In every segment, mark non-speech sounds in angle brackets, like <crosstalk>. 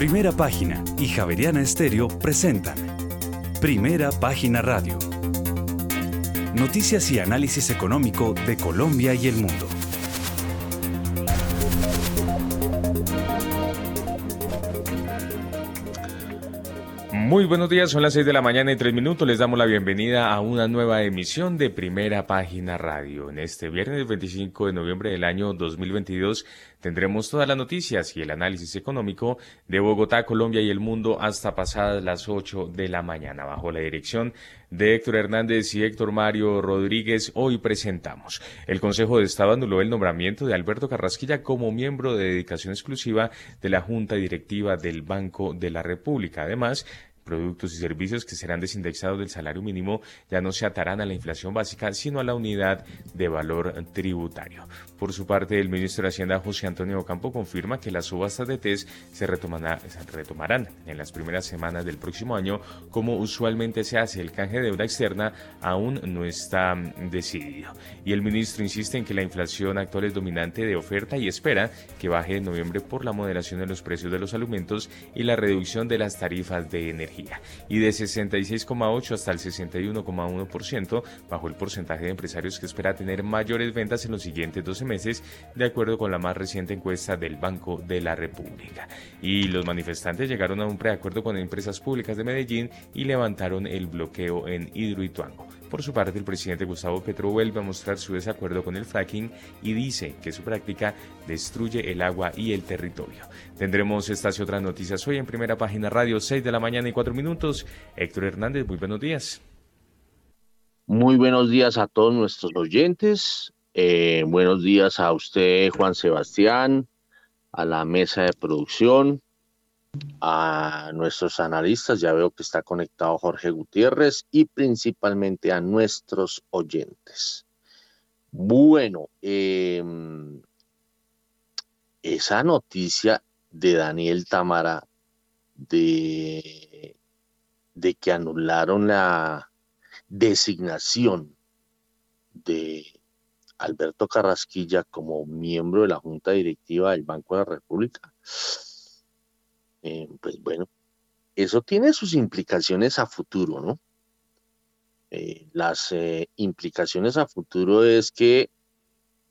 Primera Página y Javeriana Estéreo presentan Primera Página Radio. Noticias y análisis económico de Colombia y el mundo. Muy buenos días, son las 6 de la mañana y 3 minutos. Les damos la bienvenida a una nueva emisión de Primera Página Radio. En este viernes 25 de noviembre del año 2022 tendremos todas las noticias y el análisis económico de Bogotá, Colombia y el mundo hasta pasadas las 8 de la mañana. Bajo la dirección de Héctor Hernández y Héctor Mario Rodríguez, hoy presentamos. El Consejo de Estado anuló el nombramiento de Alberto Carrasquilla como miembro de dedicación exclusiva de la Junta Directiva del Banco de la República. Además, productos y servicios que serán desindexados del salario mínimo ya no se atarán a la inflación básica, sino a la unidad de valor tributario. Por su parte, el ministro de Hacienda, José Antonio Campo, confirma que las subastas de test se, retomarán en las primeras semanas del próximo año, como usualmente se hace. El canje de deuda externa aún no está decidido. Y el ministro insiste en que la inflación actual es dominante de oferta y espera que baje en noviembre por la moderación de los precios de los alimentos y la reducción de las tarifas de energía y de 66,8 hasta el 61,1% bajo el porcentaje de empresarios que espera tener mayores ventas en los siguientes 12 meses, de acuerdo con la más reciente encuesta del Banco de la República. Y los manifestantes llegaron a un preacuerdo con empresas públicas de Medellín y levantaron el bloqueo en Hidroituango. Por su parte, el presidente Gustavo Petro vuelve a mostrar su desacuerdo con el fracking y dice que su práctica destruye el agua y el territorio. Tendremos estas y otras noticias hoy en primera página radio, 6 de la mañana y 4 minutos. Héctor Hernández, muy buenos días. Muy buenos días a todos nuestros oyentes. Eh, buenos días a usted, Juan Sebastián, a la mesa de producción, a nuestros analistas, ya veo que está conectado Jorge Gutiérrez y principalmente a nuestros oyentes. Bueno, em, esa noticia de Daniel Tamara de, de que anularon la designación de Alberto Carrasquilla como miembro de la Junta Directiva del Banco de la República eh, pues bueno, eso tiene sus implicaciones a futuro, ¿no? Eh, las eh, implicaciones a futuro es que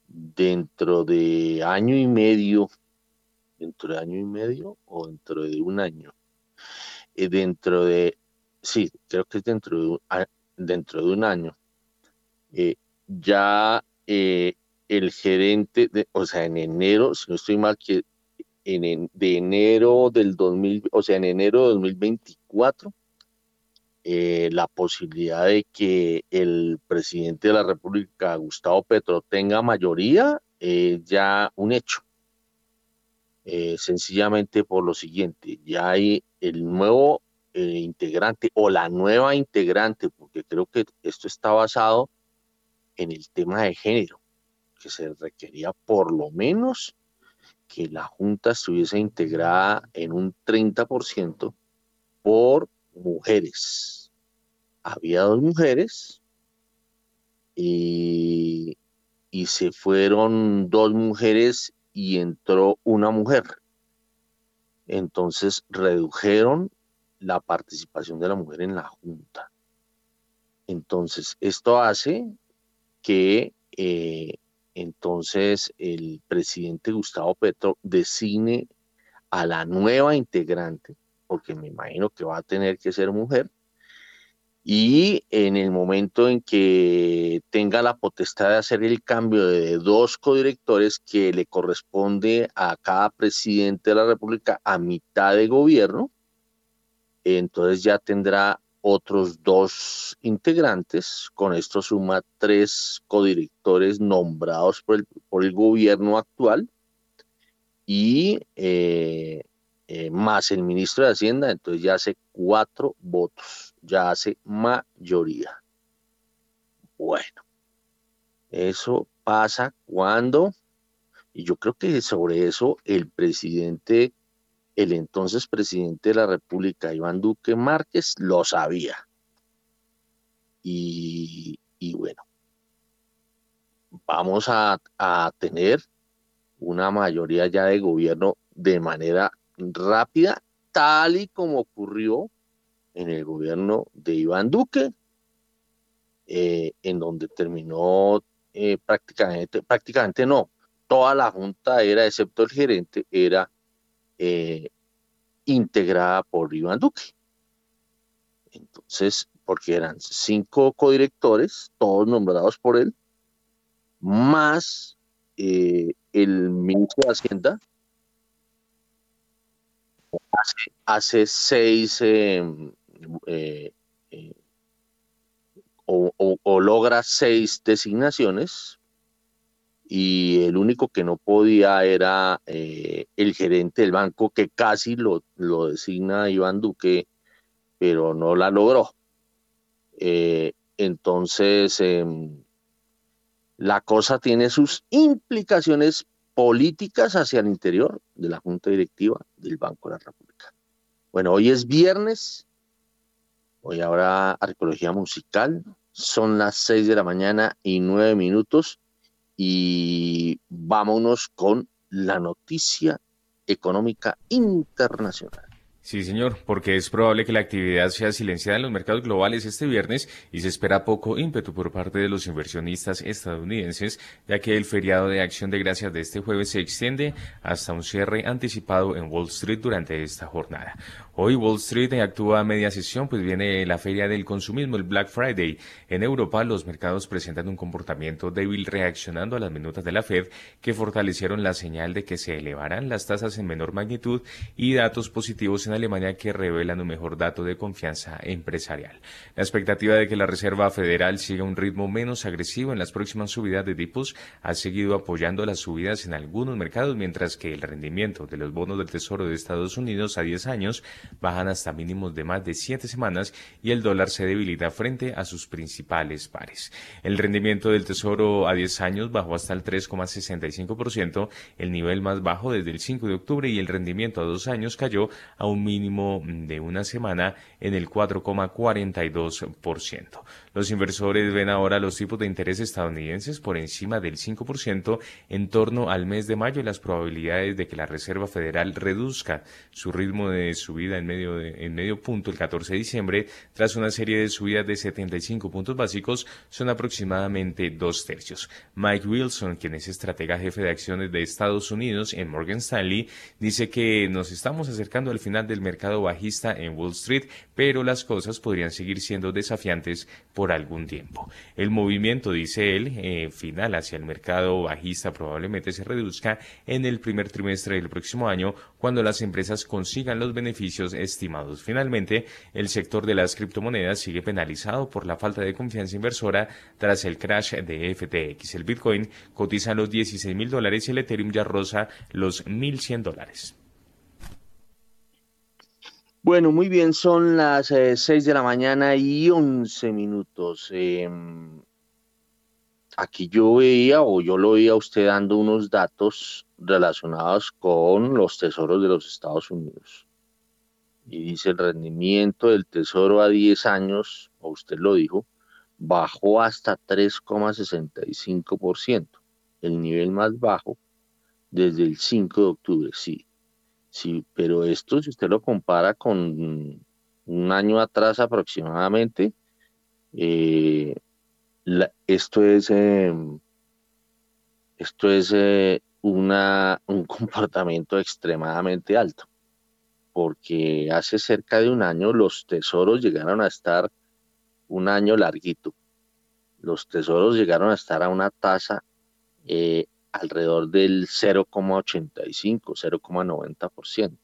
dentro de año y medio, dentro de año y medio o dentro de un año, dentro de, sí, creo que es dentro de dentro de un año, ya el gerente, de, o sea, en enero, si no estoy mal, que de enero del 2000, o sea, en enero de 2024, eh, la posibilidad de que el presidente de la República, Gustavo Petro, tenga mayoría, es ya un hecho. Eh, sencillamente por lo siguiente, ya hay el nuevo eh, integrante o la nueva integrante, porque creo que esto está basado en el tema de género, que se requería por lo menos que la Junta estuviese integrada en un 30% por mujeres. Había dos mujeres y, y se fueron dos mujeres y entró una mujer. Entonces redujeron la participación de la mujer en la Junta. Entonces, esto hace que eh, entonces el presidente Gustavo Petro designe a la nueva integrante, porque me imagino que va a tener que ser mujer, y en el momento en que tenga la potestad de hacer el cambio de dos codirectores que le corresponde a cada presidente de la República a mitad de gobierno, entonces ya tendrá otros dos integrantes. Con esto suma tres codirectores nombrados por el, por el gobierno actual y eh, eh, más el ministro de Hacienda, entonces ya hace cuatro votos, ya hace mayoría. Bueno, eso pasa cuando, y yo creo que sobre eso el presidente el entonces presidente de la República, Iván Duque Márquez, lo sabía. Y, bueno, vamos a, tener una mayoría ya de gobierno de manera rápida tal y como ocurrió en el gobierno de Iván Duque, eh, en donde terminó eh, prácticamente, prácticamente no, toda la junta era, excepto el gerente, era eh, integrada por Iván Duque. Entonces, porque eran cinco codirectores, todos nombrados por él, más el ministro de Hacienda, hace, seis em, eh, eh, o, logra seis designaciones y el único que no podía era eh, el gerente del banco que casi lo, lo, designa Iván Duque, pero no la logró. entonces, em, la cosa tiene sus implicaciones políticas hacia el interior de la Junta Directiva del Banco de la República. Bueno, hoy es viernes, hoy habrá arqueología musical, son las seis de la mañana y nueve minutos y vámonos con la noticia económica internacional. Sí, señor, porque es probable que la actividad sea silenciada en los mercados globales este viernes y se espera poco ímpetu por parte de los inversionistas estadounidenses, ya que el feriado de acción de gracias de este jueves se extiende hasta un cierre anticipado en Wall Street durante esta jornada. Hoy Wall Street actúa a media sesión, pues viene la feria del consumismo, el Black Friday. En Europa, los mercados presentan un comportamiento débil reaccionando a las minutas de la Fed, que fortalecieron la señal de que se elevarán las tasas en menor magnitud y datos positivos Alemania que revelan un mejor dato de confianza empresarial. La expectativa de que la Reserva Federal siga un ritmo menos agresivo en las próximas subidas de tipos ha seguido apoyando las subidas en algunos mercados, mientras que el rendimiento de los bonos del Tesoro de Estados Unidos a 10 años bajan hasta mínimos de más de siete semanas y el dólar se debilita frente a sus principales pares. El rendimiento del Tesoro a 10 años bajó hasta el 3,65%, el nivel más bajo desde el 5 de octubre y el rendimiento a dos años cayó a un mínimo de una semana en el 4,42%. Los inversores ven ahora los tipos de interés estadounidenses por encima del 5% en torno al mes de mayo y las probabilidades de que la Reserva Federal reduzca su ritmo de subida en medio, en medio punto el 14 de diciembre, tras una serie de subidas de 75 puntos básicos, son aproximadamente dos tercios. Mike Wilson, quien es estratega jefe de acciones de Estados Unidos en Morgan Stanley, dice que nos estamos acercando al final del mercado bajista en Wall Street, pero las cosas podrían seguir siendo desafiantes por algún tiempo. El movimiento, dice él, eh, final hacia el mercado bajista probablemente se reduzca en el primer trimestre del próximo año cuando las empresas consigan los beneficios estimados. Finalmente, el sector de las criptomonedas sigue penalizado por la falta de confianza inversora tras el crash de FTX. El Bitcoin cotiza los 16 mil dólares y el Ethereum ya rosa los 1.100 dólares. Bueno, muy bien, son las 6 eh, de la mañana y 11 minutos. Em, aquí yo veía o yo lo oía usted dando unos datos relacionados con los tesoros de los Estados Unidos. Y dice el rendimiento del tesoro a 10 años, o usted lo dijo, bajó hasta 3,65%, el nivel más bajo desde el 5 de octubre, sí. Sí, pero esto, si usted lo compara con un año atrás aproximadamente, eh, esto es, em, esto es eh, una, un <laughs> comportamiento extremadamente alto, porque hace cerca de un año los tesoros llegaron a estar un año larguito. Los tesoros llegaron a estar a una tasa eh, alrededor del 0,85, 0,90%.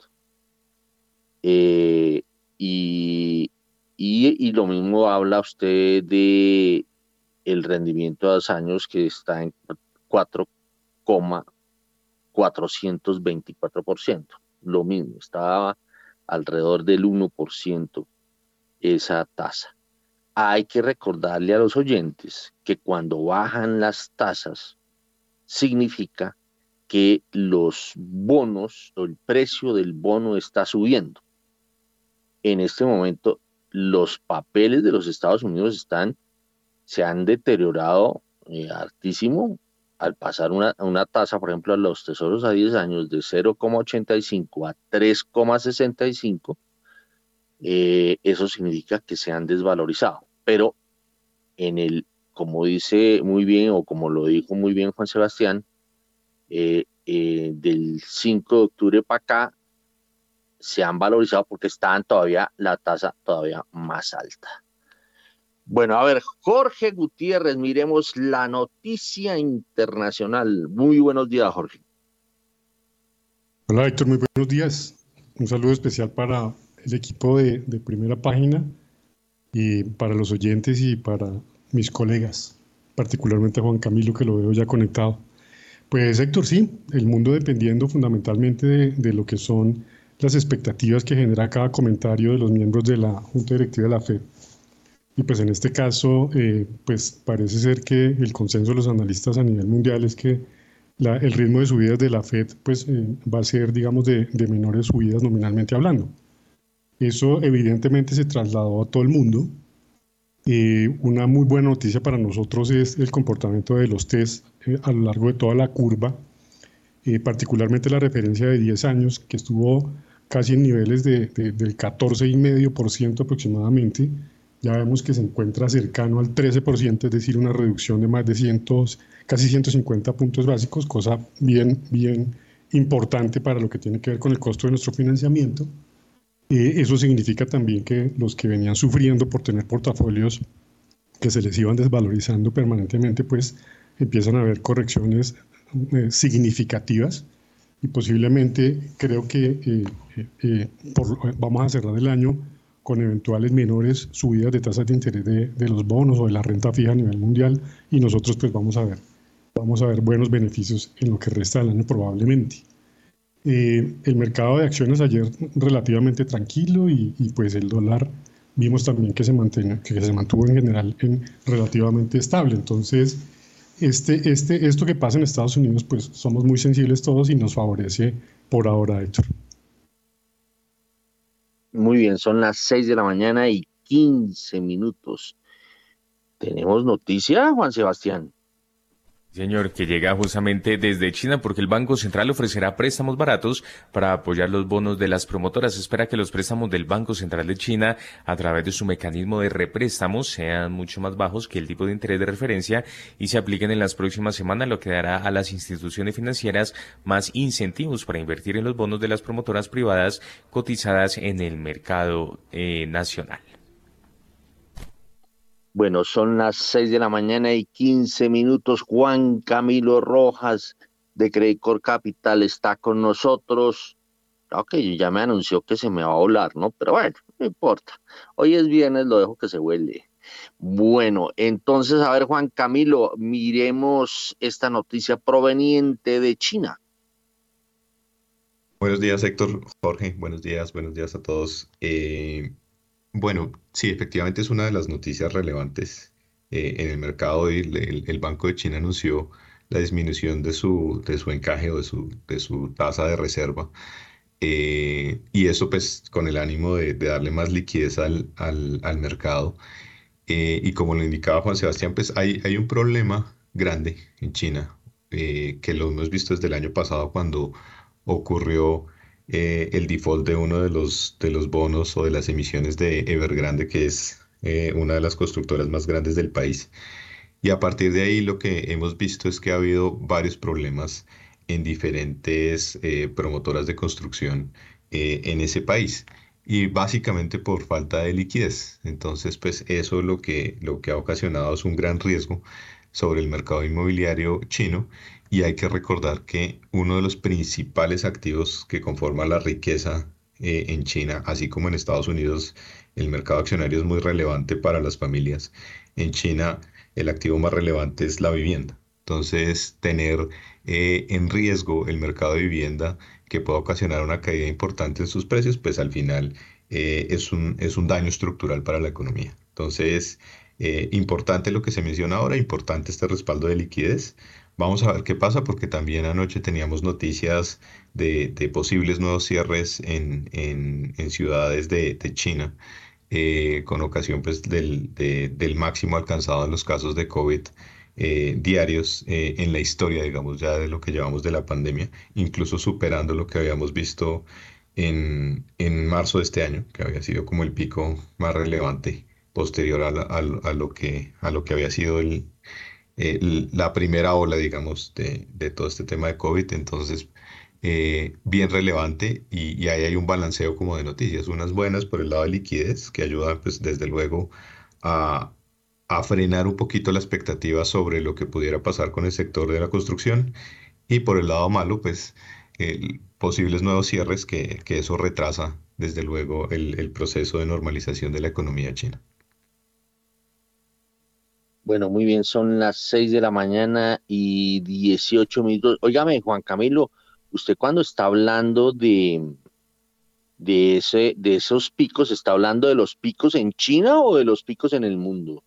Eh, y, lo mismo habla usted de el rendimiento a dos años que está en 4,424%. Lo mismo, estaba alrededor del 1% esa tasa. Hay que recordarle a los oyentes que cuando bajan las tasas, significa que los bonos o el precio del bono está subiendo. En este momento, los papeles de los Estados Unidos están, se han deteriorado eh, altísimo al pasar una, una tasa, por ejemplo, a los tesoros a 10 años de 0,85 a 3,65, eh, eso significa que se han desvalorizado. Pero en el, como dice muy bien, o como lo dijo muy bien Juan Sebastián, eh, eh, del 5 de octubre para acá se han valorizado porque estaban todavía la tasa todavía más alta. Bueno, a ver, Jorge Gutiérrez, miremos la noticia internacional. Muy buenos días, Jorge. Hola, Héctor, muy buenos días. Un saludo especial para el equipo de, primera página y para los oyentes y para mis colegas, particularmente Juan Camilo, que lo veo ya conectado. Pues Héctor, sí, el mundo dependiendo fundamentalmente de, de, lo que son las expectativas que genera cada comentario de los miembros de la Junta Directiva de la FED. Y pues en este caso, eh, pues parece ser que el consenso de los analistas a nivel mundial es que el ritmo de subidas de la Fed pues eh, va a ser, digamos, de, menores subidas nominalmente hablando. Eso evidentemente se trasladó a todo el mundo. Eh, una muy buena noticia para nosotros es el comportamiento de los test a lo largo de toda la curva, particularmente la referencia de 10 años, que estuvo casi en niveles de, de, del 14,5% aproximadamente, ya vemos que se encuentra cercano al 13%, es decir, una reducción de más de 100, casi 150 puntos básicos, cosa bien, bien importante para lo que tiene que ver con el costo de nuestro financiamiento. Eh, eso significa también que los que venían sufriendo por tener portafolios que se les iban desvalorizando permanentemente, pues empiezan a haber correcciones eh, significativas y posiblemente creo que eh, vamos a cerrar el año con eventuales menores subidas de tasas de interés de, los bonos o de la renta fija a nivel mundial y nosotros pues vamos a ver, vamos a ver buenos beneficios en lo que resta del año probablemente. Eh, el mercado de acciones ayer relativamente tranquilo y, pues el dólar vimos también que se, que se mantuvo en general en relativamente estable. Entonces, este, este, esto que pasa en Estados Unidos, pues somos muy sensibles todos y nos favorece por ahora, Héctor. Muy bien, son las 6 de la mañana y 15 minutos. ¿Tenemos noticia, Juan Sebastián? Señor, que llega justamente desde China porque el Banco Central ofrecerá préstamos baratos para apoyar los bonos de las promotoras. Espera que los préstamos del Banco Central de China a través de su mecanismo de représtamos sean mucho más bajos que el tipo de interés de referencia y se apliquen en las próximas semanas, lo que dará a las instituciones financieras más incentivos para invertir en los bonos de las promotoras privadas cotizadas en el mercado eh, nacional. Bueno, son las 6 de la mañana y 15 minutos. Juan Camilo Rojas de Credicor Capital está con nosotros. Ok, ya me anunció que se me va a volar, ¿no? Pero bueno, no importa. Hoy es viernes, lo dejo que se huele. Bueno, entonces, a ver, Juan Camilo, miremos esta noticia proveniente de China. Buenos días, Héctor, Jorge. Buenos días, buenos días a todos. Eh, bueno, sí, efectivamente es una de las noticias relevantes eh, en el mercado. El, el, Banco de China anunció la disminución de su, de su encaje o de su, de su tasa de reserva. Eh, y eso pues con el ánimo de, darle más liquidez al, al, mercado. Eh, y como lo indicaba Juan Sebastián, pues hay, hay un problema grande en China que lo hemos visto desde el año pasado cuando ocurrió eh, el default de uno de los, de los bonos o de las emisiones de Evergrande, que es eh, una de las constructoras más grandes del país. Y a partir de ahí lo que hemos visto es que ha habido varios problemas en diferentes eh, promotoras de construcción en ese país y básicamente por falta de liquidez. Entonces, pues eso lo que, lo que ha ocasionado es un gran riesgo sobre el mercado inmobiliario chino y hay que recordar que uno de los principales activos que conforma la riqueza eh, en China, así como en Estados Unidos, el mercado accionario es muy relevante para las familias. En China, el activo más relevante es la vivienda. Entonces, tener eh, en riesgo el mercado de vivienda que pueda ocasionar una caída importante en sus precios, pues al final eh, es, un, es un daño estructural para la economía. Entonces, importante lo que se menciona ahora, importante este respaldo de liquidez. Vamos a ver qué pasa porque también anoche teníamos noticias de, posibles nuevos cierres en, ciudades de, China eh, con ocasión pues, del, máximo alcanzado en los casos de COVID eh, diarios eh, en la historia, digamos, ya de lo que llevamos de la pandemia, incluso superando lo que habíamos visto en, en marzo de este año, que había sido como el pico más relevante posterior a, a, lo, que, a lo que había sido el, la primera ola, digamos, de, todo este tema de COVID. Entonces, eh, bien relevante y, y, ahí hay un balanceo como de noticias, unas buenas por el lado de liquidez, que ayudan, pues, desde luego a, frenar un poquito la expectativa sobre lo que pudiera pasar con el sector de la construcción y por el lado malo, pues posibles nuevos cierres que, eso retrasa desde luego el, proceso de normalización de la economía china. Bueno, muy bien, son las 6 de la mañana y 18 minutos. Óigame, Juan Camilo, usted cuando está hablando de, de, ese, de esos picos, ¿está hablando de los picos en China o de los picos en el mundo?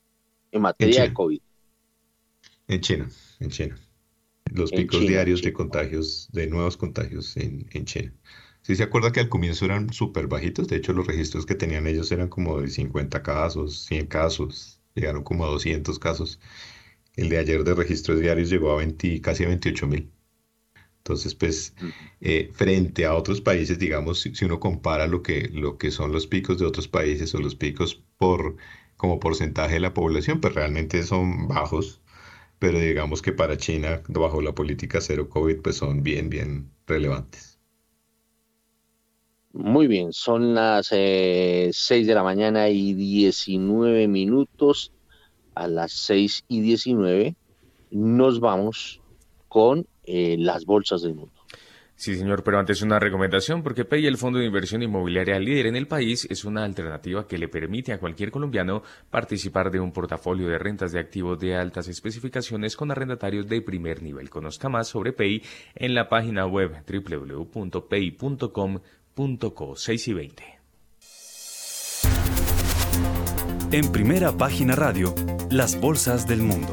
en materia de COVID? En China, en China. Los picos diarios de contagios, de nuevos contagios en, en China. Si se acuerda que al comienzo eran súper bajitos, de hecho los registros que tenían ellos eran como de 50 casos, 100 casos, llegaron como a 200 casos. El de ayer de registros diarios llegó a 20, casi a 28 mil. Entonces, pues, eh, frente a otros países, digamos, si, si, uno compara lo que, lo que son los picos de otros países o los picos por como porcentaje de la población, pues realmente son bajos, pero digamos que para China, bajo la política cero COVID, pues son bien, bien relevantes. Muy bien, son las eh, 6 de la mañana y 19 minutos. A las 6 y 19 nos vamos con eh, las bolsas del mundo. Sí, señor, pero antes una recomendación, porque PEI, el Fondo de Inversión Inmobiliaria líder en el país, es una alternativa que le permite a cualquier colombiano participar de un portafolio de rentas de activos de altas especificaciones con arrendatarios de primer nivel. Conozca más sobre PEI en la página web www.pei.com.co 6 y 20. En primera página radio, las bolsas del mundo.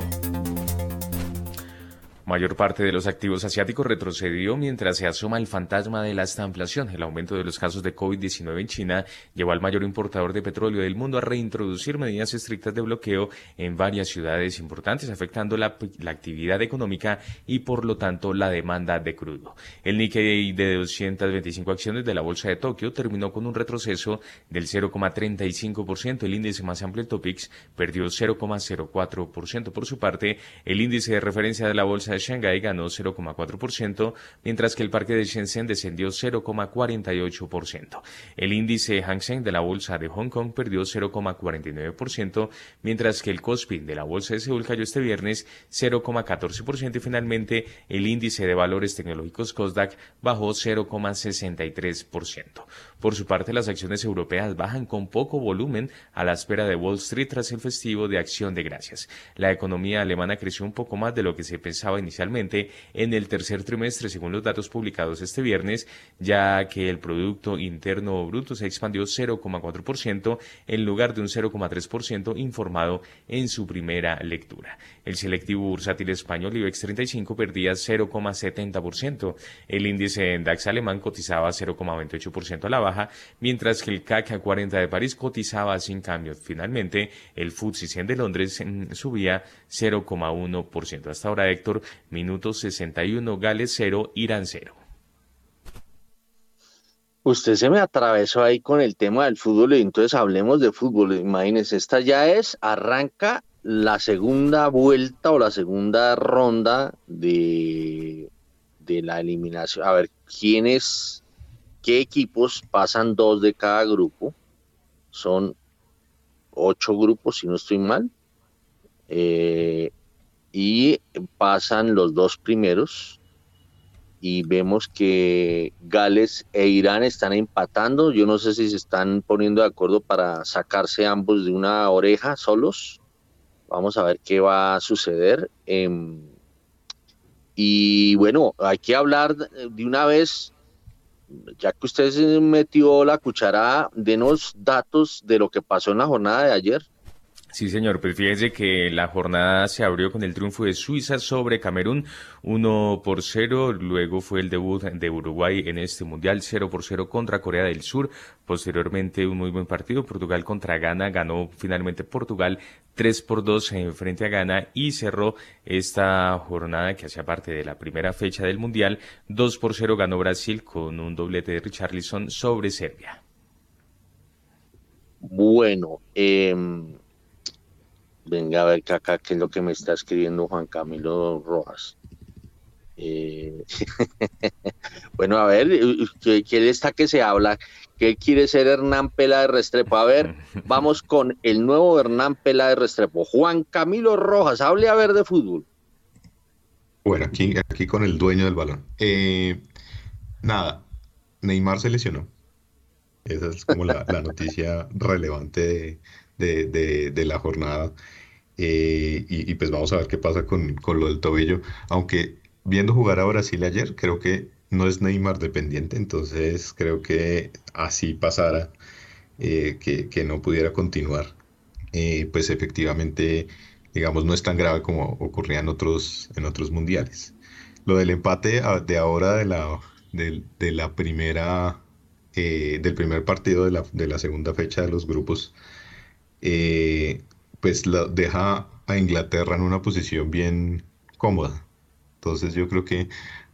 Mayor parte de los activos asiáticos retrocedió mientras se asoma el fantasma de la estanflación. El aumento de los casos de COVID-19 en China llevó al mayor importador de petróleo del mundo a reintroducir medidas estrictas de bloqueo en varias ciudades importantes, afectando la, la actividad económica y por lo tanto la demanda de crudo. El Nikkei de 225 acciones de la Bolsa de Tokio terminó con un retroceso del 0,35%. El índice más amplio, el Topix, perdió 0,04%. Por su parte, el índice de referencia de la Bolsa de Shanghái ganó 0,4%, mientras que el parque de Shenzhen descendió 0,48%. El índice Hang Seng de la bolsa de Hong Kong perdió 0,49%, mientras que el Kospi de la bolsa de Seúl cayó este viernes 0,14% y finalmente el índice de valores tecnológicos Kosdaq bajó 0,63%. Por su parte, las acciones europeas bajan con poco volumen a la espera de Wall Street tras el festivo de Acción de Gracias. La economía alemana creció un poco más de lo que se pensaba inicialmente en el tercer trimestre, según los datos publicados este viernes, ya que el Producto Interno Bruto se expandió 0,4% en lugar de un 0,3% informado en su primera lectura. El selectivo bursátil español IBEX 35 perdía 0,70%. El índice DAX alemán cotizaba 0,28% a la baja, mientras que el CAC 40 de París cotizaba sin cambio. Finalmente, el FTSE 100 de Londres mm, subía 0,1%. Hasta ahora, Héctor, minuto 61, Gales 0, Irán 0. Usted se me atravesó ahí con el tema del fútbol y entonces hablemos de fútbol. Imagínense, esta ya es, arranca la segunda vuelta o la segunda ronda de, de la eliminación. A ver, ¿quiénes, qué equipos pasan dos de cada grupo? Son ocho grupos, si no estoy mal. Eh, y pasan los dos primeros y vemos que Gales e Irán están empatando. Yo no sé si se están poniendo de acuerdo para sacarse ambos de una oreja solos. Vamos a ver qué va a suceder. Eh, y bueno, hay que hablar de una vez, ya que usted metió la cuchara, denos datos de lo que pasó en la jornada de ayer. Sí, señor. Pues fíjese que la jornada se abrió con el triunfo de Suiza sobre Camerún, 1 por 0. Luego fue el debut de Uruguay en este mundial, 0 por 0 contra Corea del Sur. Posteriormente, un muy buen partido. Portugal contra Ghana. Ganó finalmente Portugal 3 por 2 en frente a Ghana y cerró esta jornada que hacía parte de la primera fecha del mundial. 2 por 0 ganó Brasil con un doblete de Richarlison sobre Serbia. Bueno, eh Venga a ver acá qué es lo que me está escribiendo Juan Camilo Rojas. Eh, <laughs> bueno, a ver, ¿quién está que se habla? ¿Qué quiere ser Hernán Pela de Restrepo? A ver, <laughs> vamos con el nuevo Hernán Pela de Restrepo. Juan Camilo Rojas, hable a ver de fútbol. Bueno, aquí, aquí con el dueño del balón. Eh, nada, Neymar se lesionó. Esa es como la, noticia relevante de la jornada. Eh, y, pues vamos a ver qué pasa con, lo del tobillo. Aunque viendo jugar a Brasil ayer, creo que no es Neymar dependiente, entonces creo que así pasara, eh, que, no pudiera continuar, eh, pues efectivamente, digamos, no es tan grave como ocurría en otros, en otros mundiales. Lo del empate de ahora de la, de, la primera, del primer partido de la, de la segunda fecha de los grupos, pues la deja a Inglaterra en una posición bien cómoda. Entonces yo creo que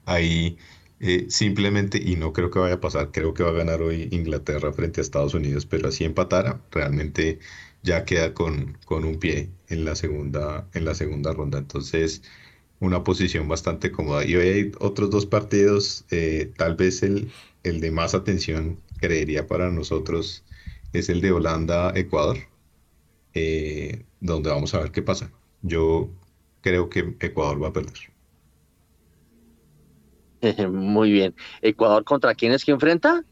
ahí eh, simplemente, y no creo que vaya a pasar, creo que va a ganar hoy Inglaterra frente a Estados Unidos, pero así empatara, realmente ya queda con, con un pie en la segunda, en la segunda ronda. Entonces, una posición bastante cómoda. Y hoy hay otros dos partidos, eh, tal vez el, el de más atención, creería para nosotros, es el de Holanda-Ecuador eh, donde vamos a ver qué pasa. Yo creo que Ecuador va a perder. <laughs> Muy bien. ¿Ecuador contra quién es que enfrenta?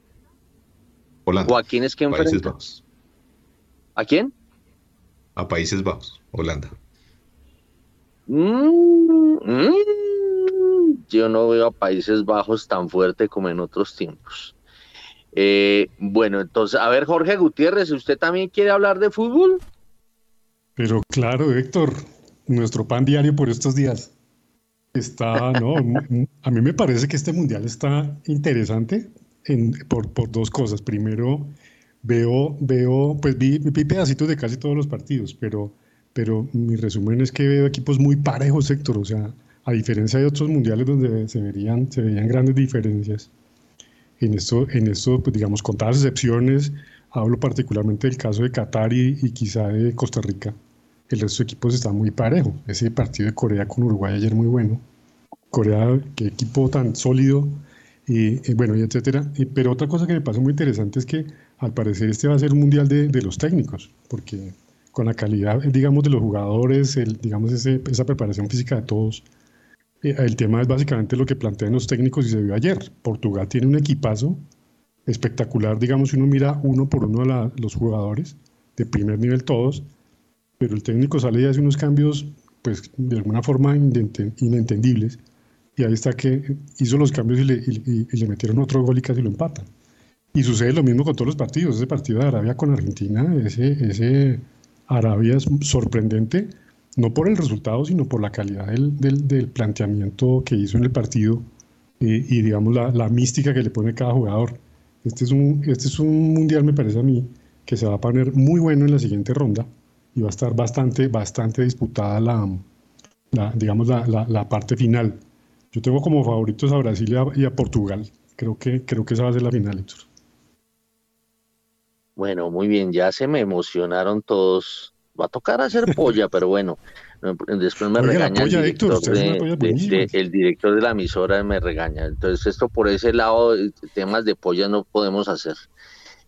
Holanda. ¿O a quién es que enfrenta? Países Bajos. ¿A quién? A Países Bajos, Holanda. Mm, mm, yo no veo a Países Bajos tan fuerte como en otros tiempos. Eh, bueno, entonces, a ver, Jorge Gutiérrez, ¿usted también quiere hablar de fútbol? Pero claro, Héctor, nuestro pan diario por estos días. Está, no, <laughs> a mí me parece que este mundial está interesante por, dos cosas. Primero, veo, veo, pues vi, pedacitos de casi todos los partidos, pero, pero mi resumen es que veo equipos muy parejos, Héctor. O sea, a diferencia de otros mundiales donde se verían, se veían grandes diferencias. En esto, en esto, pues digamos, con todas las excepciones, hablo particularmente del caso de Qatar y quizá de Costa Rica el resto de equipos está muy parejo. Ese partido de Corea con Uruguay ayer muy bueno. Corea, qué equipo tan sólido, y, bueno, y etcétera. pero otra cosa que me parece muy interesante es que al parecer este va a ser un mundial de, los técnicos, porque con la calidad, digamos, de los jugadores, el, digamos, esa preparación física de todos, eh, el tema es básicamente lo que plantean los técnicos y se vio ayer. Portugal tiene un equipazo espectacular, digamos, si uno mira uno por uno a los jugadores, de primer nivel todos, pero el técnico sale y hace unos cambios, pues de alguna forma inentendibles, y ahí está que hizo los cambios y le, metieron otro gol y casi lo empatan. Y sucede lo mismo con todos los partidos. Ese partido de Arabia con Argentina, ese, Arabia es sorprendente, no por el resultado, sino por la calidad del, planteamiento que hizo en el partido eh, y, digamos, la, la, mística que le pone cada jugador. Este es, un, este es un mundial, me parece a mí, que se va a poner muy bueno en la siguiente ronda y va a estar bastante, bastante disputada la, digamos, la, la, parte final. Yo tengo como favoritos a Brasil y a, Portugal. Creo que, creo que esa va a ser la final, Héctor. Bueno, muy bien, ya se me emocionaron todos. Va a tocar hacer polla, pero bueno, <laughs> después me regaña el, director de, el director de la emisora, me regaña. Entonces, esto por ese lado, temas de polla no podemos hacer.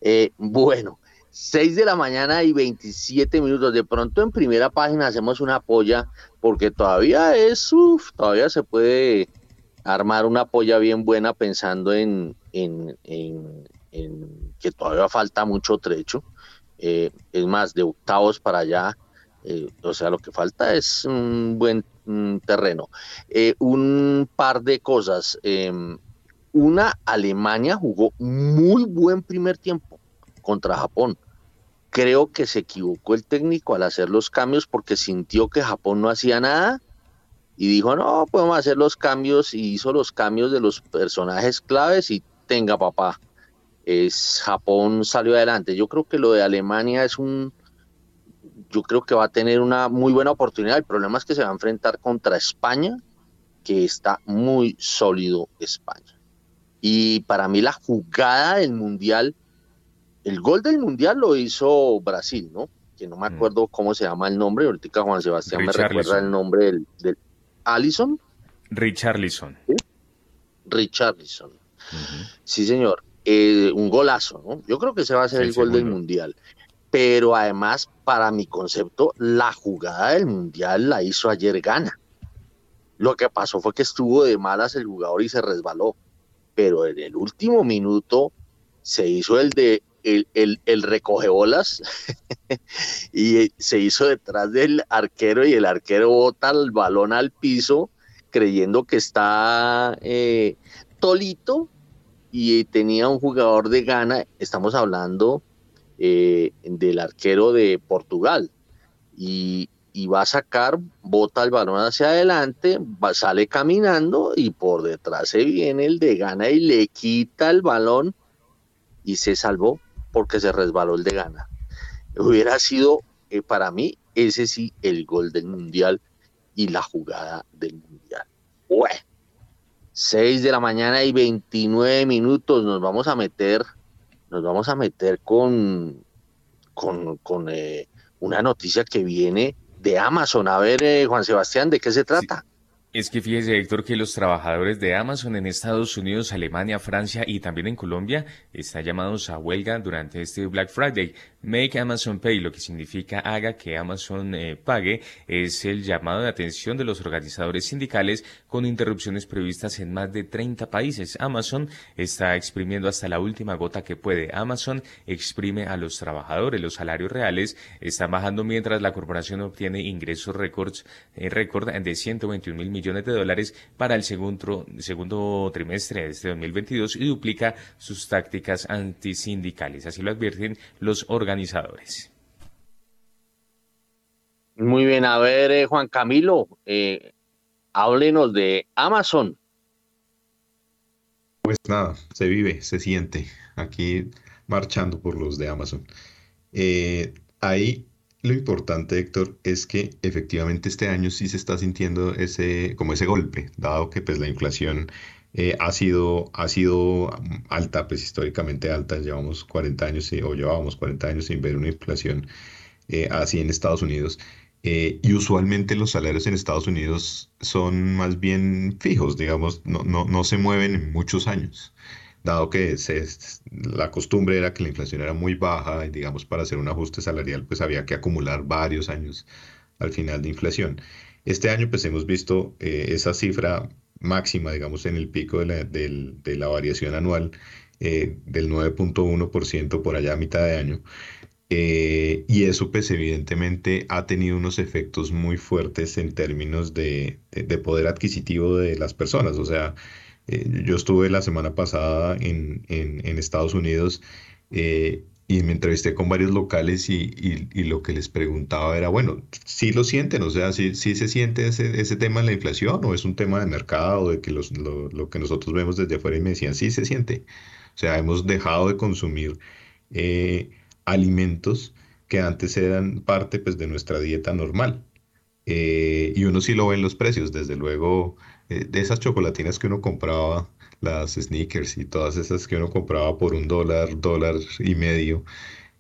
Eh, bueno, 6 de la mañana y 27 minutos. De pronto en primera página hacemos una polla porque todavía es, uff, todavía se puede armar una polla bien buena pensando en, en, que todavía falta mucho trecho. Eh, es más, de octavos para allá, eh, o sea, lo que falta es un buen terreno. Eh, un par de cosas. Em, una, Alemania jugó muy buen primer tiempo contra Japón. creo que se equivocó el técnico al hacer los cambios porque sintió que Japón no hacía nada y dijo, no, podemos hacer los cambios y hizo los cambios de los personajes claves y tenga papá, es Japón salió adelante. Yo creo que lo de Alemania es un, yo creo que va a tener una muy buena oportunidad. El problema es que se va a enfrentar contra España, que está muy sólido España. Y para mí la jugada del Mundial, el gol del Mundial lo hizo Brasil, ¿no? Que no me mm. acuerdo cómo se llama el nombre, ahorita Juan Sebastián me recuerda el nombre del, del Allison. Richarlison. ¿Sí? Richarlison. Sí, señor. Eh, un golazo, ¿no? Yo creo que ese va a ser el gol del Mundial. Pero además, para mi concepto, la jugada del Mundial la hizo ayer Gana. Lo que pasó fue que estuvo de malas el jugador y se resbaló. Pero en el último minuto se hizo el de el, el, el recoge bolas <laughs> y se hizo detrás del arquero y el arquero bota el balón al piso creyendo que está eh, Tolito y tenía un jugador de Ghana, estamos hablando eh, del arquero de Portugal, y, va a sacar, bota el balón hacia adelante, sale caminando y por detrás se viene el de Ghana y le quita el balón y se salvó porque se resbaló el de Ghana. Hubiera sido eh, para mí ese sí el gol del mundial y la jugada del mundial. Bueno, 6 de la mañana y 29 minutos. Nos vamos a meter, nos vamos a meter con, con, con eh, una noticia que viene de Amazon. A ver, eh, Juan Sebastián, ¿de qué se trata? Es que fíjese, Héctor, que los trabajadores de Amazon en Estados Unidos, Alemania, Francia y también en Colombia están llamados a huelga durante este Black Friday. Make Amazon Pay, lo que significa haga que Amazon eh, pague, es el llamado de atención de los organizadores sindicales con interrupciones previstas en más de 30 países. Amazon está exprimiendo hasta la última gota que puede. Amazon exprime a los trabajadores. Los salarios reales están bajando mientras la corporación obtiene ingresos récords, eh, récord de 121 mil millones de dólares para el segundo, segundo trimestre de este 2022 y duplica sus tácticas antisindicales. Así lo advierten los organizadores organizadores. Muy bien, a ver, eh, Juan Camilo, eh, háblenos de Amazon. Pues nada, se vive, se siente aquí marchando por los de Amazon. Eh, ahí lo importante, Héctor, es que efectivamente este año sí se está sintiendo ese, como ese golpe, dado que pues la inflación eh, ha sido, ha sido alta, pues históricamente alta. Llevamos 40 años, o llevábamos 40 años sin ver una inflación eh, así en Estados Unidos. Eh, y usualmente los salarios en Estados Unidos son más bien fijos, digamos, no, no, no se mueven en muchos años, dado que se, la costumbre era que la inflación era muy baja y digamos para hacer un ajuste salarial pues había que acumular varios años al final de inflación. Este año pues hemos visto esa cifra máxima, digamos, en el pico de la, de la variación anual eh, del 9.1% por allá a mitad de año. Eh, y eso, pues, evidentemente ha tenido unos efectos muy fuertes en términos de, poder adquisitivo de las personas. O sea, eh, yo estuve la semana pasada en, en, en Estados Unidos y me entrevisté con varios locales y, y, lo que les preguntaba era, bueno, ¿sí lo sienten? O sea, ¿sí, sí se siente ese, ese, tema de la inflación o es un tema de mercado, de que los, lo, lo, que nosotros vemos desde afuera? Y me decían, sí se siente. O sea, hemos dejado de consumir eh, alimentos que antes eran parte pues, de nuestra dieta normal. Eh, y uno sí lo ve en los precios, desde luego, eh, de esas chocolatinas que uno compraba las sneakers y todas esas que uno compraba por un dólar, dólar y medio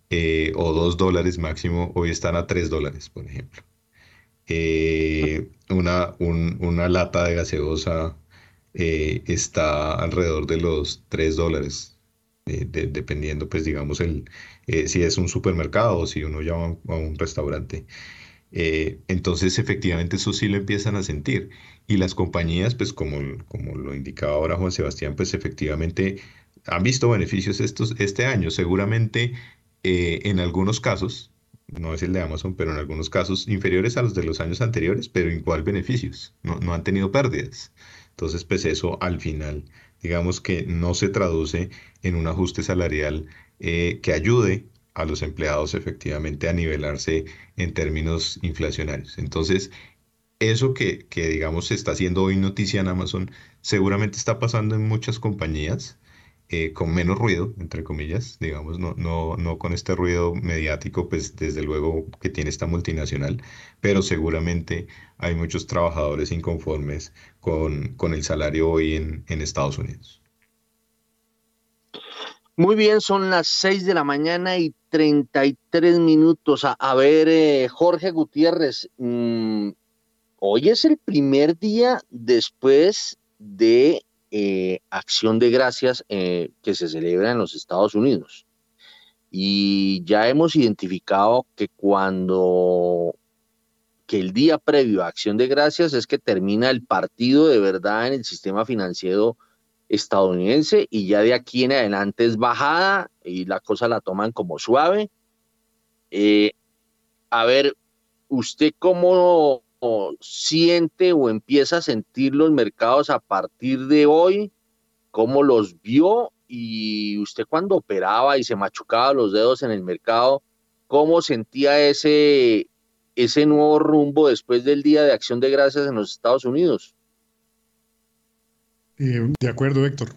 eh, o dos dólares máximo, hoy están a tres dólares, por ejemplo. Eh, una, una lata de gaseosa eh, está alrededor de los tres dólares, dependiendo, pues digamos, el, si es un supermercado o si uno llama a un restaurante. Entonces, efectivamente, eso sí lo empiezan a sentir. Y las compañías, pues como, como lo indicaba ahora Juan Sebastián, pues efectivamente han visto beneficios estos, este año. Seguramente eh, en algunos casos, no es el de Amazon, pero en algunos casos inferiores a los de los años anteriores, pero igual beneficios, no, no han tenido pérdidas. Entonces, pues eso al final, digamos que no se traduce en un ajuste salarial eh, que ayude a los empleados efectivamente a nivelarse en términos inflacionarios. Entonces, eso que, que, digamos se está haciendo hoy noticia en Amazon, seguramente está pasando en muchas compañías eh, con menos ruido, entre comillas, digamos, no, no, no con este ruido mediático, pues desde luego que tiene esta multinacional, pero seguramente hay muchos trabajadores inconformes con, con el salario hoy en, en Estados Unidos. Muy bien, son las 6 de la mañana y 33 minutos. A, ver, eh, Jorge Gutiérrez, mmm, hoy es el primer día después de eh, Acción de Gracias eh, que se celebra en los Estados Unidos. Y ya hemos identificado que cuando que el día previo a Acción de Gracias es que termina el partido de verdad en el sistema financiero estadounidense y ya de aquí en adelante es bajada y la cosa la toman como suave. Eh, a ver, ¿usted cómo siente o empieza a sentir los mercados a partir de hoy? ¿Cómo los vio? Y usted cuando operaba y se machucaba los dedos en el mercado, ¿cómo sentía ese, ese nuevo rumbo después del Día de Acción de Gracias en los Estados Unidos? Eh, de acuerdo, Héctor.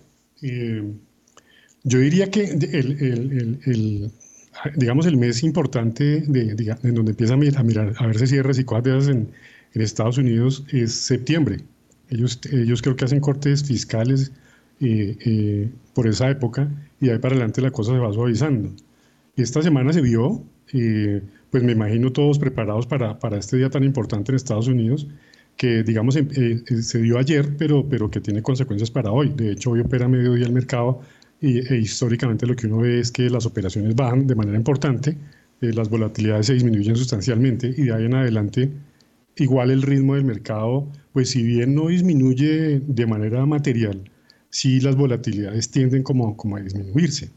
Eh, yo diría que el, digamos, el mes importante de, en donde empieza a mirar, a, ver si cierres y cosas en, Estados Unidos es septiembre. Ellos, ellos creo que hacen cortes fiscales eh, por esa época y ahí para adelante la cosa se va suavizando. Esta semana se vio, pues me imagino todos preparados para, para, este día tan importante en Estados Unidos, que digamos se dio ayer, pero, pero que tiene consecuencias para hoy. De hecho, hoy opera mediodía el mercado y, e históricamente lo que uno ve es que las operaciones bajan de manera importante, las volatilidades se disminuyen sustancialmente y de ahí en adelante igual el ritmo del mercado, pues si bien no disminuye de manera material, sí las volatilidades tienden como, como a disminuirse.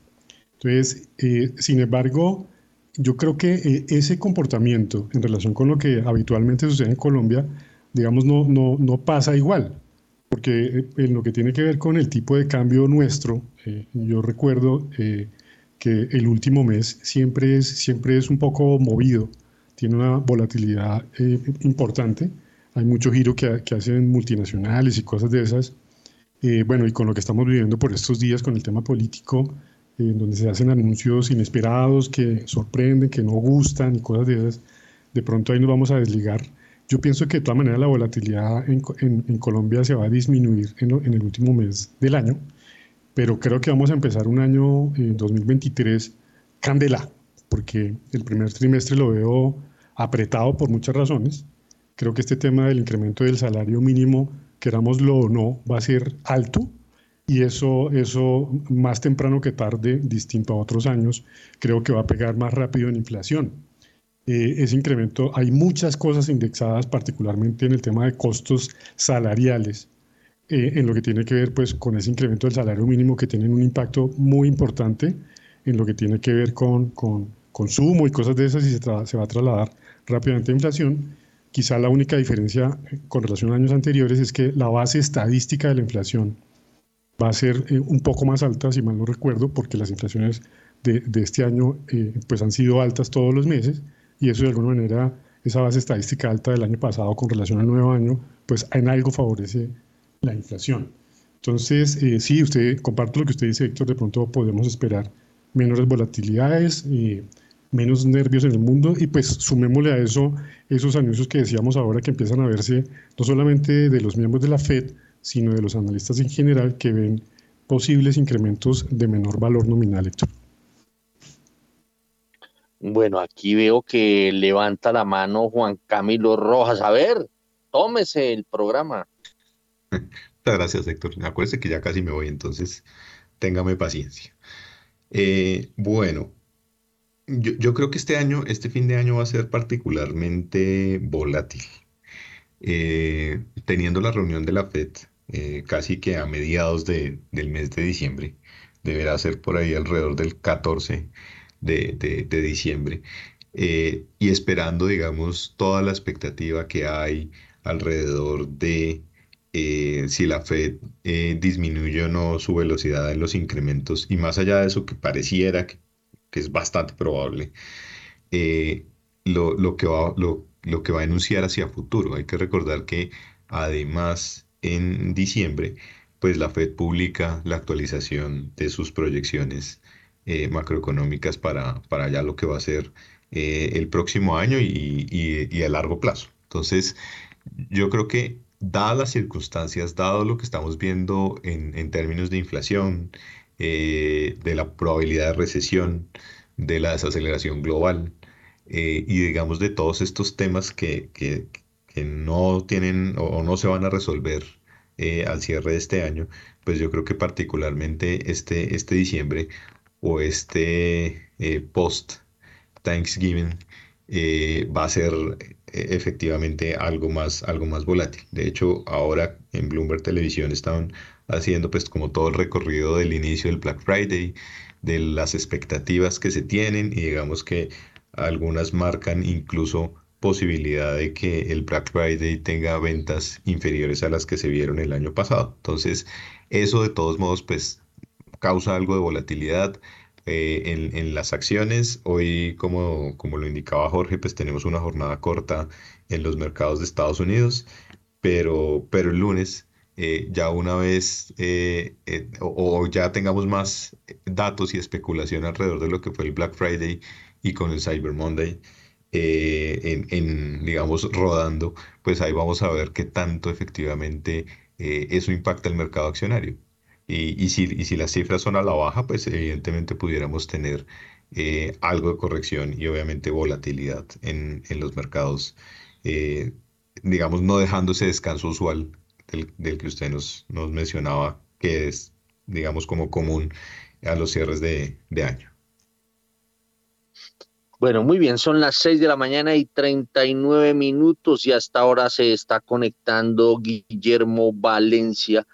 Entonces, eh, sin embargo, yo creo que eh, ese comportamiento en relación con lo que habitualmente sucede en Colombia, digamos, no, no, no pasa igual, porque eh, en lo que tiene que ver con el tipo de cambio nuestro, yo recuerdo que el último mes siempre es, siempre es un poco movido tiene una volatilidad eh, importante. Hay mucho giro que, que, hacen multinacionales y cosas de esas. Eh, bueno, y con lo que estamos viviendo por estos días con el tema político, en eh, donde se hacen anuncios inesperados que sorprenden, que no gustan y cosas de esas, de pronto ahí nos vamos a desligar. Yo pienso que de todas maneras la volatilidad en, Colombia se va a disminuir en, el último mes del año, pero creo que vamos a empezar un año 2023 candela, porque el primer trimestre lo veo apretado por muchas razones. Creo que este tema del incremento del salario mínimo, querámoslo o no, va a ser alto y eso, eso más temprano que tarde, distinto a otros años, creo que va a pegar más rápido en inflación. Eh, ese incremento, hay muchas cosas indexadas, particularmente en el tema de costos salariales, eh, en lo que tiene que ver pues, con ese incremento del salario mínimo que tienen un impacto muy importante en lo que tiene que ver con, con consumo y cosas de esas y se, se va a trasladar rápidamente a inflación. Quizá la única diferencia eh, con relación a años anteriores es que la base estadística de la inflación va a ser un poco más alta, si mal no recuerdo, porque las inflaciones de, de este año pues han sido altas todos los meses y eso de alguna manera, esa base estadística alta del año pasado con relación al nuevo año, pues en algo favorece la inflación. Entonces, sí, usted, comparto lo que usted dice, Héctor, de pronto podemos esperar menores volatilidades. y menos nervios en el mundo y pues sumémosle a eso esos anuncios que decíamos ahora que empiezan a verse no solamente de los miembros de la Fed, sino de los analistas en general que ven posibles incrementos de menor valor nominal, Héctor. Bueno, aquí veo que levanta la mano Juan Camilo Rojas. A ver, tómese el programa. Muchas gracias, Héctor. Acuérdese que ya casi me voy, entonces téngame paciencia. Eh, bueno, yo, creo que este año, este fin de año va a ser particularmente volátil. Eh, teniendo la reunión de la FED eh, casi que a mediados del mes de diciembre, deberá ser por ahí alrededor del 14 de, diciembre, eh, y esperando, digamos, toda la expectativa que hay alrededor de si la Fed disminuye o no su velocidad en los incrementos, y más allá de eso que pareciera que que es bastante probable, eh, lo, lo, que va, lo, lo que va a enunciar hacia futuro. Hay que recordar que además en diciembre, pues la Fed publica la actualización de sus proyecciones eh, macroeconómicas para, para ya lo que va a ser eh, el próximo año y, y, a largo plazo. Entonces, yo creo que dadas las circunstancias, dado lo que estamos viendo en, en términos de inflación, eh, de la probabilidad de recesión, de la desaceleración global y digamos de todos estos temas que, que, no tienen o no se van a resolver al cierre de este año, pues yo creo que particularmente este, este diciembre o este eh, post Thanksgiving eh, va a ser efectivamente algo más, algo más volátil. De hecho, ahora en Bloomberg Televisión están haciendo pues como todo el recorrido del inicio del Black Friday, de las expectativas que se tienen y digamos que algunas marcan incluso posibilidad de que el Black Friday tenga ventas inferiores a las que se vieron el año pasado. Entonces, eso de todos modos, pues causa algo de volatilidad eh, en, en, las acciones. Hoy, como, como lo indicaba Jorge, pues tenemos una jornada corta en los mercados de Estados Unidos, pero, pero el lunes, eh, ya una vez eh, o, o ya tengamos más datos y especulación alrededor de lo que fue el Black Friday y con el Cyber Monday, eh, en, digamos, rodando, pues ahí vamos a ver qué tanto efectivamente eso impacta el mercado accionario. Y, y, si, las cifras son a la baja, pues evidentemente pudiéramos tener eh, algo de corrección y obviamente volatilidad en, los mercados, digamos, no dejando ese descanso usual del, que usted nos, nos mencionaba, que es, digamos, como común a los cierres de, de año. Bueno, muy bien, son las 6 de la mañana y 39 minutos y hasta ahora se está conectando Guillermo Valencia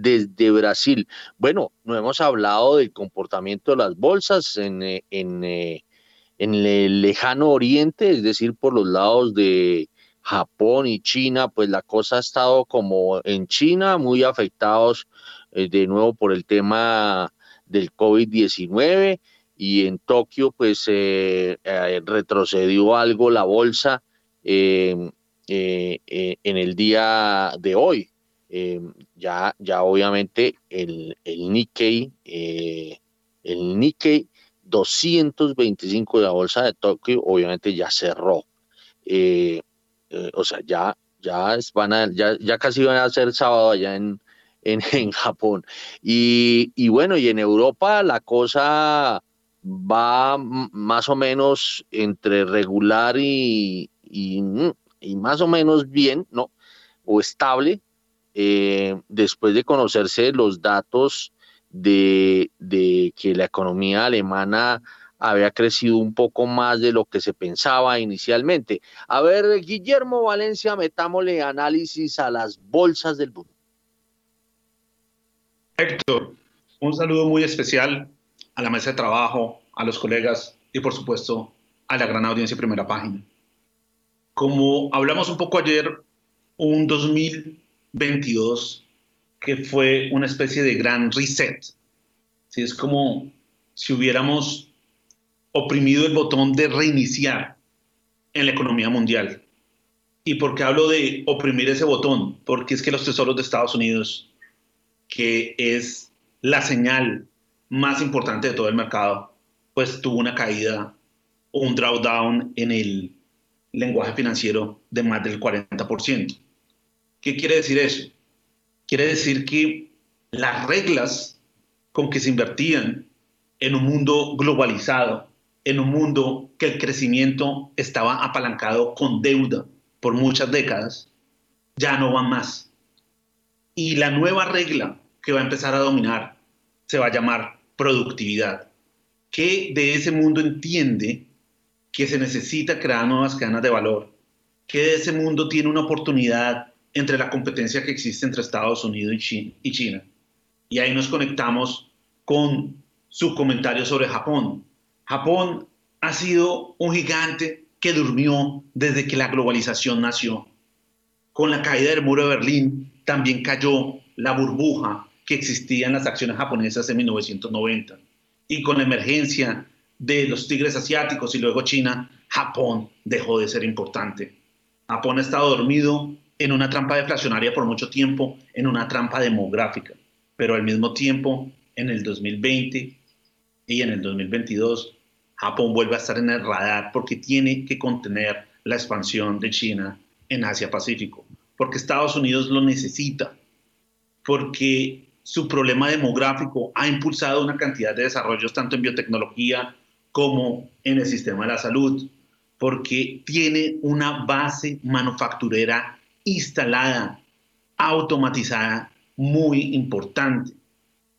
desde Brasil. Bueno, no hemos hablado del comportamiento de las bolsas en, eh, en, eh, en el lejano oriente, es decir, por los lados de Japón y China, pues la cosa ha estado como en China, muy afectados eh, de nuevo por el tema del COVID-19 y en Tokio pues eh, retrocedió algo la bolsa en el día de hoy. Ya, ya obviamente el, el Nikkei, el Nikkei 225 de la bolsa de Tokio obviamente ya cerró. o sea, ya, ya, van a, ya, ya casi van a ser sábado allá en, en, <laughs> en Japón. Y, y bueno, y en Europa la cosa va más o menos entre regular y, y, más o menos bien, ¿no? O estable, eh, después de conocerse los datos de, que la economía alemana había crecido un poco más de lo que se pensaba inicialmente. A ver, Guillermo Valencia, metámosle análisis a las bolsas del mundo. Héctor, un saludo muy especial a la mesa de trabajo, a los colegas y por supuesto a la gran audiencia primera página. Como hablamos un poco ayer, un 2022 que fue una especie de gran reset. ¿sí? Es como si hubiéramos oprimido el botón de reiniciar en la economía mundial. ¿Y por qué hablo de oprimir ese botón? Porque es que los tesoros de Estados Unidos, que es la señal más importante de todo el mercado, pues tuvo una caída o un drawdown en el lenguaje financiero de más del 40%. ¿Qué quiere decir eso? Quiere decir que las reglas con que se invertían en un mundo globalizado, en un mundo que el crecimiento estaba apalancado con deuda por muchas décadas, ya no van más. Y la nueva regla que va a empezar a dominar se va a llamar productividad, que de ese mundo entiende que se necesita crear nuevas cadenas de valor, que de ese mundo tiene una oportunidad entre la competencia que existe entre Estados Unidos y China. Y ahí nos conectamos con su comentario sobre Japón. Japón ha sido un gigante que durmió desde que la globalización nació. Con la caída del muro de Berlín también cayó la burbuja que existía en las acciones japonesas en 1990. Y con la emergencia de los tigres asiáticos y luego China, Japón dejó de ser importante. Japón ha estado dormido en una trampa deflacionaria por mucho tiempo, en una trampa demográfica, pero al mismo tiempo, en el 2020 y en el 2022, Japón vuelve a estar en el radar porque tiene que contener la expansión de China en Asia-Pacífico, porque Estados Unidos lo necesita, porque su problema demográfico ha impulsado una cantidad de desarrollos tanto en biotecnología como en el sistema de la salud, porque tiene una base manufacturera instalada, automatizada, muy importante,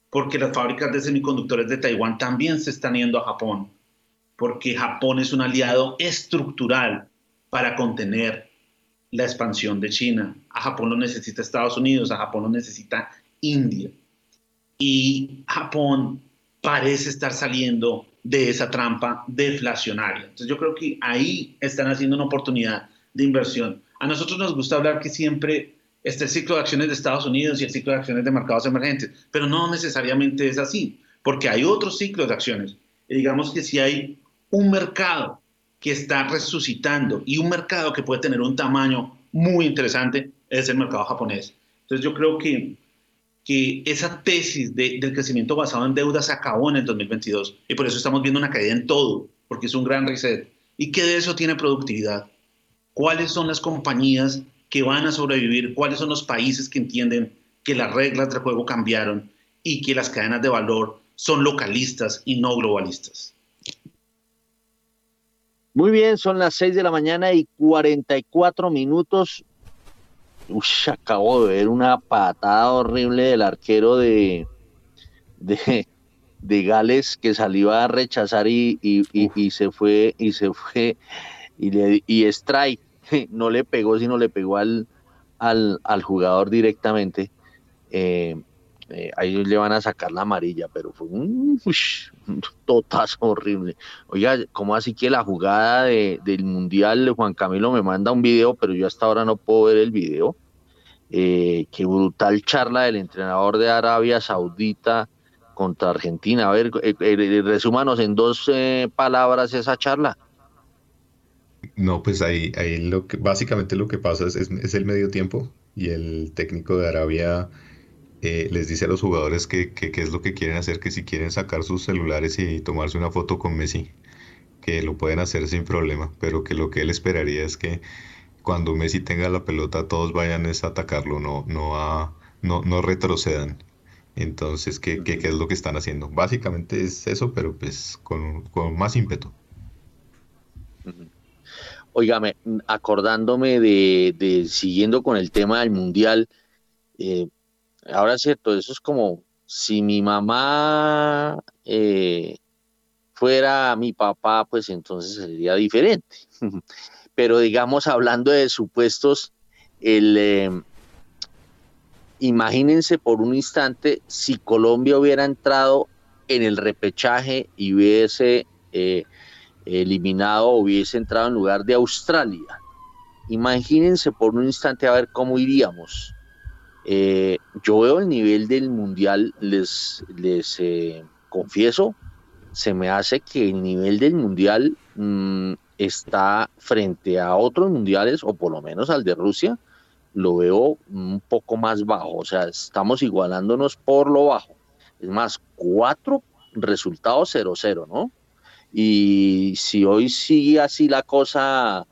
porque las fábricas de semiconductores de Taiwán también se están yendo a Japón, porque Japón es un aliado estructural para contener la expansión de China. A Japón lo necesita Estados Unidos, a Japón lo necesita India. Y Japón parece estar saliendo de esa trampa deflacionaria. Entonces yo creo que ahí están haciendo una oportunidad de inversión. A nosotros nos gusta hablar que siempre está el ciclo de acciones de Estados Unidos y el ciclo de acciones de mercados emergentes, pero no necesariamente es así, porque hay otros ciclos de acciones. Y digamos que si hay un mercado que está resucitando y un mercado que puede tener un tamaño muy interesante, es el mercado japonés. Entonces yo creo que que esa tesis del crecimiento basado en deuda se acabó en el 2022 y por eso estamos viendo una caída en todo, porque es un gran reset. ¿Y qué de eso tiene productividad? ¿Cuáles son las compañías que van a sobrevivir? ¿Cuáles son los países que entienden que las reglas del juego cambiaron y que las cadenas de valor son localistas y no globalistas? Muy bien, son las 6 de la mañana y 44 minutos uy, acabo de ver una patada horrible del arquero de, de, de Gales que salió a rechazar y, y, se fue, y se fue, y, strike, <laughs> no le pegó, sino le pegó al, al, jugador directamente. Eh, eh, ahí le van a sacar la amarilla, pero fue un, totazo horrible. Oiga, ¿cómo así que la jugada del Mundial, Juan Camilo me manda un video, pero yo hasta ahora no puedo ver el video? Eh, qué brutal charla del entrenador de Arabia Saudita contra Argentina. A ver, resúmanos en dos palabras esa charla. No, pues ahí, ahí lo que, básicamente lo que pasa es, es, el medio tiempo y el técnico de Arabia les dice a los jugadores que, que, es lo que quieren hacer, que si quieren sacar sus celulares y tomarse una foto con Messi, que lo pueden hacer sin problema, pero que lo que él esperaría es que cuando Messi tenga la pelota todos vayan a atacarlo, no, no, a, no, no retrocedan. Entonces, ¿qué, ¿qué, es lo que están haciendo? Básicamente es eso, pero pues con, más ímpetu. Óigame, acordándome de, siguiendo con el tema del mundial, eh, ahora es cierto, eso es como si mi mamá eh, fuera mi papá, pues entonces sería diferente. <laughs> pero digamos, hablando de supuestos, el, em, imagínense por un instante si Colombia hubiera entrado en el repechaje y hubiese eh, eliminado hubiese entrado en lugar de Australia. Imagínense por un instante a ver cómo iríamos. Eh, yo veo el nivel del mundial, les, les eh, confieso, se me hace que el nivel del mundial mm, está frente a otros mundiales, o por lo menos al de Rusia, lo veo un poco más bajo. O sea, estamos igualándonos por lo bajo. Es más, cuatro resultados 0-0, ¿no? Y si hoy sigue así la cosa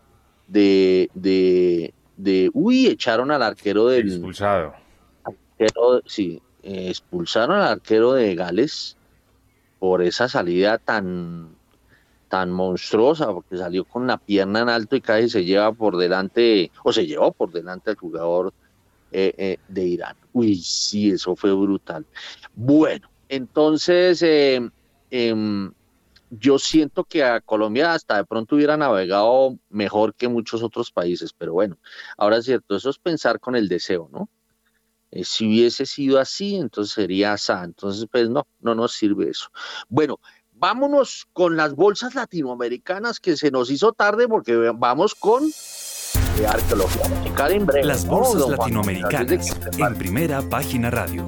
de, de, de uy, echaron al arquero del... Expulsado. sí, expulsaron al arquero de Gales por esa salida tan tan monstruosa, porque salió con la pierna en alto y casi se lleva por delante, o se llevó por delante al jugador eh, eh, de Irán. Uy, sí, eso fue brutal. Bueno, entonces eh, em, yo siento que a Colombia hasta de pronto hubiera navegado mejor que muchos otros países, pero bueno, ahora es cierto, eso es pensar con el deseo, ¿no? si hubiese sido así, entonces sería asa. Entonces, pues no, no nos sirve eso. Bueno, vámonos con las bolsas latinoamericanas que se nos hizo tarde porque vamos con eh, arqueología en breve. Las bolsas latinoamericanas en primera página radio.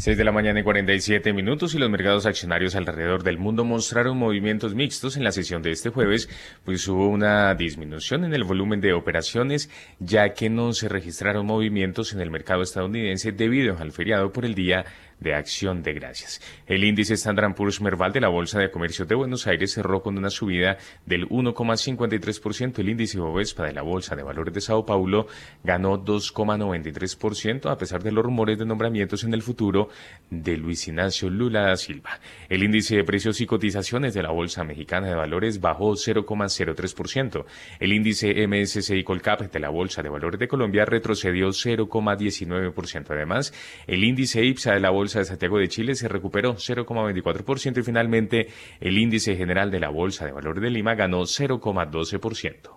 6 de la mañana y 47 minutos y los mercados accionarios alrededor del mundo mostraron movimientos mixtos en la sesión de este jueves, pues hubo una disminución en el volumen de operaciones, ya que no se registraron movimientos en el mercado estadounidense debido al feriado por el Día de Acción de Gracias. El índice Standard Poor's Merval de la Bolsa de Comercio de Buenos Aires cerró con una subida del 1,53%. El índice Bovespa de la Bolsa de Valores de Sao Paulo ganó 2,93% a pesar de los rumores de nombramientos en el futuro de Luis Ignacio Lula da Silva. El índice de precios y cotizaciones de la Bolsa Mexicana de Valores bajó 0,03%. El índice MSCI Colcap de la Bolsa de Valores de Colombia retrocedió 0,19%. Además, el índice IPSA de la Bolsa de Santiago de Chile se recuperó 0,24% y finalmente el índice general de la Bolsa de Valores de Lima ganó 0,12%.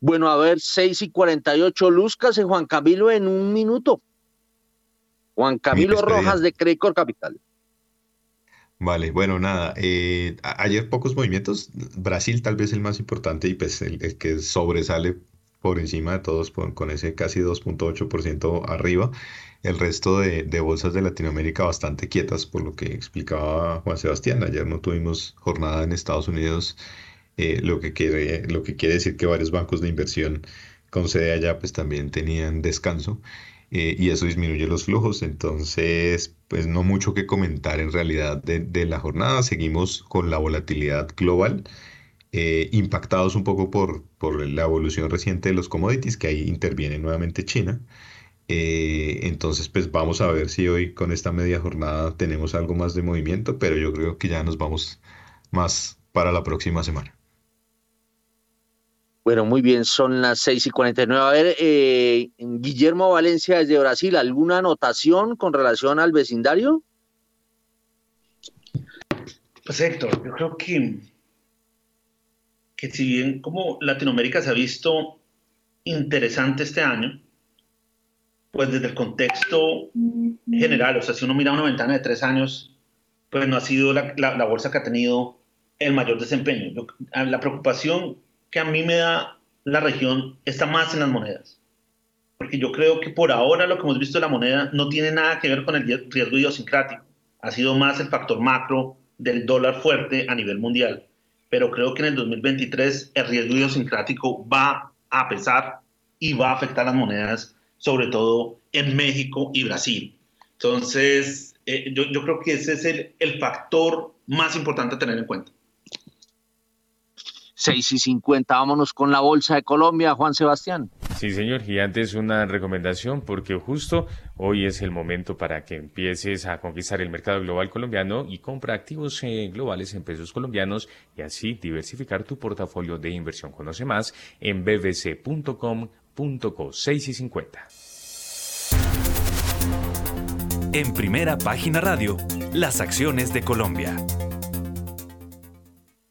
Bueno, a ver, 6 y 48, Luzcas y Juan Camilo en un minuto. Juan Camilo Rojas de Crecor Capital. Vale, bueno, nada. Eh, ayer pocos movimientos. Brasil tal vez el más importante y pues el, el que sobresale por encima de todos con ese casi 2.8% arriba. El resto de, bolsas de Latinoamérica bastante quietas, por lo que explicaba Juan Sebastián. Ayer no tuvimos jornada en Estados Unidos, eh, lo, que quiere, lo que quiere decir que varios bancos de inversión con sede allá pues también tenían descanso. Eh, y eso disminuye los flujos. Entonces, pues no mucho que comentar en realidad de, la jornada. Seguimos con la volatilidad global. Eh, impactados un poco por, por la evolución reciente de los commodities, que ahí interviene nuevamente China. Eh, entonces, pues vamos a ver si hoy con esta media jornada tenemos algo más de movimiento, pero yo creo que ya nos vamos más para la próxima semana. Bueno, muy bien, son las 6 y 49. A ver, eh, Guillermo Valencia desde Brasil, ¿alguna anotación con relación al vecindario? Pues Héctor, yo creo que que si bien como Latinoamérica se ha visto interesante este año, pues desde el contexto general, o sea, si uno mira una ventana de tres años, pues no ha sido la, la, bolsa que ha tenido el mayor desempeño. la preocupación que a mí me da la región está más en las monedas. Porque yo creo que por ahora lo que hemos visto de la moneda no tiene nada que ver con el riesgo idiosincrático. Ha sido más el factor macro del dólar fuerte a nivel mundial pero creo que en el 2023 el riesgo idiosincrático va a pesar y va a afectar las monedas, sobre todo en México y Brasil. Entonces, eh, yo, yo, creo que ese es el, el factor más importante a tener en cuenta. 6 y 50. Vámonos con la Bolsa de Colombia, Juan Sebastián. Sí, señor, Gigantes, una recomendación porque justo hoy es el momento para que empieces a conquistar el mercado global colombiano y compra activos eh, globales en pesos colombianos y así diversificar tu portafolio de inversión. Conoce más en bbc.com.co 6 y 50. En primera página radio, las acciones de Colombia.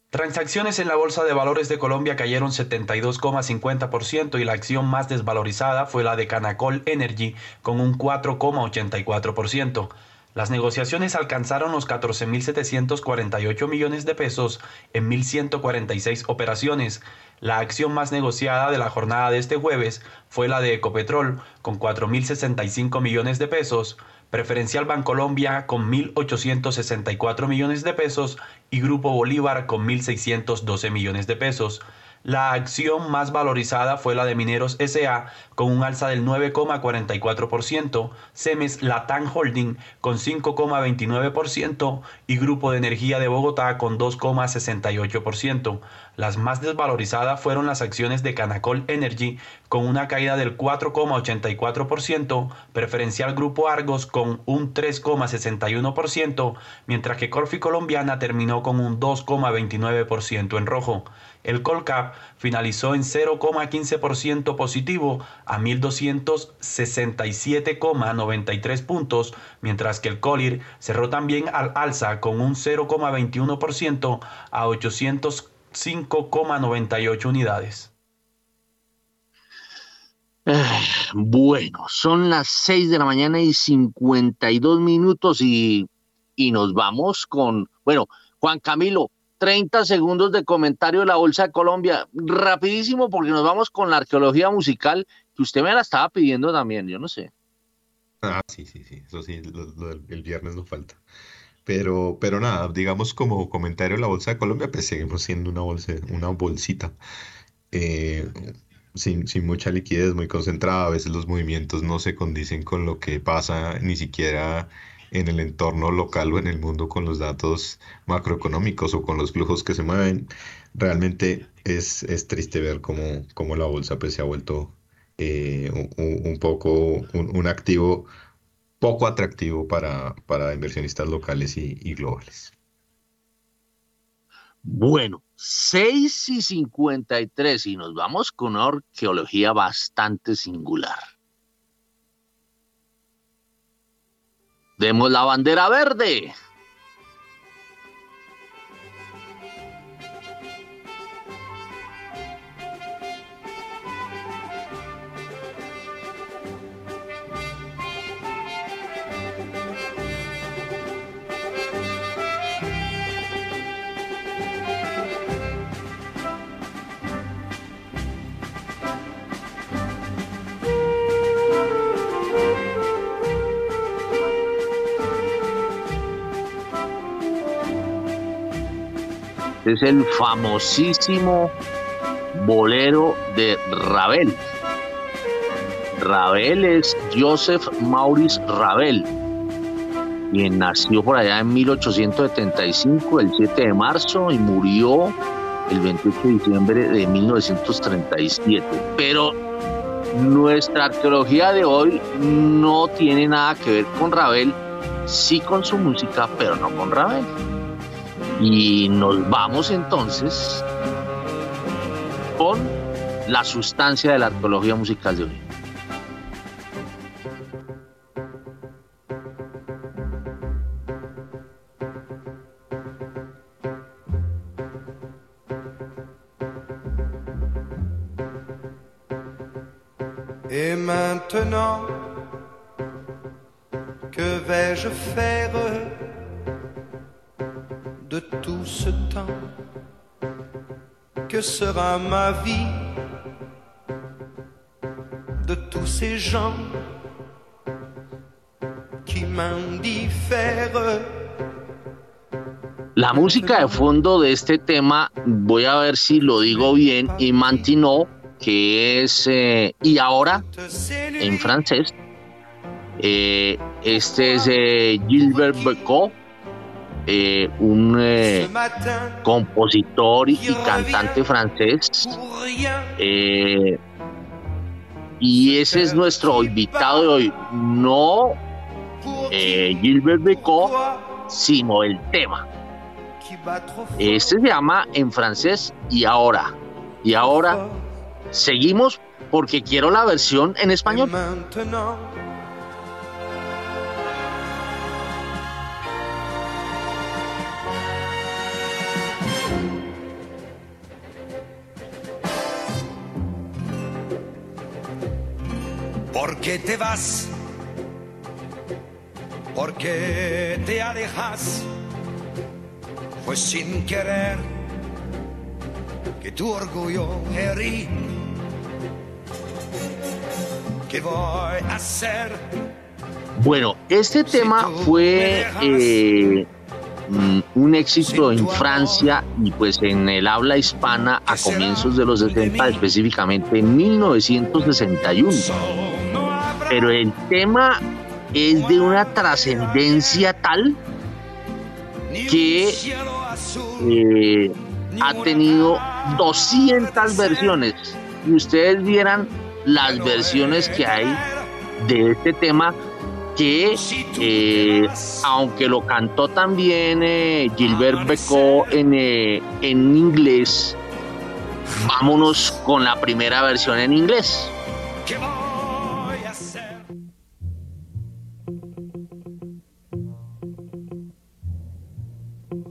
Transacciones en la Bolsa de Valores de Colombia cayeron 72,50% y la acción más desvalorizada fue la de Canacol Energy con un 4,84%. Las negociaciones alcanzaron los 14.748 millones de pesos en 1.146 operaciones. La acción más negociada de la jornada de este jueves fue la de Ecopetrol con 4.065 millones de pesos. Preferencial Bancolombia con 1.864 millones de pesos y Grupo Bolívar con 1.612 millones de pesos. La acción más valorizada fue la de Mineros SA con un alza del 9,44%, Semes Latam Holding con 5,29% y Grupo de Energía de Bogotá con 2,68%. Las más desvalorizadas fueron las acciones de Canacol Energy con una caída del 4,84%, Preferencial Grupo Argos con un 3,61%, mientras que Corfi Colombiana terminó con un 2,29% en rojo. El Colcap finalizó en 0,15% positivo a 1.267,93 puntos, mientras que el Colir cerró también al alza con un 0,21% a 805,98 unidades. Bueno, son las 6 de la mañana y 52 minutos y, y nos vamos con, bueno, Juan Camilo, 30 segundos de comentario de la Bolsa de Colombia. Rapidísimo porque nos vamos con la arqueología musical que usted me la estaba pidiendo también, yo no sé. Ah, sí, sí, sí, eso sí, el viernes no falta. Pero, pero nada, digamos como comentario la Bolsa de Colombia, pues seguimos siendo una bolsa, una bolsita eh, sin, sin mucha liquidez, muy concentrada. A veces los movimientos no se condicen con lo que pasa ni siquiera en el entorno local o en el mundo con los datos macroeconómicos o con los flujos que se mueven. Realmente es, es triste ver cómo, cómo la bolsa pues, se ha vuelto eh, un, poco un, activo poco atractivo para, para inversionistas locales y, y globales. Bueno, 6 y 53 y nos vamos con una arqueología bastante singular. Demos la bandera verde. Es el famosísimo bolero de Ravel. Ravel es Joseph Maurice Ravel, quien nació por allá en 1875, el 7 de marzo, y murió el 28 de diciembre de 1937. Pero nuestra arqueología de hoy no tiene nada que ver con Ravel, sí con su música, pero no con Ravel. Y nos vamos entonces con la sustancia de la arqueología musical de hoy. Sera ma vie. De tous ces gens qui m'indiffèrent. La música de fondo de este tema, voy a ver si lo digo bien, y Mantino, que es eh, y ahora en francés. Eh, este es eh, Gilbert Becot, eh, un eh, compositor y, cantante francés. Eh, y ese es nuestro invitado de hoy. No Gilbert Becot, sino el tema. Este se llama en francés y ahora. Y ahora seguimos porque quiero la versión en español. Qué te vas? ¿Por qué te alejas? Fue sin querer que tu orgullo herí. ¿Qué voy a hacer? Bueno, este tema fue eh, mm, un éxito en Francia y pues en el habla hispana a comienzos de los 70, específicamente en 1961 pero el tema es de una trascendencia tal que eh, ha tenido 200 versiones. Y ustedes vieran las versiones que hay de este tema que eh, aunque lo cantó también eh, Gilbert Becot en, en inglés, vámonos con la primera versión en inglés.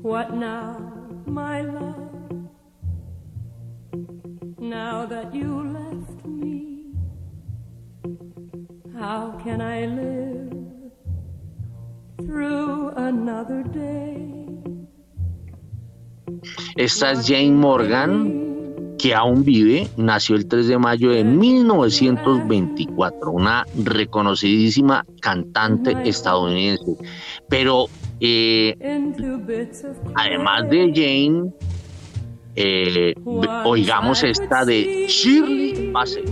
What now, my love? Now that you left me, how can I live through another day? Esta es Jane Morgan que aún vive, nació el 3 de mayo de 1924, una reconocidísima cantante estadounidense. Pero eh, además de Jane, eh, oigamos esta de Shirley Bassey.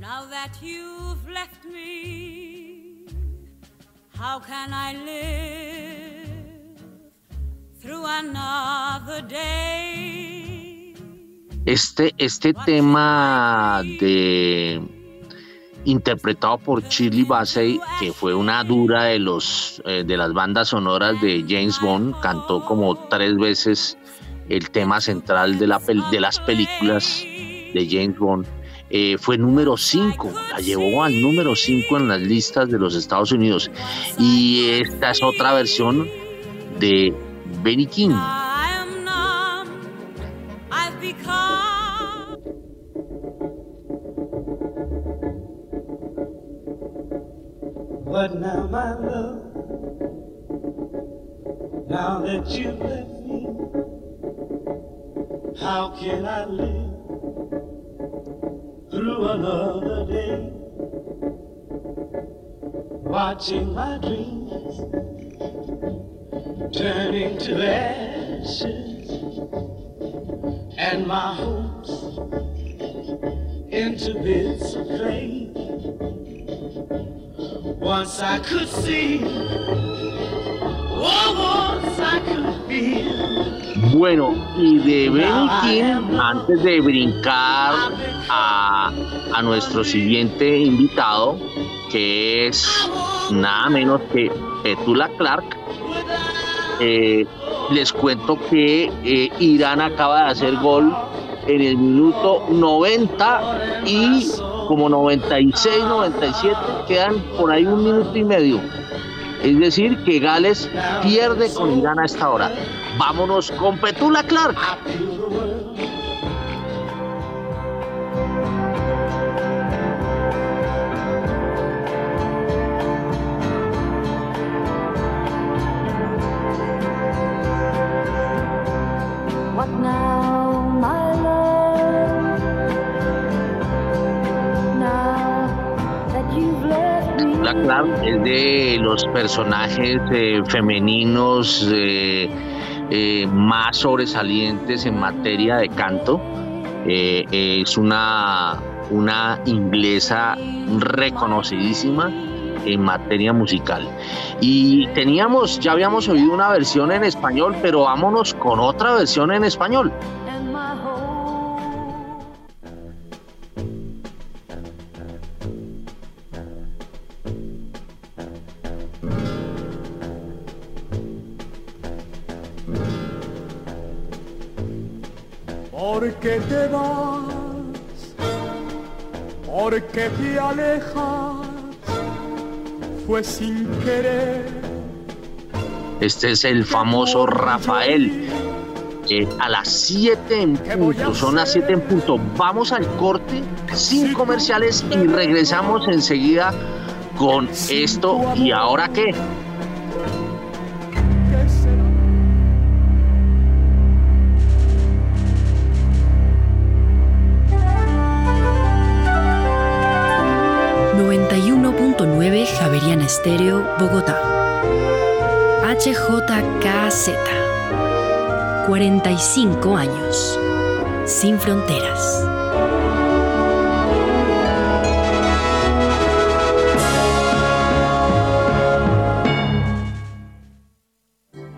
now that you've left me, how can I live through another day? Este, este tema de interpretado por Shirley Bassey, que fue una dura de, los, eh, de las bandas sonoras de James Bond, cantó como tres veces el tema central de, la, de las películas de James Bond. Eh, fue número 5, la llevó al número 5 en las listas de los Estados Unidos. Y esta es otra versión de Benny King. But now, my love, now that you've left me, how can I live through another day? Watching my dreams turning to ashes and my hopes into bits of. Once I could see, oh, once I could feel. Bueno, y de Benny antes de brincar a, a nuestro siguiente invitado, que es nada menos que Petula Clark, eh, les cuento que eh, Irán acaba de hacer gol en el minuto 90 y como 96, 97, quedan por ahí un minuto y medio. Es decir, que Gales pierde con Irán a esta hora. Vámonos con Petula Clark. De los personajes eh, femeninos eh, eh, más sobresalientes en materia de canto. es una, una inglesa reconocidísima en materia musical. Y teníamos, ya habíamos oído una versión en español, pero vámonos con otra versión en español. 'Que te alejas, fue sin querer. Este es el famoso Rafael. a las 7 en punto, son las 7 en punto. Vamos al corte sin comerciales y regresamos enseguida con esto. ¿Y ahora qué? Estéreo, Bogotá. HJKZ. 45 años. Sin fronteras.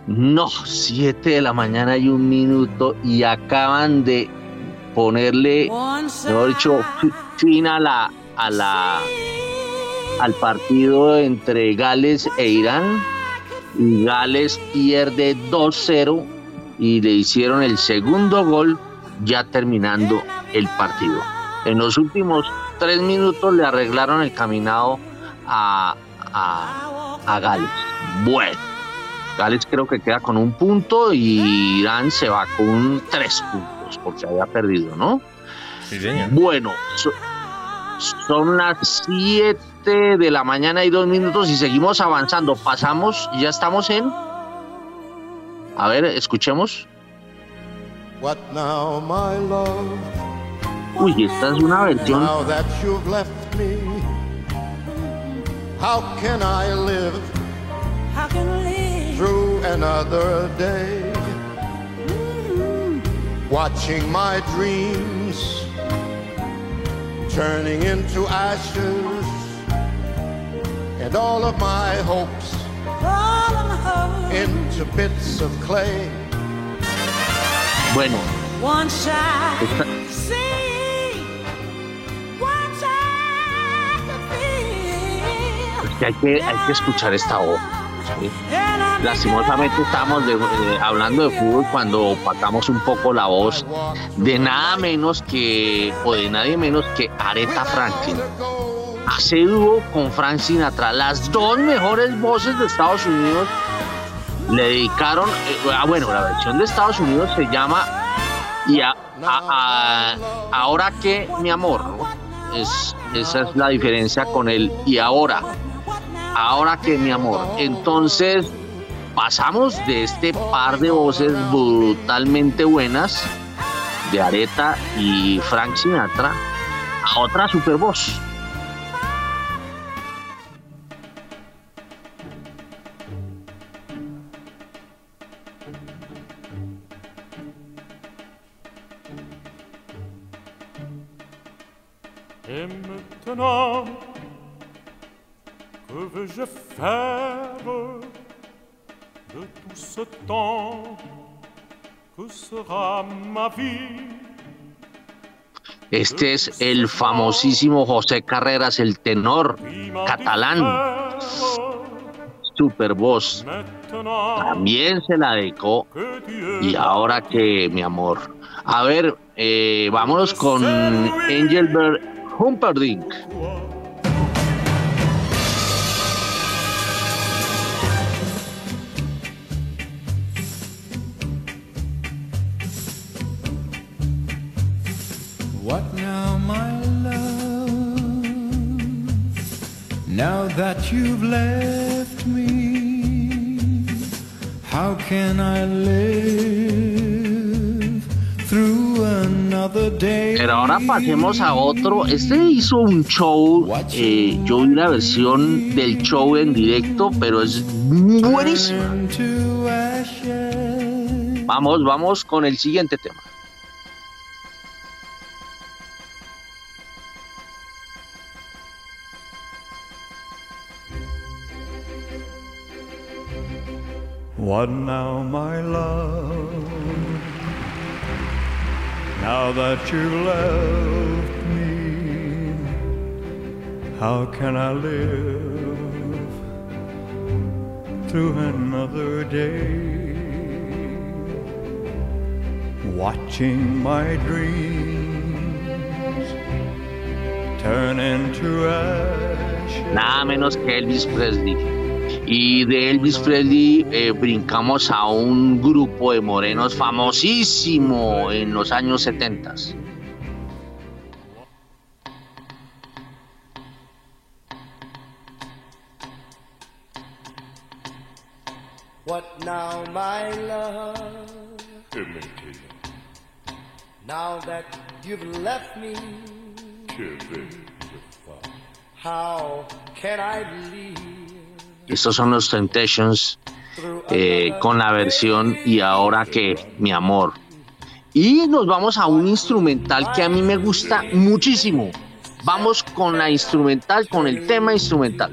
No, 7 de la mañana y un minuto y acaban de ponerle, mejor dicho, fin a la, a la al partido entre Gales e Irán. Y Gales pierde 2-0 y le hicieron el segundo gol ya terminando el partido. En los últimos tres minutos le arreglaron el caminado a, a, Gales. Bueno, Gales creo que queda con un punto y Irán se va con tres puntos porque había perdido, ¿no? Sí, señor. Bueno, son las de la mañana y dos minutos y seguimos avanzando. Pasamos, ya estamos en A ver, escuchemos. What now, my love? Uy, esta es una versión. Now that you've left me, how can I live How can I live? through another day? Watching my dreams turning into ashes, and all of my hopes All of my hopes. into bits of clay. Bueno, Once I esta- see, once I can feel. es que hay que, hay que escuchar esta voz. ¿sí? Lastimosamente estamos de- eh, hablando de fútbol cuando opacamos un poco la voz de nada menos que, o de nadie menos que Aretha Franklin. Hace dúo con Frank Sinatra, las dos mejores voces de Estados Unidos le dedicaron, eh, ah, bueno, la versión de Estados Unidos se llama y a- ahora que mi amor, es, esa es la diferencia con el y ahora, ahora que mi amor. Entonces pasamos de este par de voces brutalmente buenas de Aretha y Frank Sinatra a otra super voz. Este es el famosísimo José Carreras, el tenor catalán, super voz. También se la dedicó y ahora que mi amor. A ver, eh, vámonos con Engelbert Humperdinck. Now that you've left me, how can I live through another day? Pero ahora pasemos a otro. Este hizo un show. eh, yo vi la versión del show en directo, pero es ashes. Vamos, vamos con el siguiente tema. What now, my love? Now that you left me, how can I live through another day? Watching my dreams turn into ashes. Nada menos que Elvis Presley. Y de Elvis Presley eh, brincamos a un grupo de morenos famosísimo en los años 70. What now, my love? Now that you've left me, how can I believe Estos son los Temptations eh, con la versión Y ahora que mi amor. Y nos vamos a un instrumental que a mí me gusta muchísimo. Vamos con la instrumental, con el tema instrumental.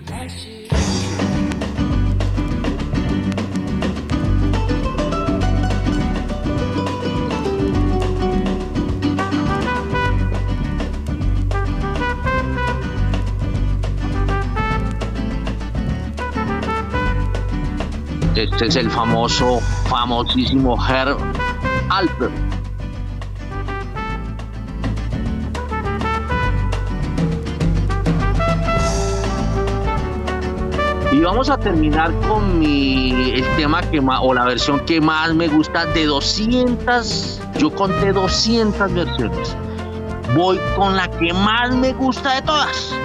Este es el famoso, famosísimo Herr Alpert. Y vamos a terminar con mi, el tema que más, o la versión que más me gusta de 200, yo conté 200 versiones. Voy con la que más me gusta de todas.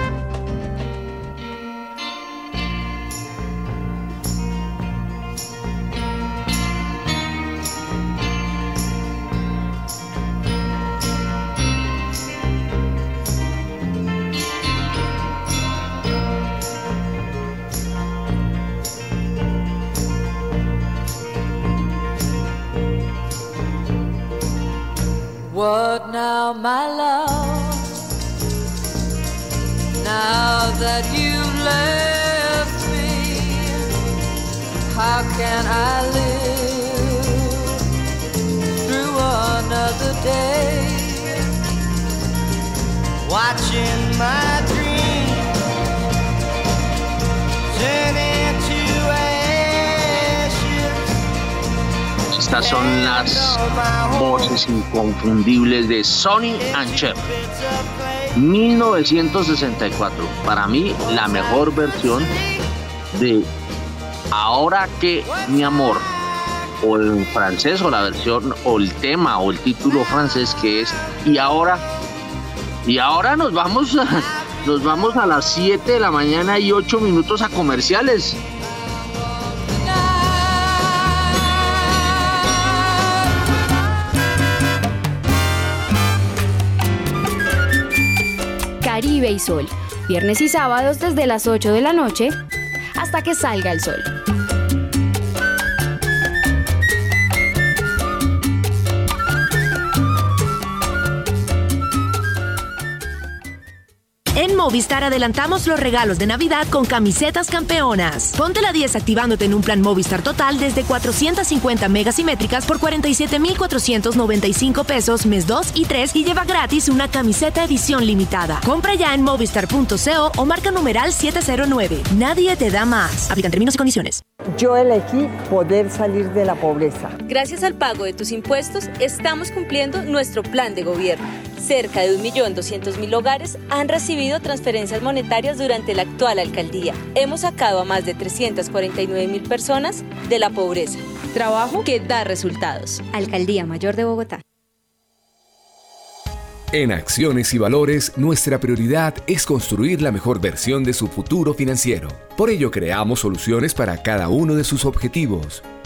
Estas son las voces inconfundibles de Sonny and Cher. 1964. Para mí, la mejor versión de Ahora que mi amor. O en francés, o la versión, o el tema, o el título francés que es Y ahora. Y ahora nos vamos a, nos vamos a las 7 de la mañana y 8 minutos a comerciales. Caribe y Sol, viernes y sábados desde las 8 de la noche hasta que salga el sol. En Movistar adelantamos los regalos de Navidad con camisetas campeonas. Ponte la 10 activándote en un plan Movistar total desde 450 megasimétricas por 47,495 pesos mes 2 y 3 y lleva gratis una camiseta edición limitada. Compra ya en movistar.co o marca numeral 709. Nadie te da más. Aplican términos y condiciones. Yo elegí poder salir de la pobreza. Gracias al pago de tus impuestos, estamos cumpliendo nuestro plan de gobierno. Cerca de 1.200.000 hogares han recibido transferencias monetarias durante la actual alcaldía. Hemos sacado a más de 349.000 personas de la pobreza. Trabajo que da resultados. Alcaldía Mayor de Bogotá. En Acciones y Valores, nuestra prioridad es construir la mejor versión de su futuro financiero. Por ello, creamos soluciones para cada uno de sus objetivos.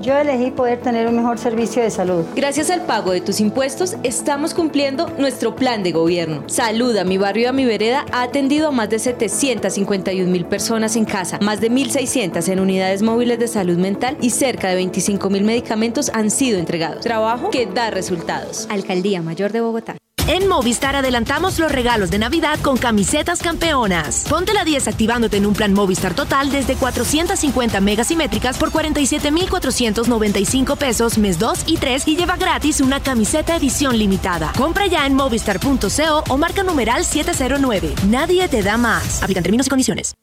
Yo elegí poder tener un mejor servicio de salud. Gracias al pago de tus impuestos, estamos cumpliendo nuestro plan de gobierno. Salud a mi barrio y a mi vereda ha atendido a más de 751 mil personas en casa, más de 1.600 en unidades móviles de salud mental y cerca de 25 mil medicamentos han sido entregados. Trabajo que da resultados. Alcaldía Mayor de Bogotá. En Movistar adelantamos los regalos de Navidad con camisetas campeonas. Ponte la 10 activándote en un plan Movistar total desde 450 megasimétricas por 47,495 pesos mes 2 y 3 y lleva gratis una camiseta edición limitada. Compra ya en movistar.co o marca numeral 709. Nadie te da más. Aplican términos y condiciones.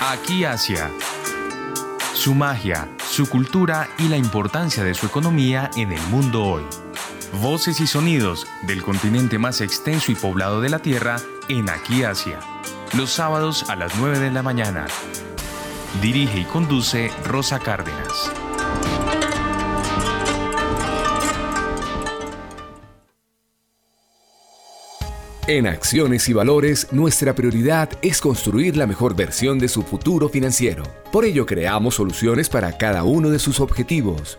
Aquí Asia. Su magia, su cultura y la importancia de su economía en el mundo hoy. Voces y sonidos del continente más extenso y poblado de la Tierra en Aquí Asia. Los sábados a las 9 de la mañana. Dirige y conduce Rosa Cárdenas. En Acciones y Valores, nuestra prioridad es construir la mejor versión de su futuro financiero. Por ello, creamos soluciones para cada uno de sus objetivos.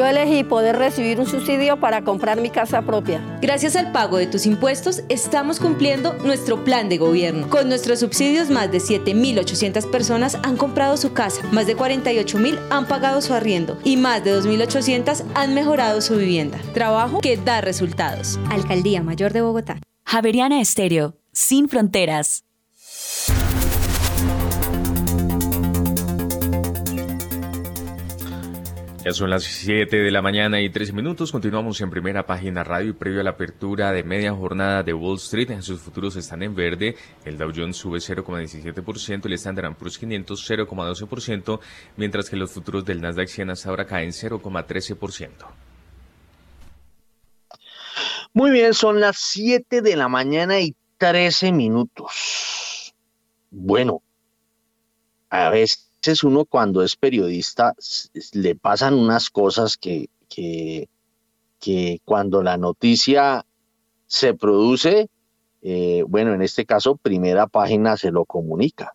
Yo elegí poder recibir un subsidio para comprar mi casa propia. Gracias al pago de tus impuestos, estamos cumpliendo nuestro plan de gobierno. Con nuestros subsidios, más de 7.800 personas han comprado su casa, más de 48.000 han pagado su arriendo y más de 2.800 han mejorado su vivienda. Trabajo que da resultados. Alcaldía Mayor de Bogotá. Javeriana Estéreo, sin fronteras. Ya son las 7 de la mañana y 13 minutos. Continuamos en primera página radio y previo a la apertura de media jornada de Wall Street. En sus futuros están en verde. El Dow Jones sube 0,17%, el Standard Poor's 500 0,12%, mientras que los futuros del Nasdaq 100 hasta ahora caen 0,13%. Muy bien, son las 7 de la mañana y 13 minutos. Bueno, a veces uno cuando es periodista le pasan unas cosas que, que, cuando la noticia se produce, eh, bueno, en este caso, primera página se lo comunica.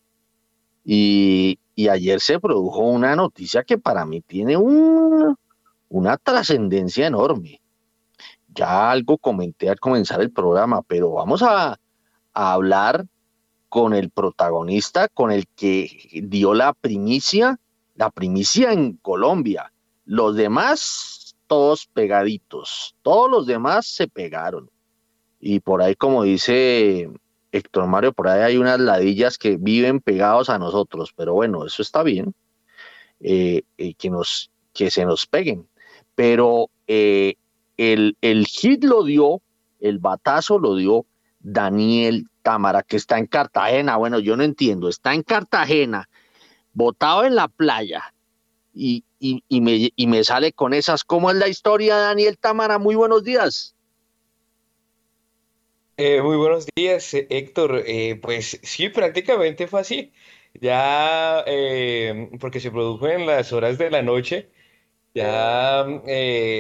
Y, y ayer se produjo una noticia que para mí tiene un, una trascendencia enorme. Ya algo comenté al comenzar el programa, pero vamos a hablar con el protagonista, con el que dio la primicia, la primicia en Colombia. Los demás, todos pegaditos, todos los demás se pegaron. Y por ahí, como dice Héctor Mario, por ahí hay unas ladillas que viven pegados a nosotros, pero bueno, eso está bien, eh, eh, que, nos, que se nos peguen. Pero eh, el, el hit lo dio, el batazo lo dio Daniel Támara, que está en Cartagena. Bueno, yo no entiendo, está en Cartagena, botado en la playa, y, y, me, y me sale con esas. ¿Cómo es la historia, Daniel Támara? Muy buenos días. Eh, muy buenos días, eh, Héctor. Eh, pues sí, prácticamente fue así. Ya, porque se produjo en las horas de la noche, ya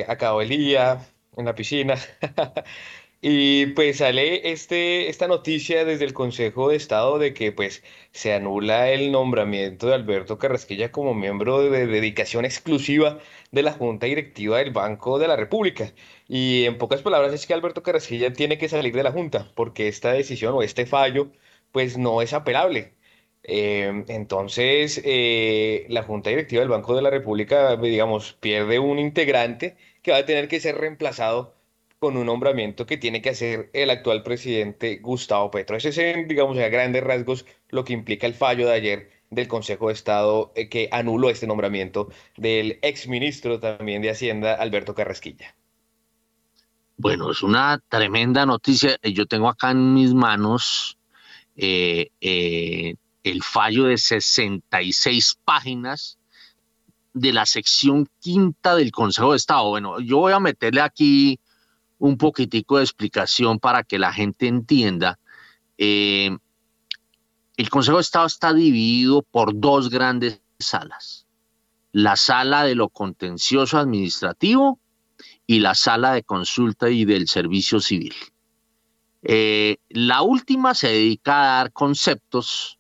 acabó el día en la piscina. <laughs> Y pues sale este, esta noticia desde el Consejo de Estado de que pues se anula el nombramiento de Alberto Carrasquilla como miembro de dedicación exclusiva de la Junta Directiva del Banco de la República. Y en pocas palabras es que Alberto Carrasquilla tiene que salir de la Junta porque esta decisión o este fallo pues no es apelable. Eh, entonces, eh, la Junta Directiva del Banco de la República, digamos, pierde un integrante que va a tener que ser reemplazado con un nombramiento que tiene que hacer el actual presidente Gustavo Petro. Ese es, digamos, a grandes rasgos lo que implica el fallo de ayer del Consejo de Estado eh, que anuló este nombramiento del exministro también de Hacienda, Alberto Carrasquilla. Bueno, es una tremenda noticia. Yo tengo acá en mis manos eh, eh, el fallo de 66 páginas de la sección quinta del Consejo de Estado. Bueno, yo voy a meterle aquí un poquitico de explicación para que la gente entienda. Eh, el Consejo de Estado está dividido por dos grandes salas. La sala de lo contencioso administrativo y la sala de consulta y del servicio civil. Eh, la última se dedica a dar conceptos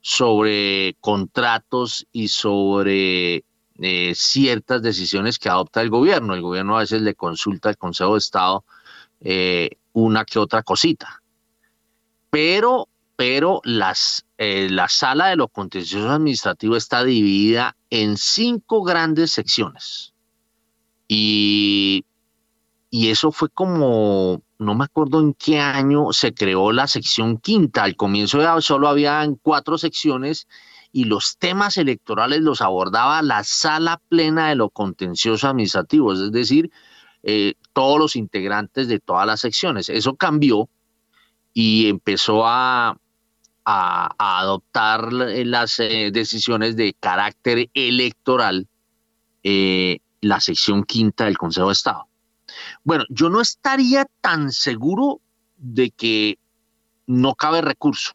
sobre contratos y sobre eh, ciertas decisiones que adopta el gobierno. El gobierno a veces le consulta al Consejo de Estado eh, una que otra cosita. Pero, pero las, eh, la sala de lo contencioso administrativo está dividida en cinco grandes secciones. Y, y eso fue como, no me acuerdo en qué año se creó la sección quinta. Al comienzo solo habían cuatro secciones y los temas electorales los abordaba la sala plena de lo contencioso administrativo, es decir, eh, todos los integrantes de todas las secciones. Eso cambió y empezó a, a, adoptar las eh, decisiones de carácter electoral eh, la sección quinta del Consejo de Estado. Bueno, yo no estaría tan seguro de que no cabe recurso.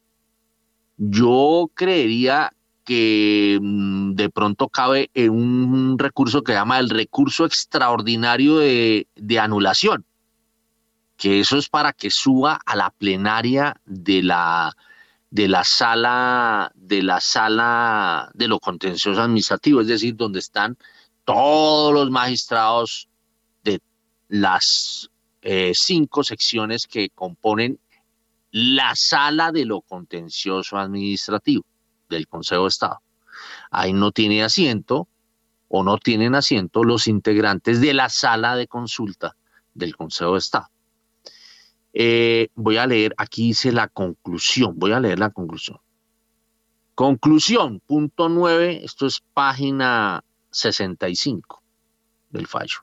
Yo creería que mm, de pronto cabe en un recurso que se llama el recurso extraordinario de, de anulación, porque eso es para que suba a la plenaria de la de la sala de la sala de lo contencioso administrativo, es decir, donde están todos los magistrados de las eh, cinco secciones que componen la sala de lo contencioso administrativo del Consejo de Estado. Ahí no tiene asiento o no tienen asiento los integrantes de la sala de consulta del Consejo de Estado. Eh, voy a leer, aquí dice la conclusión, voy a leer la conclusión. Conclusión, punto 9, esto es página 65 del fallo.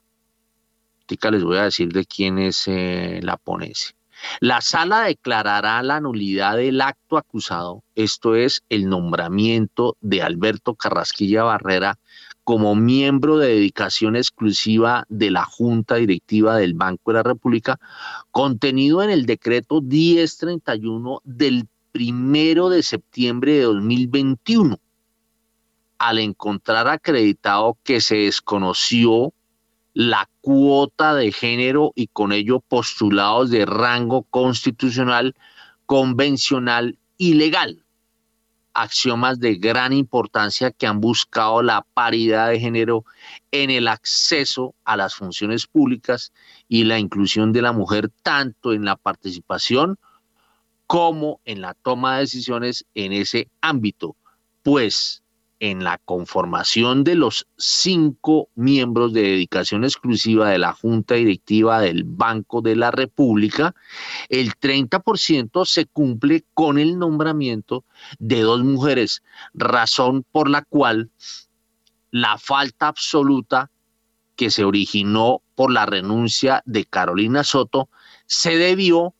Tica les voy a decir de quién es eh, la ponencia. La sala declarará la nulidad del acto acusado, esto es el nombramiento de Alberto Carrasquilla Barrera como miembro de dedicación exclusiva de la Junta Directiva del Banco de la República, contenido en el decreto 1031 del primero de septiembre de 2021, al encontrar acreditado que se desconoció la cuota de género y con ello postulados de rango constitucional, convencional y legal. Axiomas de gran importancia que han buscado la paridad de género en el acceso a las funciones públicas y la inclusión de la mujer tanto en la participación como en la toma de decisiones en ese ámbito, pues en la conformación de los cinco miembros de dedicación exclusiva de la Junta Directiva del Banco de la República, el 30% se cumple con el nombramiento de dos mujeres, razón por la cual la falta absoluta que se originó por la renuncia de Carolina Soto se debió,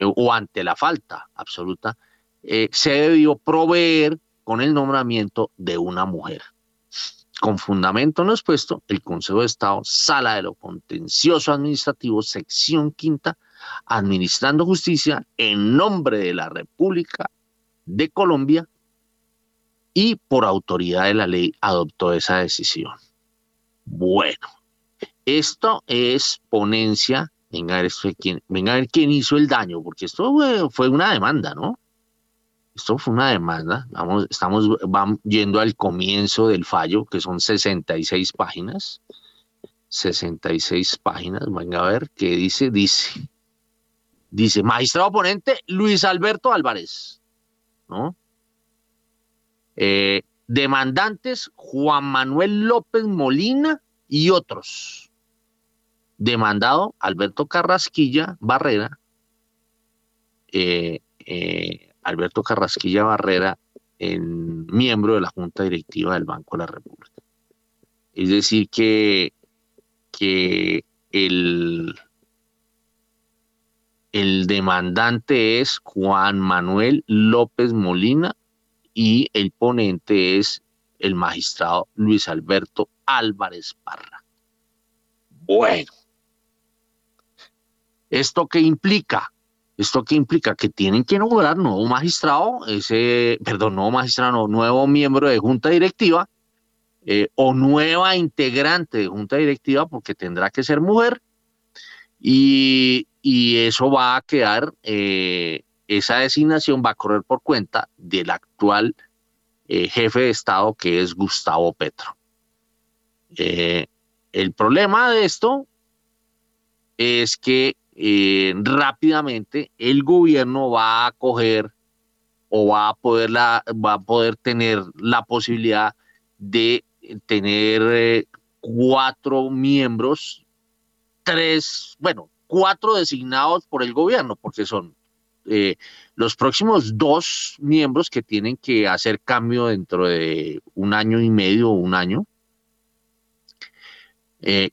o ante la falta absoluta, eh, se debió proveer con el nombramiento de una mujer. Con fundamento no expuesto, el Consejo de Estado, Sala de lo Contencioso Administrativo, sección quinta, administrando justicia en nombre de la República de Colombia y por autoridad de la ley adoptó esa decisión. Bueno, esto es ponencia. Venga a ver, venga a ver quién hizo el daño, porque esto fue una demanda, ¿no? Esto fue una demanda, vamos, estamos vamos yendo al comienzo del fallo, que son 66 páginas. 66 páginas, venga a ver qué dice, dice. Dice, magistrado oponente Luis Alberto Álvarez, ¿no? Eh, demandantes Juan Manuel López Molina y otros. Demandado Alberto Carrasquilla Barrera, eh, eh, Alberto Carrasquilla Barrera, en miembro de la Junta Directiva del Banco de la República. Es decir, que, que el, el demandante es Juan Manuel López Molina y el ponente es el magistrado Luis Alberto Álvarez Parra. Bueno, ¿esto qué implica? ¿Esto qué implica? Que tienen que nombrar nuevo magistrado, ese, perdón, nuevo magistrado, nuevo miembro de junta directiva eh, o nueva integrante de junta directiva, porque tendrá que ser mujer, y, eso va a quedar, eh, esa designación va a correr por cuenta del actual eh, jefe de Estado, que es Gustavo Petro. el problema de esto es que eh, rápidamente el gobierno va a coger o va a poder, la, va a poder tener la posibilidad de tener eh, cuatro miembros, tres, bueno, cuatro designados por el gobierno, porque son eh, los próximos dos miembros que tienen que hacer cambio dentro de un año y medio o un año.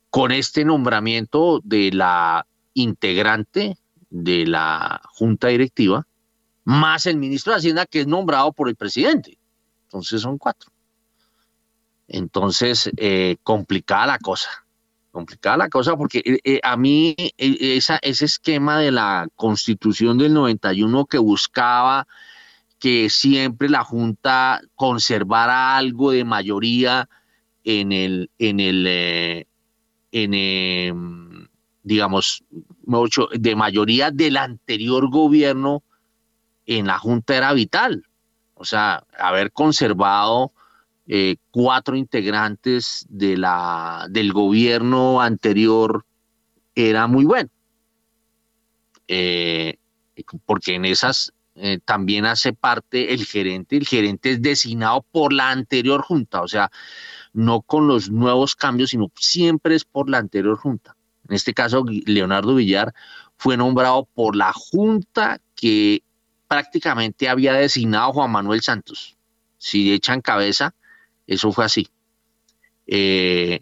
con este nombramiento de la integrante de la junta directiva, más el ministro de Hacienda que es nombrado por el presidente. Entonces son cuatro. Entonces, eh, complicada la cosa. Complicada la cosa porque eh, eh, a mí ese esquema de la constitución del 91 que buscaba que siempre la Junta conservara algo de mayoría en el, en el, en, digamos, de mayoría del anterior gobierno en la Junta era vital. O sea, haber conservado eh, cuatro integrantes de la, del gobierno anterior era muy bueno. Eh, porque en esas eh, también hace parte el gerente. El gerente es designado por la anterior junta, o sea, no con los nuevos cambios, sino siempre es por la anterior junta. En este caso, Leonardo Villar fue nombrado por la junta que prácticamente había designado Juan Manuel Santos. Si echan cabeza, eso fue así. Eh,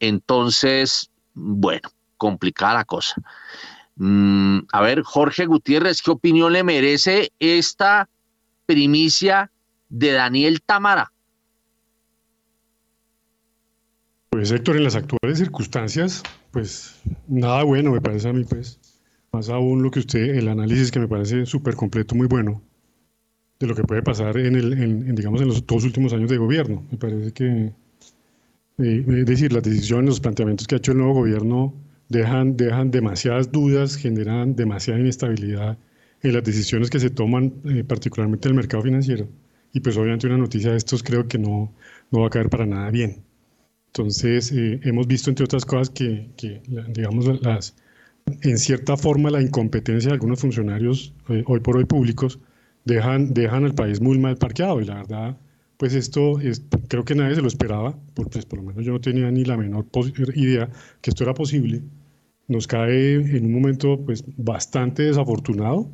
entonces, bueno, complicada la cosa. Mm, a ver, Jorge Gutiérrez, ¿qué opinión le merece esta primicia de Daniel Tamara? Pues Héctor, en las actuales circunstancias, pues nada bueno me parece a mí, pues. Más aún lo que usted, el análisis que me parece súper completo, muy bueno, de lo que puede pasar en, el, en, digamos, en los dos últimos años de gobierno. Me parece que, eh, es decir, las decisiones, los planteamientos que ha hecho el nuevo gobierno dejan, dejan demasiadas dudas, generan demasiada inestabilidad en las decisiones que se toman, eh, particularmente en el mercado financiero. Y pues obviamente una noticia de estos creo que no, no va a caer para nada bien. Entonces, eh, hemos visto, entre otras cosas, que, digamos, las, en cierta forma la incompetencia de algunos funcionarios eh, hoy por hoy públicos dejan, dejan al país muy mal parqueado. Y la verdad, pues esto es, creo que nadie se lo esperaba, pues por lo menos yo no tenía ni la menor idea que esto era posible. Nos cae en un momento pues bastante desafortunado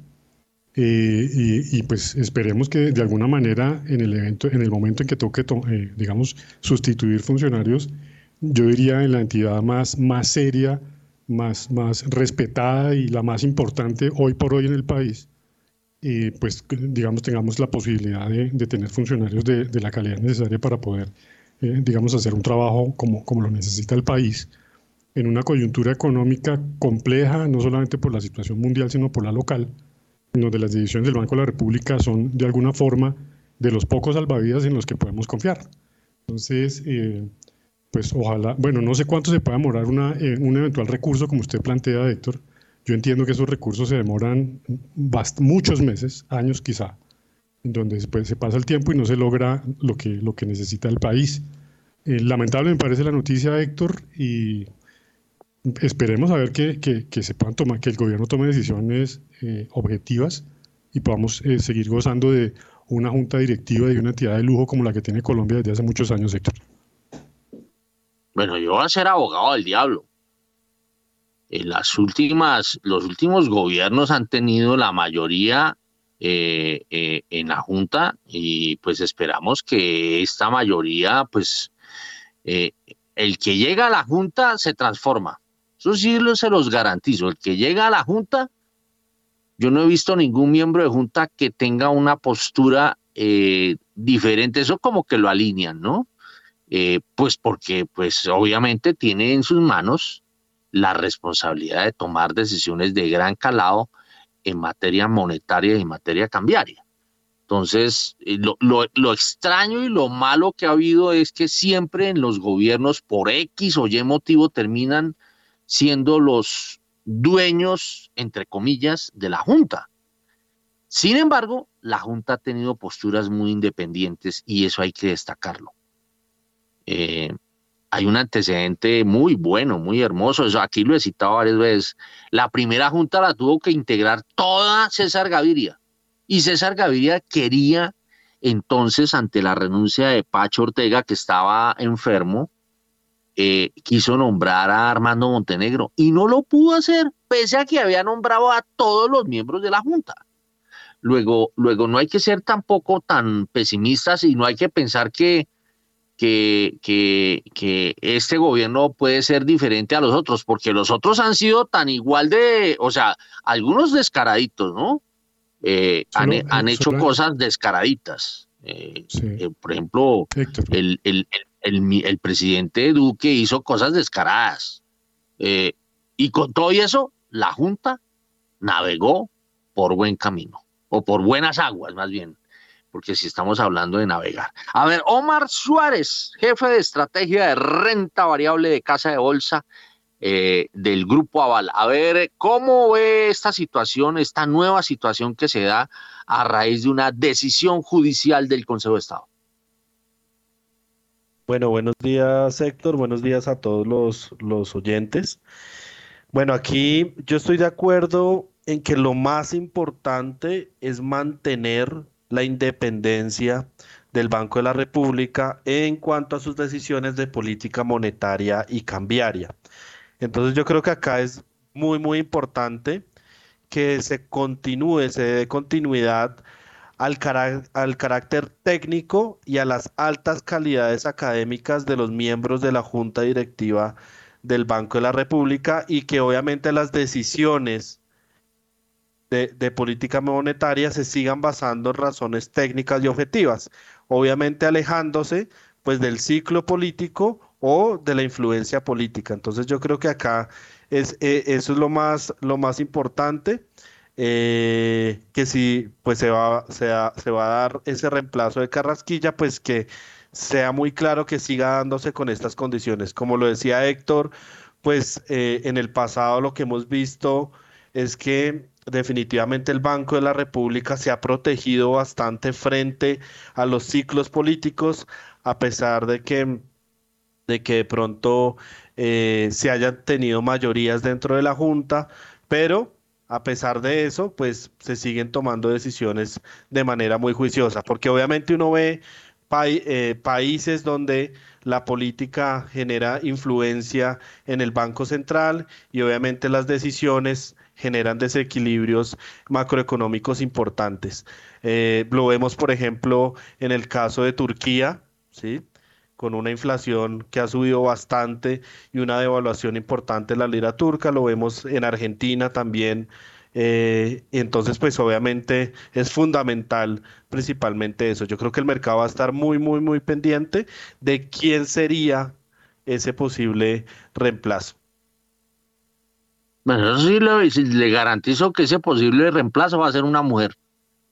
eh, y, pues esperemos que de alguna manera en el evento, en el momento en que toque, eh, digamos, sustituir funcionarios, yo diría en la entidad más, más seria, más, más respetada y la más importante hoy por hoy en el país, y pues digamos tengamos la posibilidad de, tener funcionarios de, de, la calidad necesaria para poder, eh, digamos, hacer un trabajo como, como lo necesita el país en una coyuntura económica compleja, no solamente por la situación mundial, sino por la local, donde las decisiones del Banco de la República son de alguna forma de los pocos salvavidas en los que podemos confiar. Entonces, eh, pues ojalá, bueno, no sé cuánto se puede demorar una, eh, un eventual recurso como usted plantea, Héctor, yo entiendo que esos recursos se demoran muchos meses, años quizá, donde después se pasa el tiempo y no se logra lo que, lo que necesita el país. Eh, lamentable me parece la noticia, Héctor, y esperemos a ver que, que, se puedan tomar, que el gobierno tome decisiones eh, objetivas y podamos eh, seguir gozando de una junta directiva y una entidad de lujo como la que tiene Colombia desde hace muchos años, Héctor. Bueno, yo voy a ser abogado del diablo las últimas, los últimos gobiernos han tenido la mayoría eh, eh, en la Junta y pues esperamos que esta mayoría, pues eh, el que llega a la Junta se transforma. Eso sí se los garantizo. El que llega a la Junta, yo no he visto ningún miembro de Junta que tenga una postura diferente. Eso como que lo alinean, ¿no? pues porque pues obviamente tiene en sus manos la responsabilidad de tomar decisiones de gran calado en materia monetaria y en materia cambiaria. Entonces, eh, lo, extraño y lo malo que ha habido es que siempre en los gobiernos, por X o Y motivo, terminan siendo los dueños, entre comillas, de la Junta. Sin embargo, la Junta ha tenido posturas muy independientes y eso hay que destacarlo. Eh, hay un antecedente muy bueno, muy hermoso. Eso aquí lo he citado varias veces. La primera junta la tuvo que integrar toda César Gaviria. Y César Gaviria quería entonces, ante la renuncia de Pacho Ortega, que estaba enfermo, eh, quiso nombrar a Armando Montenegro y no lo pudo hacer, pese a que había nombrado a todos los miembros de la Junta. Luego, luego no hay que ser tampoco tan pesimistas y no hay que pensar que que, que, este gobierno puede ser diferente a los otros, porque los otros han sido tan igual de, o sea, algunos descaraditos, ¿no? Eh, han, hecho cosas descaraditas. Eh, eh, por ejemplo, el, el, el, el, presidente Duque hizo cosas descaradas. y con todo eso, la Junta navegó por buen camino, o por buenas aguas, más bien porque si estamos hablando de navegar. A ver, Omar Suárez, jefe de estrategia de renta variable de Casa de Bolsa, eh, del Grupo Aval. A ver, ¿cómo ve esta situación, esta nueva situación que se da a raíz de una decisión judicial del Consejo de Estado? Bueno, buenos días Héctor, buenos días a todos los, los oyentes. Bueno, aquí yo estoy de acuerdo en que lo más importante es mantener la independencia del Banco de la República en cuanto a sus decisiones de política monetaria y cambiaria. Entonces yo creo que acá es muy, muy importante que se continúe, se dé continuidad al, al carácter técnico y a las altas calidades académicas de los miembros de la Junta Directiva del Banco de la República y que obviamente las decisiones de, de, política monetaria se sigan basando en razones técnicas y objetivas, obviamente alejándose pues del ciclo político o de la influencia política. Entonces yo creo que acá es, eh, eso es lo más, lo más importante, eh, que si pues se va, se, se va a dar ese reemplazo de Carrasquilla, pues que sea muy claro que siga dándose con estas condiciones. Como lo decía Héctor, pues eh, en el pasado lo que hemos visto es que definitivamente el Banco de la República se ha protegido bastante frente a los ciclos políticos, a pesar de que de que de pronto eh, se hayan tenido mayorías dentro de la Junta, pero a pesar de eso, pues se siguen tomando decisiones de manera muy juiciosa, porque obviamente uno ve eh, países donde la política genera influencia en el Banco Central y obviamente las decisiones generan desequilibrios macroeconómicos importantes. Eh, lo vemos, por ejemplo, en el caso de Turquía, ¿sí? Con una inflación que ha subido bastante y una devaluación importante de la lira turca, lo vemos en Argentina también. Eh, entonces, pues obviamente es fundamental principalmente eso. Yo creo que el mercado va a estar muy, muy, muy pendiente de quién sería ese posible reemplazo. Bueno, eso sí le, le garantizo que ese posible reemplazo va a ser una mujer,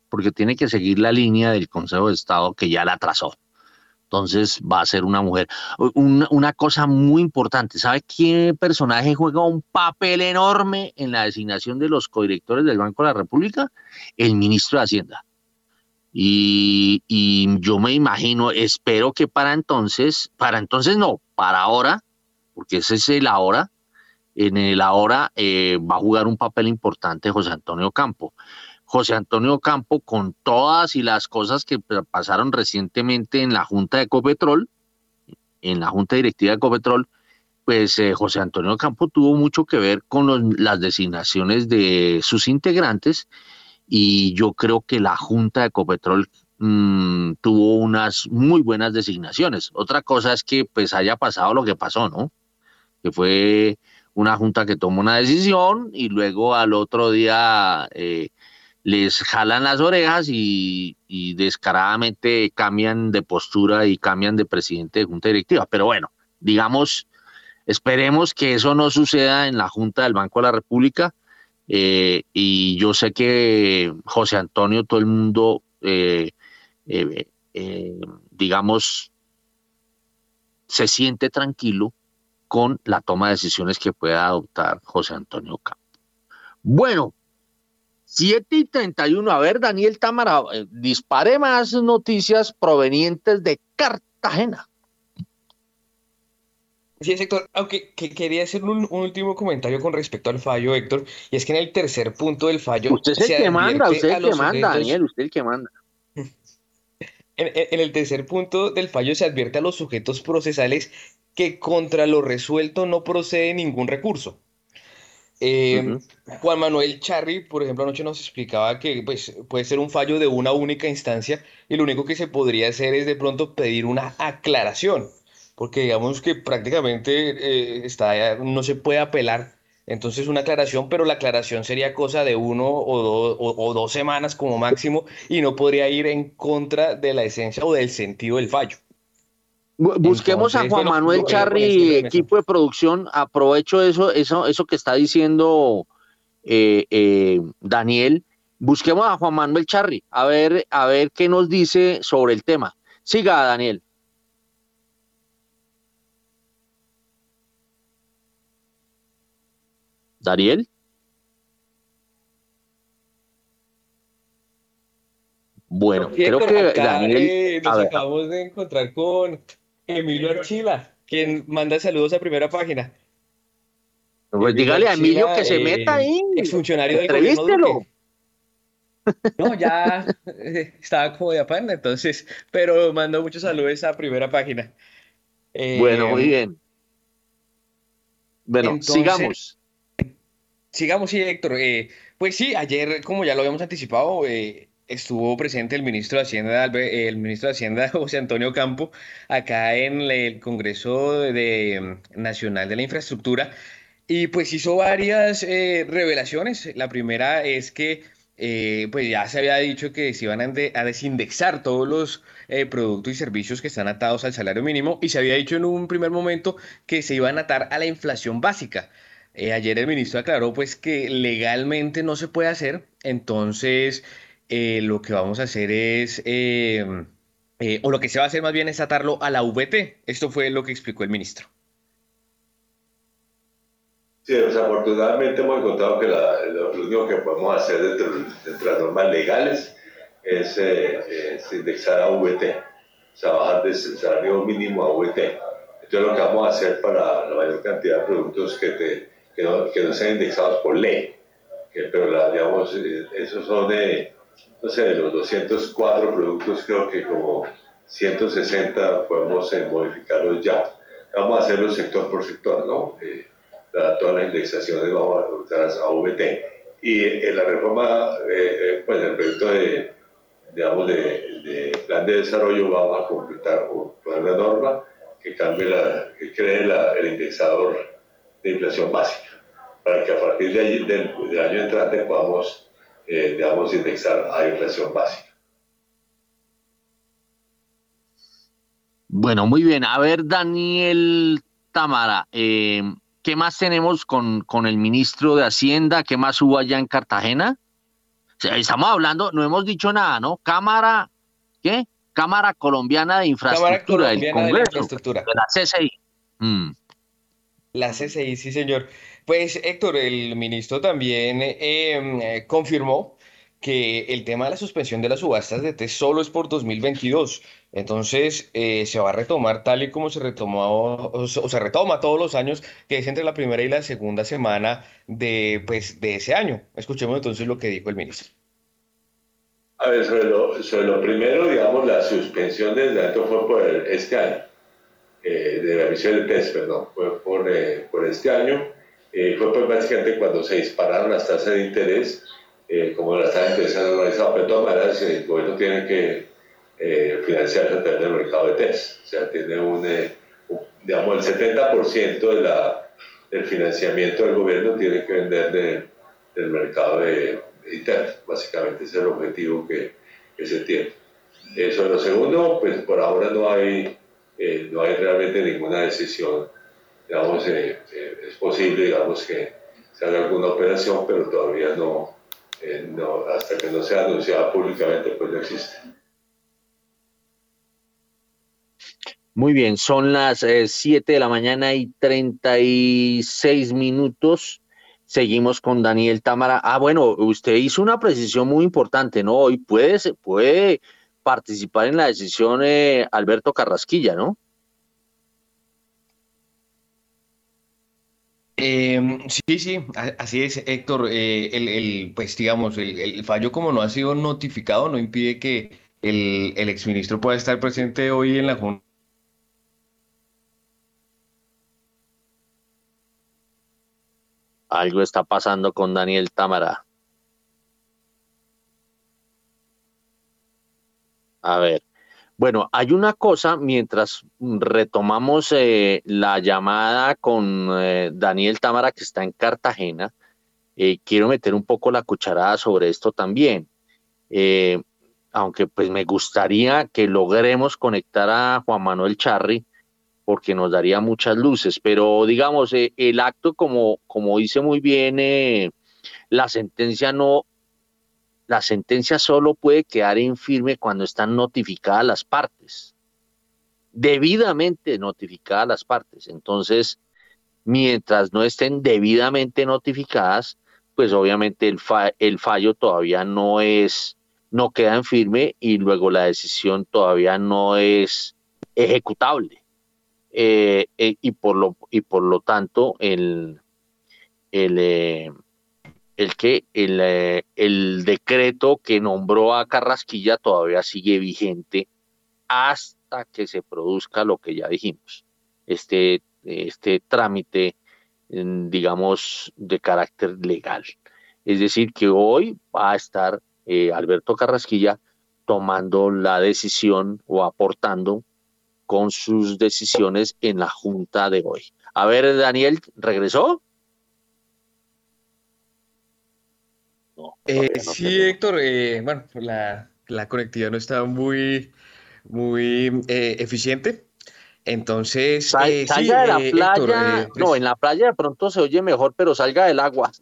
porque tiene que seguir la línea del Consejo de Estado que ya la trazó entonces va a ser una mujer. Una, cosa muy importante, ¿sabe qué personaje juega un papel enorme en la designación de los codirectores del Banco de la República? El ministro de Hacienda. Y, yo me imagino, espero que para entonces, para entonces no, para ahora, porque ese es el ahora, en el ahora eh, va a jugar un papel importante José Antonio Campo. José Antonio Campo con todas y las cosas que pasaron recientemente en la Junta de Ecopetrol, en la Junta Directiva de Ecopetrol, pues eh, José Antonio Campo tuvo mucho que ver con las designaciones de sus integrantes y yo creo que la Junta de Ecopetrol mm, tuvo unas muy buenas designaciones. Otra cosa es que pues haya pasado lo que pasó, ¿no? Que fue una junta que tomó una decisión y luego al otro día eh, les jalan las orejas y, descaradamente cambian de postura y cambian de presidente de junta directiva. Pero bueno, digamos, esperemos que eso no suceda en la Junta del Banco de la República. Eh, y yo sé que José Antonio, todo el mundo, eh, eh, digamos, se siente tranquilo con la toma de decisiones que pueda adoptar José Antonio Campo. Bueno, 7 y 31. A ver, Daniel Támara, eh, dispare más noticias provenientes de Cartagena. Sí, Héctor, aunque quería hacer un, último comentario con respecto al fallo, Héctor, y es que en el tercer punto del fallo. Usted es el que manda, usted es el que manda, Daniel, usted es el que manda. <laughs> en el tercer punto del fallo se advierte a los sujetos procesales que contra lo resuelto no procede ningún recurso. Eh, Juan Manuel Charri, por ejemplo, anoche nos explicaba que pues, puede ser un fallo de una única instancia y lo único que se podría hacer es de pronto pedir una aclaración, porque digamos que prácticamente eh, está, no se puede apelar. Entonces una aclaración, pero la aclaración sería cosa de uno o, o dos semanas como máximo y no podría ir en contra de la esencia o del sentido del fallo. Busquemos a Juan Manuel Charri, equipo de producción. Aprovecho eso, eso, eso que está diciendo eh, eh, Daniel. Busquemos a Juan Manuel Charri, a ver, a ver qué nos dice sobre el tema. Siga, Daniel. Dariel. Bueno, creo que Daniel. eh, a nos ver, acabamos de encontrar con Emilio Archila, quien manda saludos a primera página. pues dígale a Emilio que se eh, meta ahí. Exfuncionario del gobierno. No, ya eh, estaba como de afán, entonces, pero mando muchos saludos a primera página. Eh, Bueno, muy bien. Bueno, entonces- sigamos. Sigamos, sí, Héctor. Eh, pues sí, ayer, como ya lo habíamos anticipado, eh, estuvo presente el ministro de Hacienda, el ministro de Hacienda, <laughs> José Antonio Campo, acá en el Congreso mm, Nacional de la Infraestructura, y pues hizo varias eh, revelaciones. La primera es que eh, pues ya se había dicho que se iban a, a desindexar todos los eh, productos y servicios que están atados al salario mínimo, y se había dicho en un primer momento que se iban a atar a la inflación básica. Ayer el ministro aclaró pues que legalmente no se puede hacer, entonces eh, lo que vamos a hacer es, eh, eh, o lo que se va a hacer más bien es atarlo a la VT. Esto fue lo que explicó el ministro. Sí, desafortunadamente hemos encontrado que la- lo, único que podemos hacer dentro, dentro de las normas legales es, eh, es indexar a VT, o sea, bajar del salario mínimo a VT. Entonces lo que vamos a hacer para la mayor cantidad de productos que, te- que, no, que no sean indexados por ley, que, pero la- digamos, eh, esos son de, no sé, de los 204 productos, creo que como 160 podemos eh, modificarlos ya. Vamos a hacerlo sector por sector, ¿no? Eh, la- todas las indexaciones vamos a adoptarlas a VT. Y en la reforma, eh, eh, pues el proyecto de, digamos, de, de plan de desarrollo vamos a completar una norma que cambie la, que cree la- el indexador de inflación básica, para que a partir de allí, del, del año entrante podamos, eh, digamos, indexar a inflación básica. Bueno, muy bien. A ver, Daniel Tamara, eh, ¿qué más tenemos con, con el ministro de Hacienda? ¿Qué más hubo allá en Cartagena? O sea, estamos hablando, no hemos dicho nada, ¿no? Cámara, ¿qué? Cámara Colombiana de Infraestructura del Colombiana de la Congreso, Infraestructura. de la CCI. Mm. La CCI, sí, señor. Pues Héctor, el ministro también eh, confirmó que el tema de la suspensión de las subastas de test solo es por 2022. Entonces, eh, se va a retomar tal y como se retomó, o se retoma todos los años, que es entre la primera y la segunda semana de, pues, de ese año. Escuchemos entonces lo que dijo el ministro. A ver, sobre lo, primero, digamos, la suspensión del dato fue por el- este año, eh, de la emisión del test, perdón, fue por, por este año. Eh, fue pues básicamente cuando se dispararon las tasas de interés, eh, como las tasas de interés han normalizado, pero de todas maneras el gobierno tiene que eh, financiarse a través del mercado de test. O sea, tiene un, eh, un- digamos, el 70% de la, del financiamiento del gobierno tiene que vender de- del mercado de, de. Básicamente ese es el objetivo que, que se tiene. Eso es lo segundo, pues por ahora no hay, eh, no hay realmente ninguna decisión. Digamos, eh, eh, es posible, digamos, que se haga alguna operación, pero todavía no, eh, no hasta que no sea anunciada públicamente, pues no existe. Muy bien, son las 7 de la mañana y 36 minutos. Seguimos con Daniel Támara. Ah, bueno, usted hizo una precisión muy importante, ¿no? Hoy puede, puede participar en la decisión Alberto Carrasquilla, ¿no? Eh, sí, sí, así es, Héctor. Eh, el, pues digamos, el, el fallo como no ha sido notificado no impide que el, el exministro pueda estar presente hoy en la Junta. Algo está pasando con Daniel Támara. A ver. Bueno, hay una cosa, mientras retomamos eh, la llamada con eh, Daniel Támara, que está en Cartagena, eh, quiero meter un poco la cucharada sobre esto también. Eh, aunque pues me gustaría que logremos conectar a Juan Manuel Charri, porque nos daría muchas luces, pero digamos, el acto, como, como dice muy bien, la sentencia no, la sentencia solo puede quedar infirme cuando están notificadas las partes, debidamente notificadas las partes. Entonces, mientras no estén debidamente notificadas, pues obviamente el, el fallo todavía no es, no queda en firme y luego la decisión todavía no es ejecutable. Eh, eh, y, por lo, y por lo tanto, el, el, eh, el que el, el decreto que nombró a Carrasquilla todavía sigue vigente hasta que se produzca lo que ya dijimos, este, este trámite, digamos, de carácter legal. Es decir, que hoy va a estar Alberto Carrasquilla tomando la decisión o aportando con sus decisiones en la junta de hoy. A ver, Daniel, ¿regresó? Eh, sí, Héctor, eh, bueno, la, la, conectividad no está muy, muy eh, eficiente. Entonces, salga de la playa. no, pues en la playa de pronto se oye mejor, pero salga del agua. <laughs>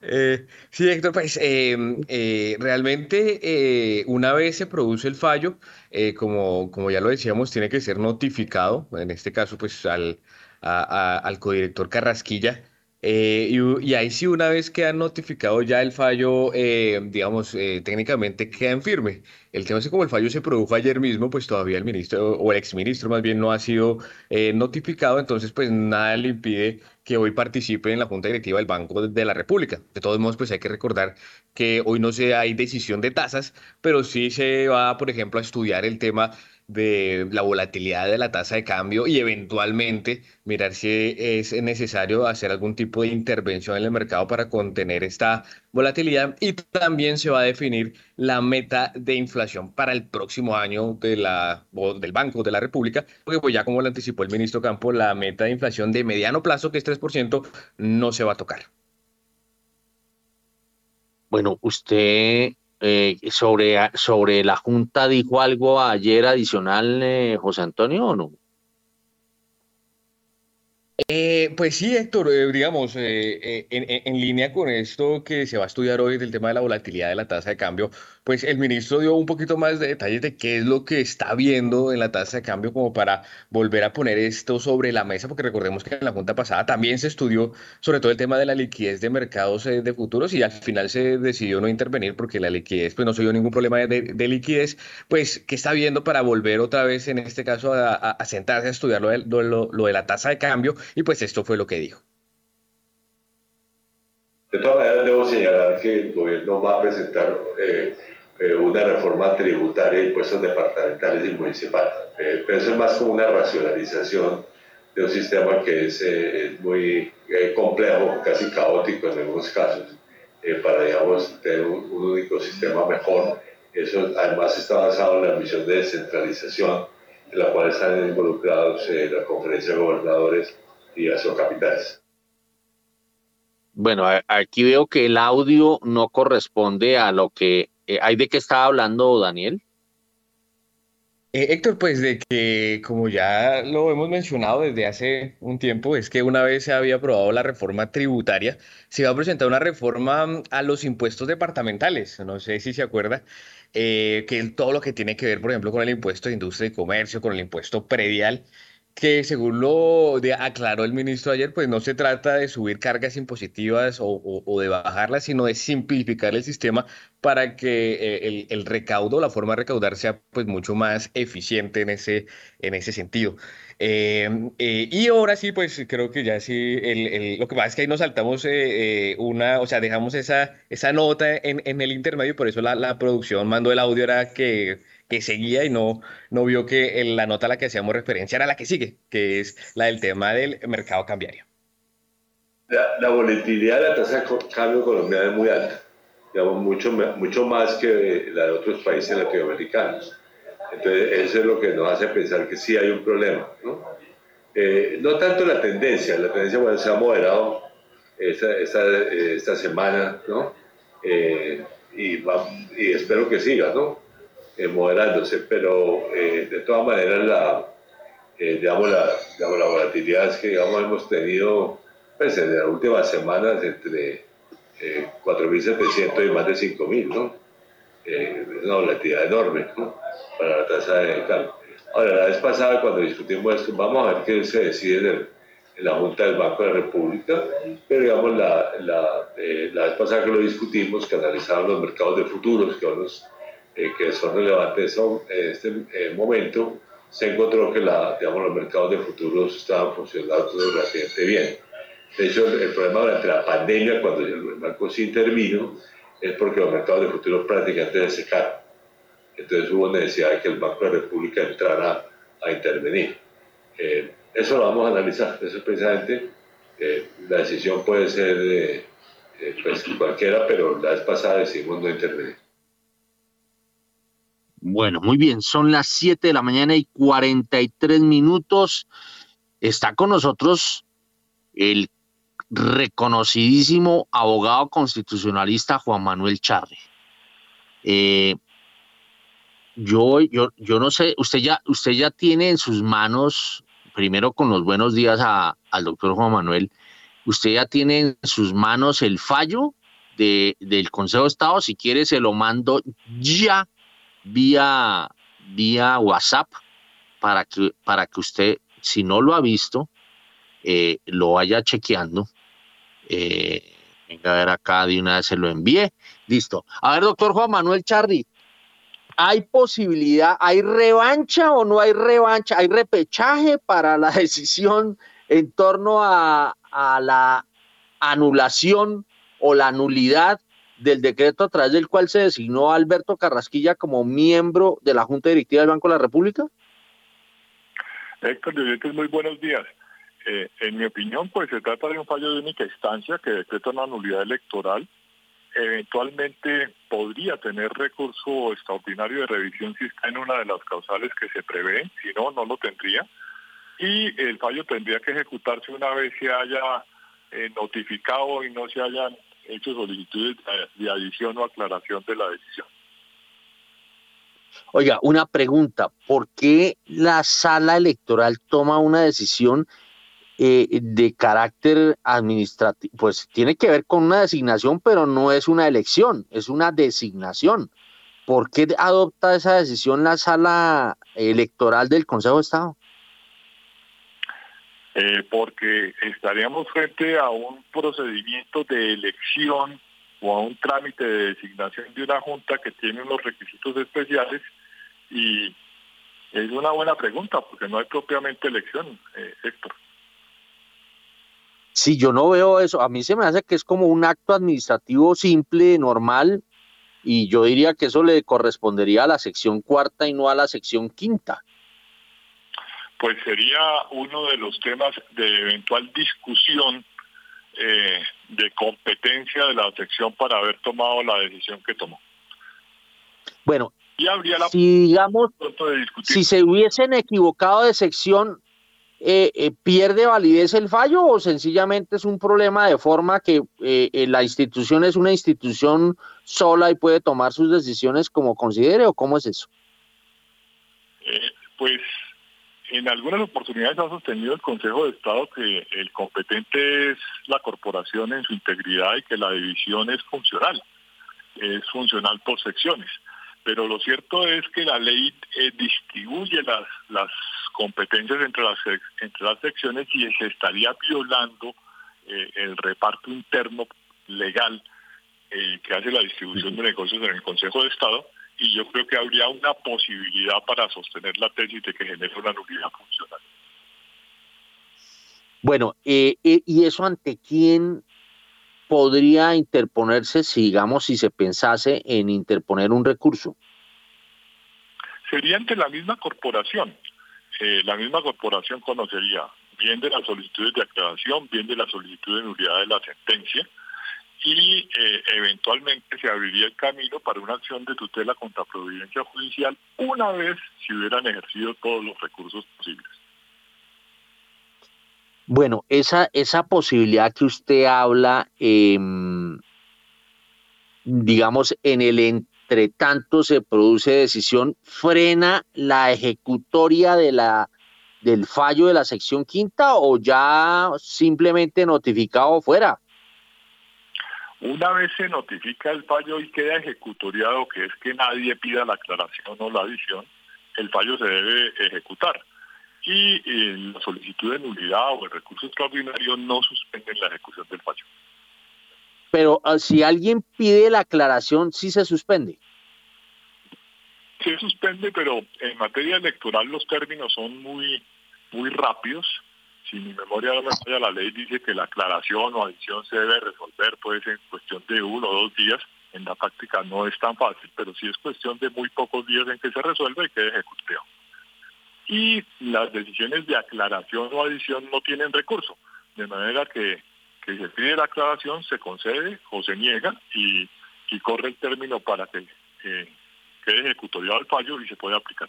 Eh, sí, Héctor, pues eh, realmente una vez se produce el fallo, como, como ya lo decíamos, tiene que ser notificado, en este caso pues al, al codirector Carrasquilla, eh, y, ahí sí, una vez que han notificado ya el fallo, eh, digamos, eh, técnicamente queda en firme. El tema es que como el fallo se produjo ayer mismo, pues todavía el ministro, o el exministro más bien, no ha sido notificado, entonces pues nada le impide que hoy participe en la Junta Directiva del Banco de la República. De todos modos, pues hay que recordar que hoy no se hay decisión de tasas, pero sí se va, por ejemplo, a estudiar el tema de la volatilidad de la tasa de cambio y eventualmente mirar si es necesario hacer algún tipo de intervención en el mercado para contener esta volatilidad y también se va a definir la meta de inflación para el próximo año de la, del Banco de la República, porque pues ya como lo anticipó el ministro Campo, la meta de inflación de mediano plazo, que es 3%, no se va a tocar. Bueno, usted eh, sobre, sobre la Junta dijo algo ayer adicional, eh, José Antonio, o no? Eh, pues sí, Héctor, eh, digamos, eh, en, línea con esto que se va a estudiar hoy del tema de la volatilidad de la tasa de cambio, pues el ministro dio un poquito más de detalles de qué es lo que está viendo en la tasa de cambio como para volver a poner esto sobre la mesa, porque recordemos que en la junta pasada también se estudió sobre todo el tema de la liquidez de mercados de futuros y al final se decidió no intervenir porque la liquidez, pues no se dio ningún problema de, liquidez, pues qué está viendo para volver otra vez en este caso a, sentarse a estudiar lo de, lo de la tasa de cambio y pues esto fue lo que dijo. De todas maneras, debo señalar que el gobierno va a presentar eh, eh, una reforma tributaria impuestos departamentales y municipales. Eh, pero eso es más como una racionalización de un sistema que es, muy complejo, casi caótico en algunos casos, para, digamos, tener un, único sistema mejor. Eso además está basado en la misión de descentralización, en la cual están involucrados la conferencia de gobernadores y sus capitales. Bueno, aquí veo que el audio no corresponde a lo que eh, hay de qué estaba hablando Daniel. Eh, Héctor, pues de que como ya lo hemos mencionado desde hace un tiempo, es que una vez se había aprobado la reforma tributaria, se iba a presentar una reforma mm, a los impuestos departamentales. No sé si se acuerda, eh, que todo lo que tiene que ver, por ejemplo, con el impuesto de industria y comercio, con el impuesto predial, que según lo aclaró el ministro ayer, pues no se trata de subir cargas impositivas o, de bajarlas, sino de simplificar el sistema para que eh, el, recaudo, la forma de recaudar sea pues mucho más eficiente en ese, en ese sentido. Em, eh, y ahora sí, pues creo que ya sí, lo que pasa es que ahí nos saltamos eh, una, o sea, dejamos esa, esa nota en, en el intermedio, por eso la, la producción mandó el audio, era que que seguía y no, no vio que la nota a la que hacíamos referencia era la que sigue, que es la del tema del mercado cambiario. La, volatilidad de la tasa de cambio colombiana es muy alta, digamos, mucho, mucho más que la de otros países latinoamericanos. Entonces, eso es lo que nos hace pensar que sí hay un problema. No, eh, no tanto la tendencia, la tendencia bueno, se ha moderado esta, esta, esta semana, ¿no? Eh, y, y espero que siga, ¿no? Eh, moderándose, pero eh, de todas maneras la, eh, digamos, la, digamos, la volatilidad que digamos, hemos tenido pues, en las últimas semanas entre 4.700 y más de 5.000, ¿no? es una volatilidad enorme ¿no? para la tasa de cambio. Ahora, la vez pasada cuando discutimos esto, vamos a ver qué se decide en, en la Junta del Banco de la República, pero digamos, la, la, eh, la vez pasada que lo discutimos, que analizaban los mercados de futuros, que, son los, eh, que son relevantes en este eh, momento, se encontró que los mercados de futuros estaban funcionando relativamente bien. De hecho, el, problema durante la pandemia, cuando el banco sí intervino, es porque los mercados de futuros prácticamente se secaron. Entonces hubo necesidad de que el Banco de la República entrara a intervenir. Eh, eso lo vamos a analizar. Eso es precisamente, eh, la decisión puede ser eh, eh, pues, cualquiera, pero la vez pasada decidimos no intervenir. Bueno, muy bien, son las 7 de la mañana y 43 minutos. Está con nosotros el reconocidísimo abogado constitucionalista Juan Manuel Charri. Eh, yo, yo, yo no sé, usted ya, usted ya tiene en sus manos, primero con los buenos días a- al doctor Juan Manuel, usted ya tiene en sus manos el fallo de, del Consejo de Estado, si quiere se lo mando ya vía, vía WhatsApp para que, para que usted, si no lo ha visto, eh, lo vaya chequeando. Eh, venga a ver acá, de una vez se lo envié. Listo. A ver, doctor Juan Manuel Charri, ¿hay posibilidad, hay revancha o no hay revancha? ¿Hay repechaje para la <laughs> decisión en torno a, a la anulación o la nulidad del decreto a través del cual se designó a Alberto Carrasquilla como miembro de la Junta Directiva del Banco de la República? Héctor Llorentes, muy buenos días. Eh, en mi opinión, pues se trata de un fallo de única instancia que decreta una nulidad electoral. Eventualmente podría tener recurso extraordinario de revisión si está en una de las causales que se prevén, si no, no lo tendría. Y el fallo tendría que ejecutarse una vez se haya eh, notificado y no se hayan hecho solicitudes de, adición o aclaración de la decisión. Oiga, una pregunta, ¿por qué la sala electoral toma una decisión eh, de carácter administrativo? Pues tiene que ver con una designación, pero no es una elección, es una designación. ¿Por qué adopta esa decisión la sala electoral del Consejo de Estado? Eh, porque estaríamos frente a un procedimiento de elección o a un trámite de designación de una junta que tiene unos requisitos especiales y es una buena pregunta porque no hay propiamente elección, eh, Héctor. Sí, yo no veo eso. A mí se me hace que es como un acto administrativo simple, normal, y yo diría que eso le correspondería a la sección cuarta y no a la sección quinta. Pues sería uno de los temas de eventual discusión eh, de competencia de la sección para haber tomado la decisión que tomó. Bueno, Y habría la si digamos, de si se hubiesen equivocado de sección, eh, eh, ¿pierde validez el fallo o sencillamente es un problema de forma que eh, eh, la institución es una institución sola y puede tomar sus decisiones como considere o cómo es eso? Pues en algunas oportunidades ha sostenido el Consejo de Estado que el competente es la corporación en su integridad y que la división es funcional, es funcional por secciones. Pero lo cierto es que la ley eh, distribuye las, las competencias entre las, entre las secciones y se estaría violando eh, el reparto interno legal eh, que hace la distribución de negocios en el Consejo de Estado y yo creo que habría una posibilidad para sostener la tesis de que genere una nulidad funcional. Bueno, eh, eh, ¿y eso ante quién podría interponerse si, digamos, si se pensase en interponer un recurso? Sería ante la misma corporación. Eh, la misma corporación conocería bien de las solicitudes de aclaración, bien de la solicitud de nulidad de la sentencia y eh, eventualmente se abriría el camino para una acción de tutela contra providencia judicial una vez se hubieran ejercido todos los recursos posibles. Bueno, esa, esa posibilidad que usted habla, em, digamos, en el entretanto se produce decisión, frena la ejecutoria de la, del fallo de la sección quinta o ya simplemente notificado fuera. Una vez se notifica el fallo y queda ejecutoriado, que es que nadie pida la aclaración o la adición, el fallo se debe ejecutar. Y eh, la solicitud de nulidad o el recurso extraordinario no suspenden la ejecución del fallo. Pero ah, si alguien pide la aclaración, sí se suspende. Se suspende, pero en materia electoral los términos son muy, muy rápidos. Si mi memoria no me falla, la ley dice que la aclaración o adición se debe resolver, puede ser en cuestión de uno o dos días. En la práctica no es tan fácil, pero sí es cuestión de muy pocos días en que se resuelve y que ejecuteo. Y las decisiones de aclaración o adición no tienen recurso, de manera que, que se pide la aclaración, se concede o se niega y, corre el término para que eh, quede ejecutoriado el fallo y se puede aplicar.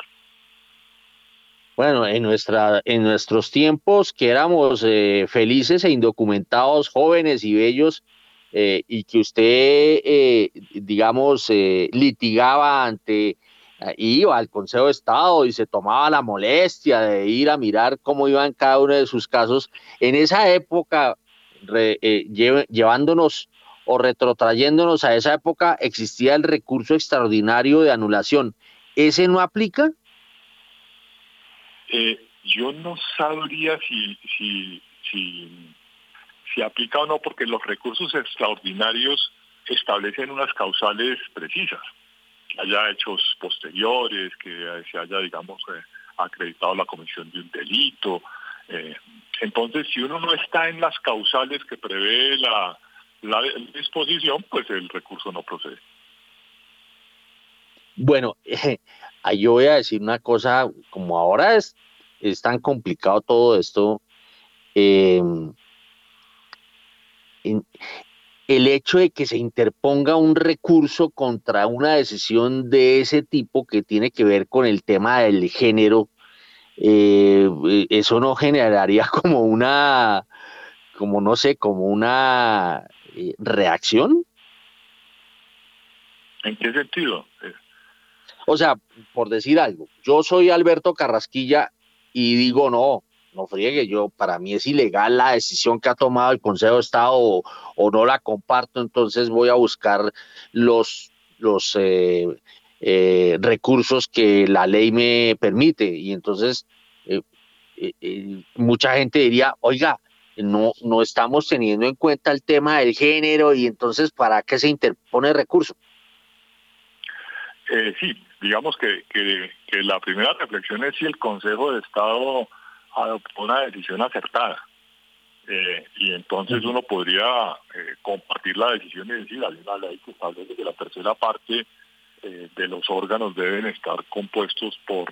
Bueno, en, nuestra, en nuestros tiempos que éramos eh, felices e indocumentados, jóvenes y bellos, eh, y que usted, eh, digamos, eh, litigaba ante, eh, iba al Consejo de Estado y se tomaba la molestia de ir a mirar cómo iban cada uno de sus casos, en esa época, re- lle- llevándonos o retrotrayéndonos a esa época, existía el recurso extraordinario de anulación. ¿Ese no aplica? Eh, yo no sabría si, si, si, aplica o no, porque los recursos extraordinarios establecen unas causales precisas, que haya hechos posteriores, que se haya, digamos, eh, acreditado la comisión de un delito. eh, entonces, si uno no está en las causales que prevé la, la disposición, pues el recurso no procede. Bueno, <laughs> ahí yo voy a decir una cosa, como ahora es, tan complicado todo esto, eh, en- el hecho de que se interponga un recurso contra una decisión de ese tipo que tiene que ver con el tema del género, eh, eh, eso no generaría <laughs> como una, como no sé, como una eh, reacción. ¿En qué sentido? O sea, por decir algo, yo soy Alberto Carrasquilla y digo no, no friegue, yo para mí es ilegal la decisión que ha tomado el Consejo de Estado o, no la comparto, entonces voy a buscar los, los eh, eh, recursos que la ley me permite y entonces eh, mucha gente diría, oiga, no, no estamos teniendo en cuenta el tema del género y entonces ¿para qué se interpone recurso? Sí, digamos que, que, que la primera reflexión es si el Consejo de Estado adoptó una decisión acertada. Eh, y entonces uno podría eh, compartir la decisión y decir, hay una ley que establece que la tercera parte eh, de los órganos deben estar compuestos por,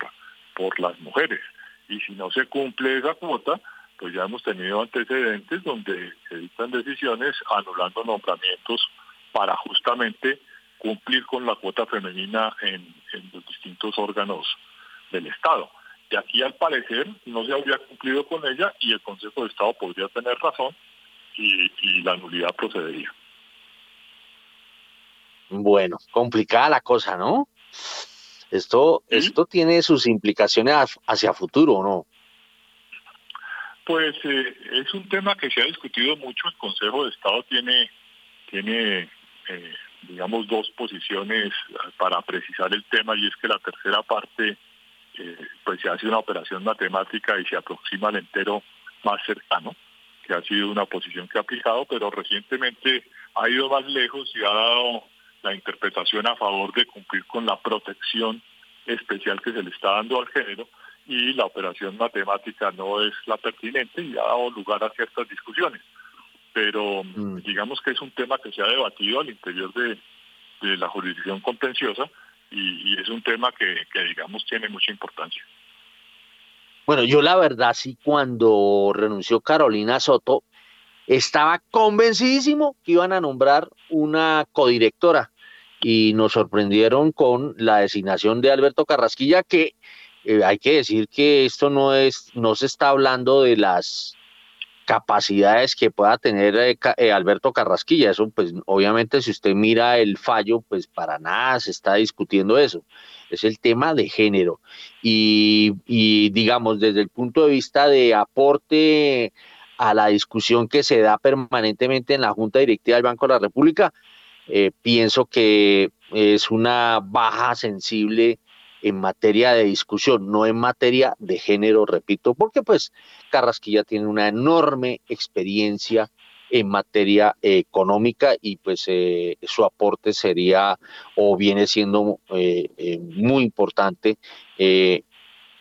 por las mujeres. Y si no se cumple esa cuota, pues ya hemos tenido antecedentes donde se dictan decisiones anulando nombramientos para justamente cumplir con la cuota femenina en, en los distintos órganos del Estado. Y aquí al parecer no se habría cumplido con ella y el Consejo de Estado podría tener razón y, y la nulidad procedería. Bueno, complicada la cosa, ¿no? Esto, esto tiene sus implicaciones ha- hacia futuro, ¿no? Pues eh, es un tema que se ha discutido mucho. El Consejo de Estado tiene, tiene eh, digamos, dos posiciones eh, para precisar el tema y es que la tercera parte, eh, pues se hace una operación matemática y se aproxima al entero más cercano, que ha sido una posición que ha aplicado, pero recientemente ha ido más lejos y ha dado la interpretación a favor de cumplir con la protección especial que se le está dando al género y la operación matemática no es la pertinente y ha dado lugar a ciertas discusiones. Pero digamos que es un tema que se ha debatido al interior de, de la jurisdicción contenciosa y, y es un tema que, que, digamos, tiene mucha importancia. Bueno, yo la verdad sí cuando renunció Carolina Soto estaba convencidísimo que iban a nombrar una codirectora y nos sorprendieron con la designación de Alberto Carrasquilla que eh, hay que decir que esto no es no se está hablando de las capacidades que pueda tener eh, eh, Alberto Carrasquilla. Eso, pues, obviamente, si usted mira el fallo, pues para nada se está discutiendo eso. Es el tema de género. Y, y, digamos, desde el punto de vista de aporte a la discusión que se da permanentemente en la Junta Directiva del Banco de la República, eh, pienso que es una baja sensible en materia de discusión, no en materia de género, repito, porque pues Carrasquilla tiene una enorme experiencia en materia económica y pues eh, su aporte sería o viene siendo eh, eh, muy importante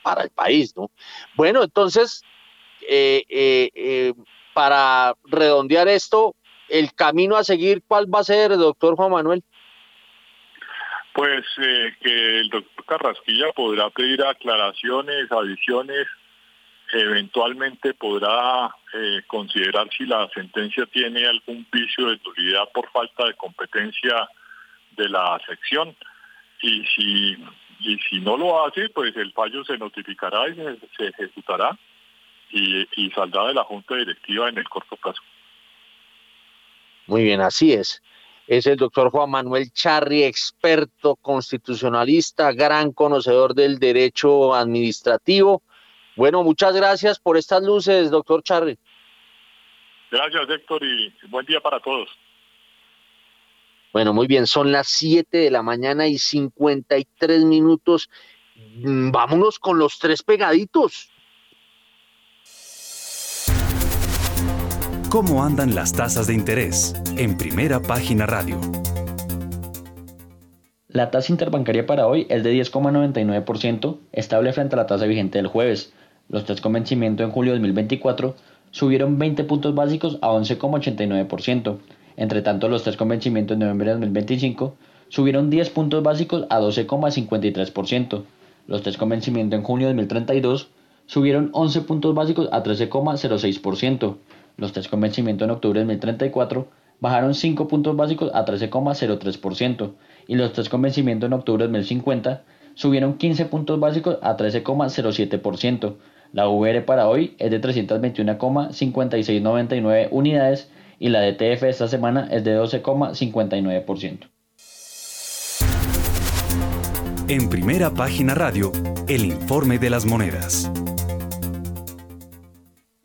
para el país, ¿no? Bueno, entonces, para redondear esto, el camino a seguir, ¿cuál va a ser, doctor Juan Manuel? Pues que el doctor Carrasquilla podrá pedir aclaraciones, adiciones eventualmente podrá eh, considerar si la sentencia tiene algún vicio de nulidad por falta de competencia de la sección y si si no lo hace pues el fallo se notificará y se, ejecutará y, y saldrá de la junta directiva en el corto plazo. Muy bien, así es. Es el doctor Juan Manuel Charri, experto constitucionalista, gran conocedor del derecho administrativo bueno, muchas gracias por estas luces, doctor Charlie. Gracias, Héctor, y buen día para todos. Bueno, muy bien, son las 7 de la mañana y 53 minutos. Mm, vámonos con los tres pegaditos. ¿Cómo andan las tasas de interés? En primera página radio. La tasa interbancaria para hoy es de 10,99%, estable frente a la tasa vigente del jueves. Los tres con vencimiento en julio de 2024 subieron 20 puntos básicos a 11,89%. Entre tanto, los tres con vencimiento en noviembre de 2025 subieron 10 puntos básicos a 12,53%. Los tres con vencimiento en junio de 2032 subieron 11 puntos básicos a 13,06%. Los tres con vencimiento en octubre de 2034 bajaron 5 puntos básicos a 13,03%. Y los tres con vencimiento en octubre de 2050 subieron 15 puntos básicos a 13,07%. La VR para hoy es de 321,5699 unidades y la DTF esta semana es de 12,59%. En primera página radio, el informe de las monedas.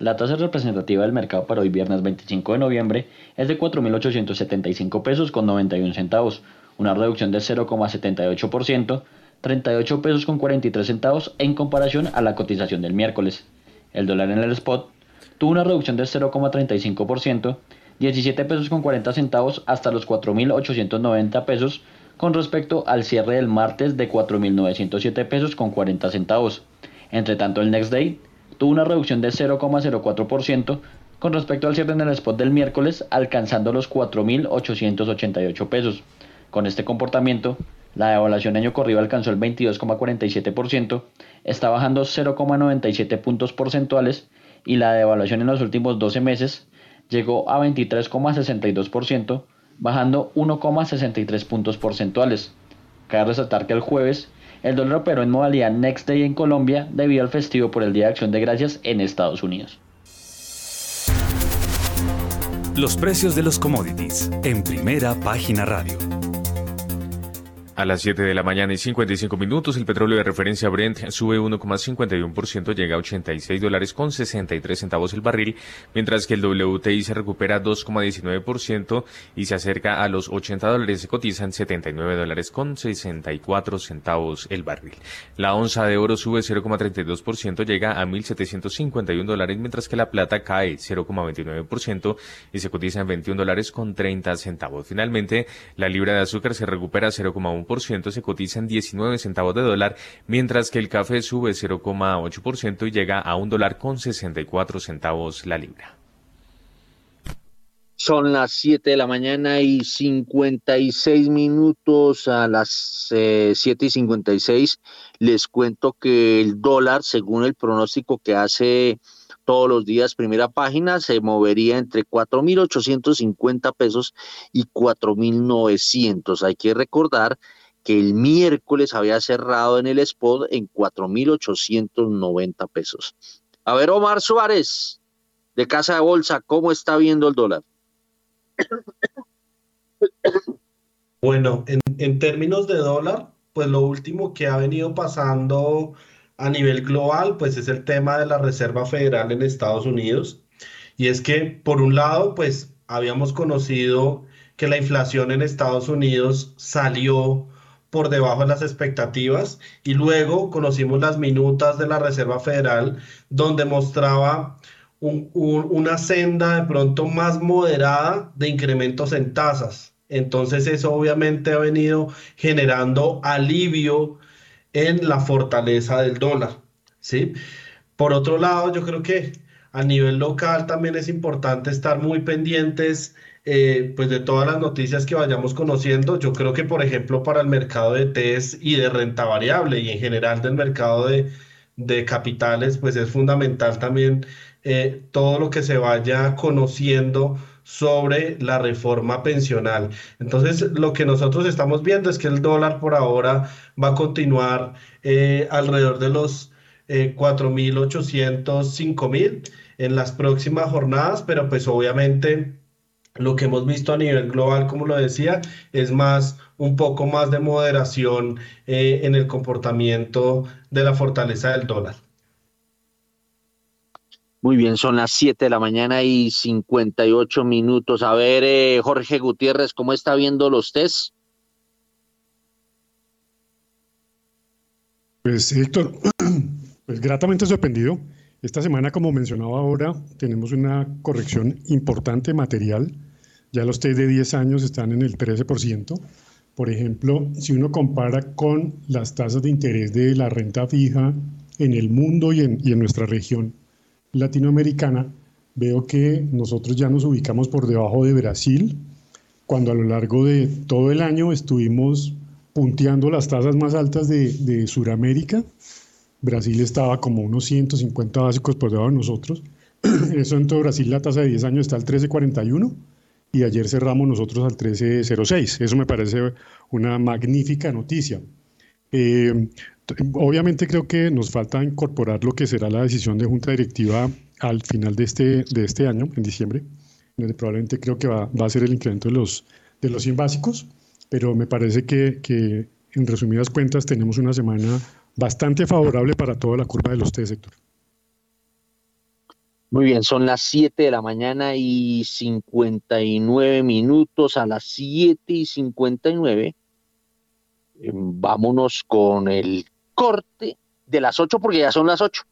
La tasa representativa del mercado para hoy viernes 25 de noviembre es de 4.875 pesos con 91 centavos, una reducción del 0,78% 38 pesos con 43 centavos en comparación a la cotización del miércoles. El dólar en el spot tuvo una reducción del 0,35%, 17 pesos con 40 centavos hasta los 4.890 pesos con respecto al cierre del martes de 4.907 pesos con 40 centavos. Entre tanto, el next day tuvo una reducción de 0,04% con respecto al cierre en el spot del miércoles, alcanzando los 4.888 pesos. Con este comportamiento, la devaluación año corrido alcanzó el 22,47%, está bajando 0,97 puntos porcentuales y la devaluación en los últimos 12 meses llegó a 23,62%, bajando 1,63 puntos porcentuales. Cabe resaltar que el jueves el dólar operó en modalidad Next Day en Colombia debido al festivo por el Día de Acción de Gracias en Estados Unidos. Los precios de los commodities en primera página radio. A las 7 de la mañana y 55 minutos, el petróleo de referencia Brent sube 1,51%, llega a 86 dólares con 63 centavos el barril, mientras que el WTI se recupera 2,19% y se acerca a los 80 dólares, se cotizan 79 dólares con 64 centavos el barril. La onza de oro sube 0,32%, llega a 1.751 dólares, mientras que la plata cae 0,29% y se cotiza en 21 dólares con 30 centavos. Finalmente, la libra de azúcar se recupera 0,1% ciento se cotiza en 19 centavos de dólar, mientras que el café sube 0,8% y llega a un dólar con 64 centavos la libra. Son las 7 de la mañana y 56 minutos a las eh, 7 y 56. Les cuento que el dólar, según el pronóstico que hace todos los días, primera página, se movería entre 4.850 pesos y 4.900. Hay que recordar que el miércoles había cerrado en el spot en 4.890 pesos. A ver, Omar Suárez, de Casa de Bolsa, ¿cómo está viendo el dólar? Bueno, en, en términos de dólar, pues lo último que ha venido pasando a nivel global, pues es el tema de la Reserva Federal en Estados Unidos. Y es que, por un lado, pues habíamos conocido que la inflación en Estados Unidos salió por debajo de las expectativas y luego conocimos las minutas de la Reserva Federal donde mostraba un- un- una senda de pronto más moderada de incrementos en tasas. Entonces eso obviamente ha venido generando alivio en la fortaleza del dólar, ¿sí? Por otro lado, yo creo que a nivel local también es importante estar muy pendientes eh, pues de todas las noticias que vayamos conociendo. Yo creo que, por ejemplo, para el mercado de TES y de renta variable y en general del mercado de, de capitales, pues es fundamental también eh, todo lo que se vaya conociendo sobre la reforma pensional. Entonces, lo que nosotros estamos viendo es que el dólar por ahora va a continuar eh, alrededor de los eh, 4.800, 5.000 en las próximas jornadas, pero pues obviamente lo que hemos visto a nivel global, como lo decía, es más un poco más de moderación eh, en el comportamiento de la fortaleza del dólar. Muy bien, son las 7 de la mañana y 58 minutos. A ver, eh, Jorge Gutiérrez, ¿cómo está viendo los test? Pues Héctor, <clears throat> pues gratamente sorprendido. Esta semana, como mencionaba ahora, tenemos una corrección importante material. Ya los test de 10 años están en el 13%. Por ejemplo, si uno compara con las tasas de interés de la renta fija en el mundo y en, y en nuestra región latinoamericana, veo que nosotros ya nos ubicamos por debajo de Brasil, cuando a lo largo de todo el año estuvimos punteando las tasas más altas de, de Sudamérica. Brasil estaba como unos 150 básicos por debajo de nosotros. <clears throat> Eso en todo Brasil la tasa de 10 años está al 1341 y ayer cerramos nosotros al 1306. Eso me parece una magnífica noticia. Eh, obviamente creo que nos falta incorporar lo que será la decisión de junta directiva al final de este, de este año, en diciembre, donde probablemente creo que va, va a ser el incremento de los, de los 100 básicos, pero me parece que, que, en resumidas cuentas tenemos una semana bastante favorable para toda la curva de los T sector. Muy bien, son las 7 de la mañana y 59 minutos. A las 7 y 59, eh, vámonos con el corte de las 8 porque ya son las 8.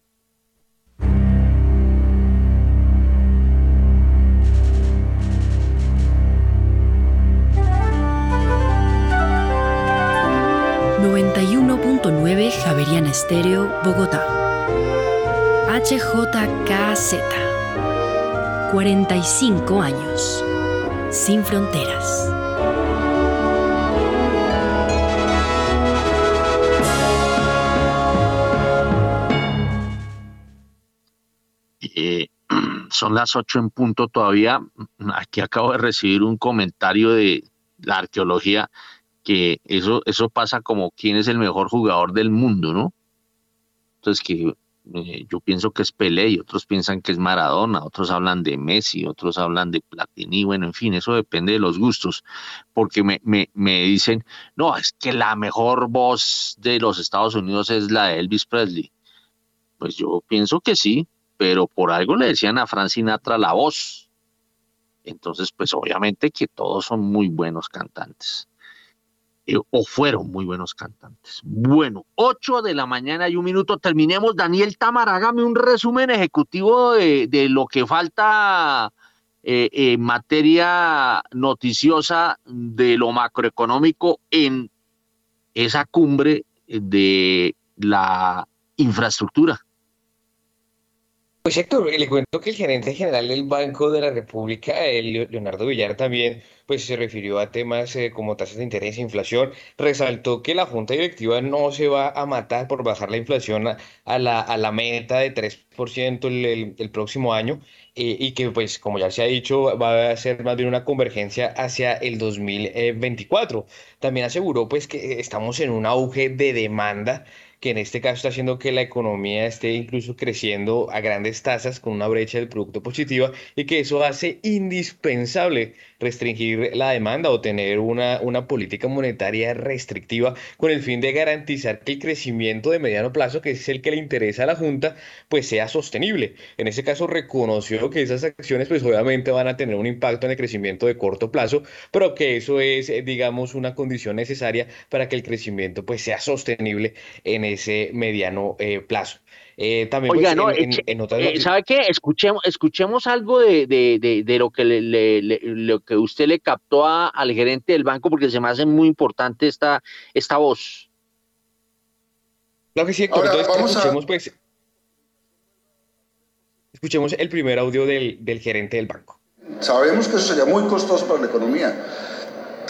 Javeriana Estéreo, Bogotá. HJKZ. 45 años. Sin fronteras. Eh, <clears throat> son las 8 en punto todavía. Aquí acabo de recibir un comentario de la arqueología que eso, eso pasa como quién es el mejor jugador del mundo, ¿no? Entonces que eh, yo pienso que es Pelé y otros piensan que es Maradona, otros hablan de Messi, otros hablan de Platini, bueno, en fin, eso depende de los gustos, porque me, me, me dicen, no, es que la mejor voz de los Estados Unidos es la de Elvis Presley. Pues yo pienso que sí, pero por algo le decían a Frank Sinatra la voz. Entonces, pues obviamente que todos son muy buenos cantantes eh, o fueron muy buenos cantantes. Bueno, 8 de la mañana y un minuto, terminemos. Daniel Tamar, hágame un resumen ejecutivo de, de lo que falta eh, en materia noticiosa de lo macroeconómico en esa cumbre de la infraestructura. Pues Héctor, le cuento que el gerente general del Banco de la República, el Leonardo Villar, también pues, se refirió a temas eh, como tasas de interés e inflación. Resaltó que la Junta Directiva no se va a matar por bajar la inflación a, la, a la meta de 3% el, el, el, próximo año eh, y que, pues, como ya se ha dicho, va a ser más bien una convergencia hacia el 2024. También aseguró pues, que estamos en un auge de demanda que en este caso está haciendo que la economía esté incluso creciendo a grandes tasas con una brecha del producto positiva y que eso hace indispensable restringir la demanda o tener una, una política monetaria restrictiva con el fin de garantizar que el crecimiento de mediano plazo, que es el que le interesa a la Junta, pues sea sostenible. En ese caso reconoció que esas acciones pues obviamente van a tener un impacto en el crecimiento de corto plazo, pero que eso es, eh, digamos, una condición necesaria para que el crecimiento pues sea sostenible en ese mediano eh, plazo. Eh, también Oiga, pues, no, en- en- eche- en otras eh, ¿sabe qué? Escuchemos, escuchemos algo de, de- de- de lo que le, le- le- lo que usted le captó a- al gerente del banco, porque se me hace muy importante esta, esta voz. Claro que sí, Héctor. Ahora, Entonces, vamos a- escuchemos, pues, escuchemos el primer audio del, del gerente del banco. Sabemos que eso sería muy costoso para la economía.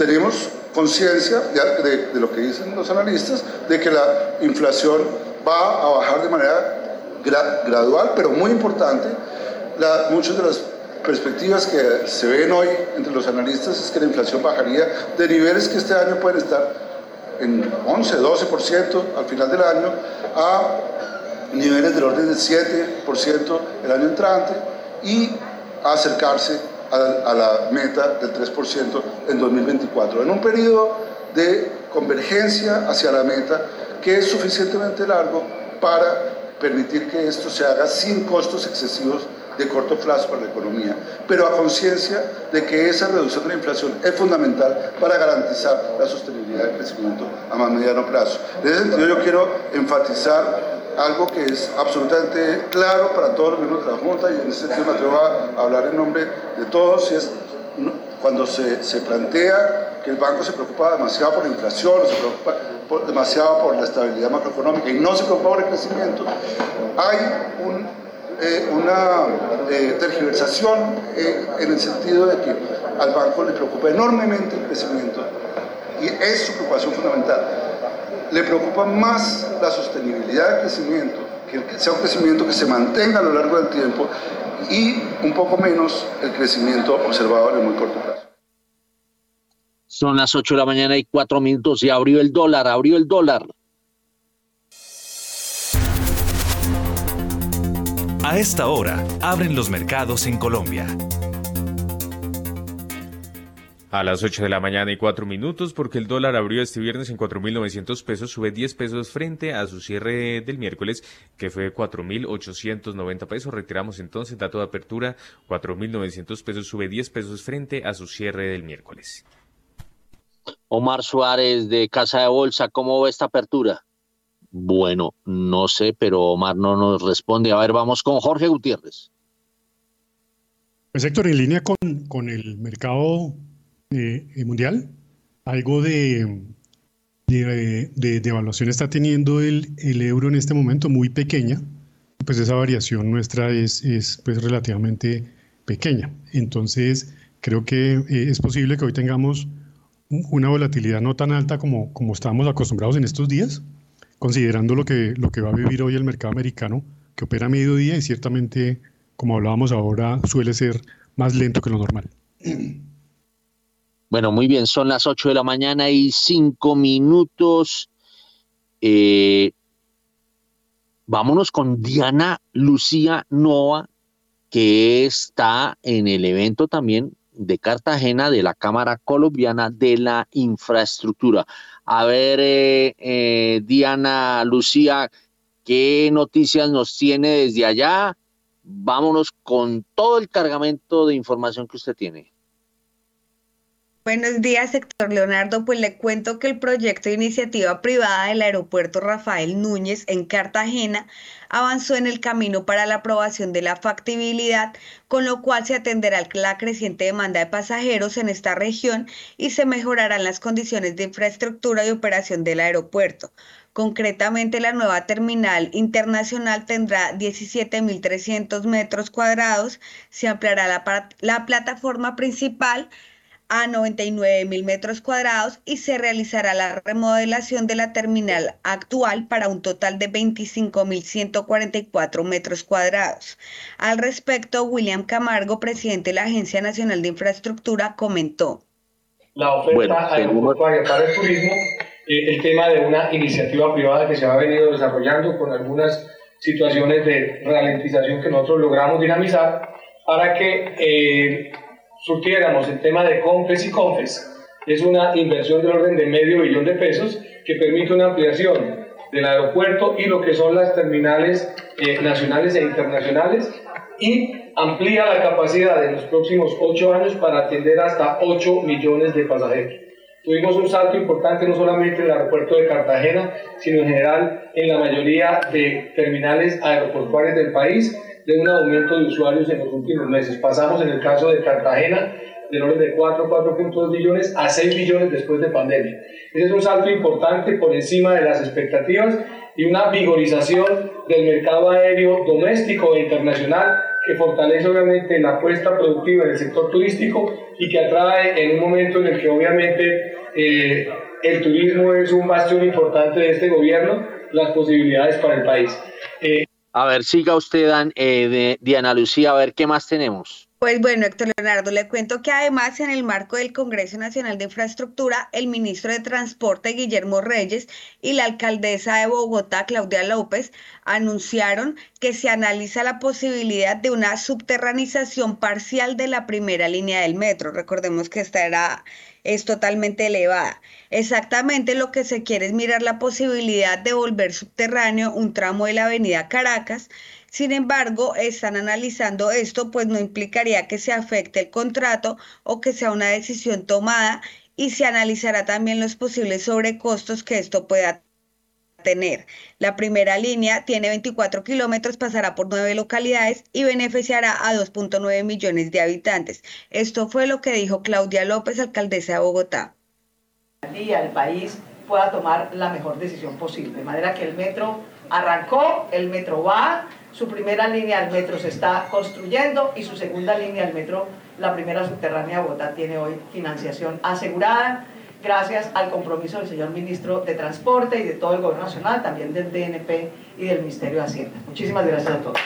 Tenemos conciencia de, de lo que dicen los analistas, de que la inflación va a bajar de manera gra- gradual, pero muy importante. La- muchas de las perspectivas que se ven hoy entre los analistas es que la inflación bajaría de niveles que este año pueden estar en 11, 12% al final del año a niveles del orden del 7% el año entrante y acercarse a, a la meta del 3% en 2024, en un periodo de convergencia hacia la meta que es suficientemente largo para permitir que esto se haga sin costos excesivos de corto plazo para la economía, pero a conciencia de que esa reducción de la inflación es fundamental para garantizar la sostenibilidad del crecimiento a más mediano plazo. En ese sentido yo quiero enfatizar algo que es absolutamente claro para todos los miembros de la Junta y en ese sentido me atrevo a hablar en nombre de todos y es cuando se, se plantea que el banco se preocupa demasiado por la inflación, se preocupa demasiado por la estabilidad macroeconómica y no se preocupa por el crecimiento, hay eh, una eh, tergiversación eh, en el sentido de que al banco le preocupa enormemente el crecimiento y es su preocupación fundamental le preocupa más la sostenibilidad del crecimiento, que sea un crecimiento que se mantenga a lo largo del tiempo y un poco menos el crecimiento observado en el muy corto plazo. Son las 8 de la mañana y 4 minutos y abrió el dólar, abrió el dólar. A esta hora, abren los mercados en Colombia. A las 8 de la mañana y 4 minutos, porque el dólar abrió este viernes en 4.900 pesos, sube 10 pesos frente a su cierre del miércoles, que fue 4.890 pesos. Retiramos entonces dato de apertura, 4.900 pesos, sube 10 pesos frente a su cierre del miércoles. Omar Suárez de Casa de Bolsa, ¿cómo va esta apertura? Bueno, no sé, pero Omar no nos responde. A ver, vamos con Jorge Gutiérrez. Pues Héctor, en línea con, con el mercado eh, mundial, algo de, de, de- de evaluación está teniendo el, el euro en este momento muy pequeña, pues esa variación nuestra es, es pues relativamente pequeña. Entonces, creo que eh, es posible que hoy tengamos un- una volatilidad no tan alta como, como estábamos acostumbrados en estos días, considerando lo que, lo que va a vivir hoy el mercado americano, que opera a mediodía y ciertamente, como hablábamos ahora, suele ser más lento que lo normal. Bueno, muy bien, son las 8 de la mañana y 5 minutos. Eh, vámonos con Diana Lucía Nova, que está en el evento también de Cartagena de la Cámara Colombiana de la Infraestructura. A ver, eh, eh, Diana Lucía, ¿qué noticias nos tiene desde allá? Vámonos con todo el cargamento de información que usted tiene. Buenos días, sector Leonardo. Pues le cuento que el proyecto de iniciativa privada del aeropuerto Rafael Núñez en Cartagena avanzó en el camino para la aprobación de la factibilidad, con lo cual se atenderá la creciente demanda de pasajeros en esta región y se mejorarán las condiciones de infraestructura y operación del aeropuerto. Concretamente, la nueva terminal internacional tendrá 17.300 metros cuadrados, se ampliará la, la plataforma principal a 99 mil metros cuadrados y se realizará la remodelación de la terminal actual para un total de 25 mil 144 metros cuadrados. Al respecto, William Camargo, presidente de la Agencia Nacional de Infraestructura, comentó. La oferta Bueno, para el turismo eh, el tema de una iniciativa privada que se ha venido desarrollando con algunas situaciones de ralentización que nosotros logramos dinamizar para que eh, surtiéramos el tema de CONFES y CONFES. Es una inversión del orden de medio billón de pesos que permite una ampliación del aeropuerto y lo que son las terminales eh, nacionales e internacionales y amplía la capacidad en los próximos ocho años para atender hasta 8 millones de pasajeros. Tuvimos un salto importante no solamente en el aeropuerto de Cartagena, sino en general en la mayoría de terminales aeroportuarias del país, de un aumento de usuarios en los últimos meses. Pasamos en el caso de Cartagena del orden de 4, 4.2 millones a 6 millones después de pandemia. Ese es un salto importante por encima de las expectativas y una vigorización del mercado aéreo doméstico e internacional que fortalece obviamente la apuesta productiva en el sector turístico y que atrae en un momento en el que obviamente eh, el turismo es un bastión importante de este gobierno, las posibilidades para el país. Eh, a ver, siga usted, eh, de Diana Lucía, a ver qué más tenemos. Pues bueno, Héctor Leonardo, le cuento que además en el marco del Congreso Nacional de Infraestructura, el ministro de Transporte, Guillermo Reyes, y la alcaldesa de Bogotá, Claudia López, anunciaron que se analiza la posibilidad de una subterranización parcial de la primera línea del metro. Recordemos que esta era es totalmente elevada. Exactamente lo que se quiere es mirar la posibilidad de volver subterráneo un tramo de la avenida Caracas sin embargo, están analizando esto, pues no implicaría que se afecte el contrato o que sea una decisión tomada y se analizará también los posibles sobrecostos que esto pueda tener. La primera línea tiene 24 kilómetros, pasará por nueve localidades y beneficiará a 2.9 millones de habitantes. Esto fue lo que dijo Claudia López, alcaldesa de Bogotá. Y al país pueda tomar la mejor decisión posible, de manera que el metro arrancó, el metro va, su primera línea del metro se está construyendo y su segunda línea del metro, la primera subterránea de Bogotá, tiene hoy financiación asegurada gracias al compromiso del señor ministro de Transporte y de todo el Gobierno Nacional, también del DNP y del Ministerio de Hacienda. Muchísimas gracias a todos.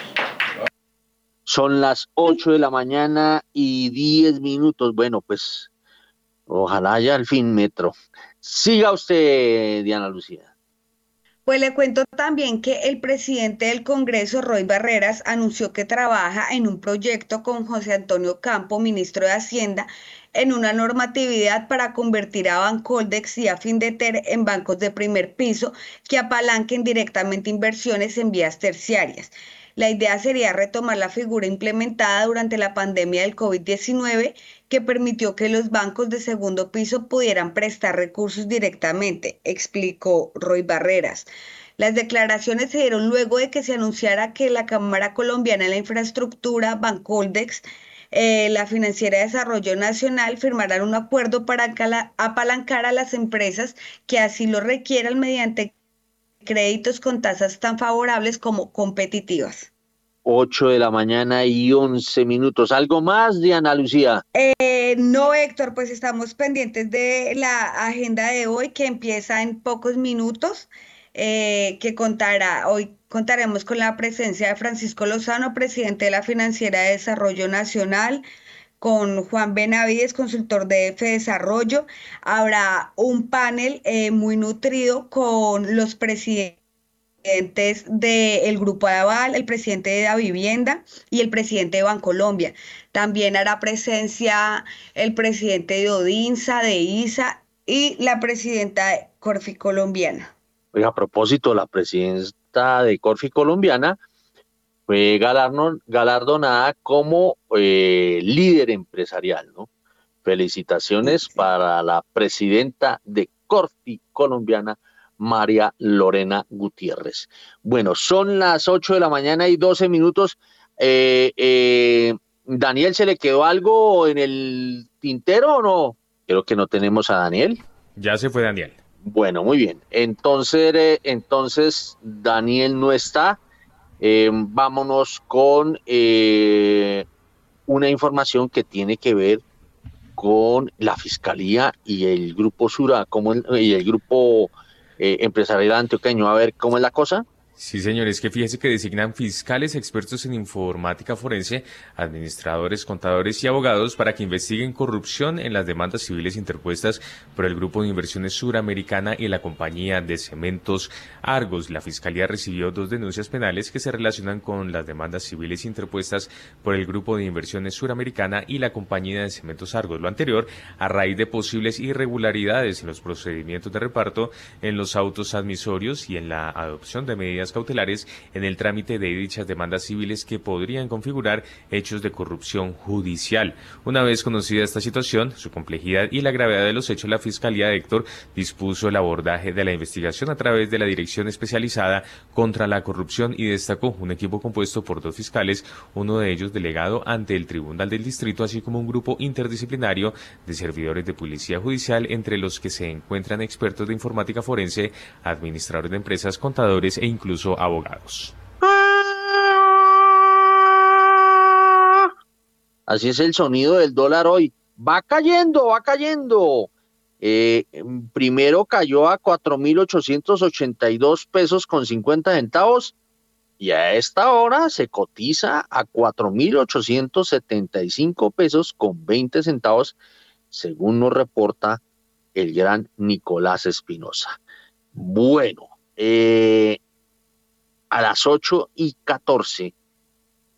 Son las 8 de la mañana y 10 minutos. Bueno, pues ojalá ya al fin metro. Siga usted, Diana Lucía. Pues le cuento también que el presidente del Congreso, Roy Barreras, anunció que trabaja en un proyecto con José Antonio Campo, ministro de Hacienda, en una normatividad para convertir a Bancoldex y a Findeter en bancos de primer piso que apalanquen directamente inversiones en vías terciarias. La idea sería retomar la figura implementada durante la pandemia del COVID-19 que permitió que los bancos de segundo piso pudieran prestar recursos directamente, explicó Roy Barreras. Las declaraciones se dieron luego de que se anunciara que la Cámara Colombiana de la Infraestructura, Bancoldex, eh, la Financiera de Desarrollo Nacional firmarán un acuerdo para apalancar a las empresas que así lo requieran mediante créditos con tasas tan favorables como competitivas. 8 de la mañana y 11 minutos. ¿Algo más, Diana Lucía? Eh, no, Héctor, pues estamos pendientes de la agenda de hoy que empieza en pocos minutos, eh, que contará, hoy contaremos con la presencia de Francisco Lozano, presidente de la Financiera de Desarrollo Nacional, con Juan Benavides, consultor de F Desarrollo. Habrá un panel eh, muy nutrido con los presidentes del Grupo Aval, el presidente de la Vivienda y el presidente de Bancolombia. También hará presencia el presidente de Odinsa, de ISA y la presidenta de Corfi Colombiana. a propósito, la de Corfi Colombiana fue galardonada como eh, líder empresarial, ¿no? Felicitaciones para la presidenta de Corfi Colombiana, María Lorena Gutiérrez. Bueno, son las 8 de la mañana y 12 minutos. Eh, eh, Daniel, ¿se le quedó algo en el tintero o no? Creo que no tenemos a Daniel. Ya se fue Daniel. Bueno, muy bien. Entonces, eh, entonces Daniel no está. vámonos con una información que tiene que ver con la fiscalía y el grupo Sura, como y el grupo eh, empresarial antioqueño. A ver cómo es la cosa. Sí, señores, que fíjese que designan fiscales expertos en informática forense, administradores, contadores y abogados para que investiguen corrupción en las demandas civiles interpuestas por el Grupo de Inversiones Suramericana y la compañía de cementos Argos. La Fiscalía recibió dos denuncias penales que se relacionan con las demandas civiles interpuestas por el Grupo de Inversiones Suramericana y la compañía de cementos Argos. Lo anterior a raíz de posibles irregularidades en los procedimientos de reparto en los autos admisorios y en la adopción de medidas cautelares en el trámite de dichas demandas civiles que podrían configurar hechos de corrupción judicial. Una vez conocida esta situación, su complejidad y la gravedad de los hechos, la Fiscalía de Héctor dispuso el abordaje de la investigación a través de la Dirección Especializada contra la Corrupción y destacó un equipo compuesto por dos fiscales, uno de ellos delegado ante el Tribunal del Distrito, así como un grupo interdisciplinario de servidores de policía judicial, entre los que se encuentran expertos de informática forense, administradores de empresas, contadores e incluso abogados. Así es el sonido del dólar hoy. Va cayendo, va cayendo. Eh, primero cayó a 4.882 pesos con 50 centavos y a esta hora se cotiza a 4.875 pesos con 20 centavos, según nos reporta el gran Nicolás Espinosa. Bueno, eh, a las 8 y 14,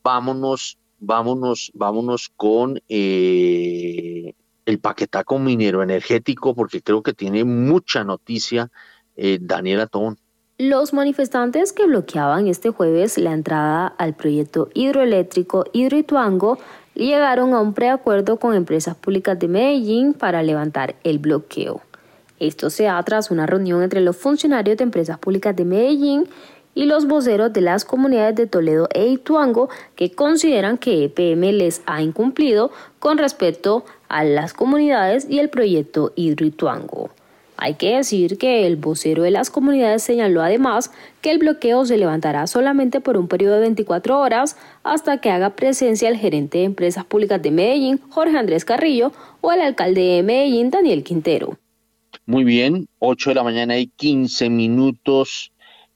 vámonos, vámonos, vámonos con eh, el paquetaco minero energético, porque creo que tiene mucha noticia eh, Daniela Tón. Los manifestantes que bloqueaban este jueves la entrada al proyecto hidroeléctrico Hidroituango llegaron a un preacuerdo con empresas públicas de Medellín para levantar el bloqueo. Esto se da tras una reunión entre los funcionarios de empresas públicas de Medellín y los voceros de las comunidades de Toledo e Ituango que consideran que EPM les ha incumplido con respecto a las comunidades y el proyecto Hidroituango. Hay que decir que el vocero de las comunidades señaló además que el bloqueo se levantará solamente por un periodo de 24 horas hasta que haga presencia el gerente de empresas públicas de Medellín, Jorge Andrés Carrillo, o el alcalde de Medellín, Daniel Quintero. Muy bien, 8 de la mañana y 15 minutos.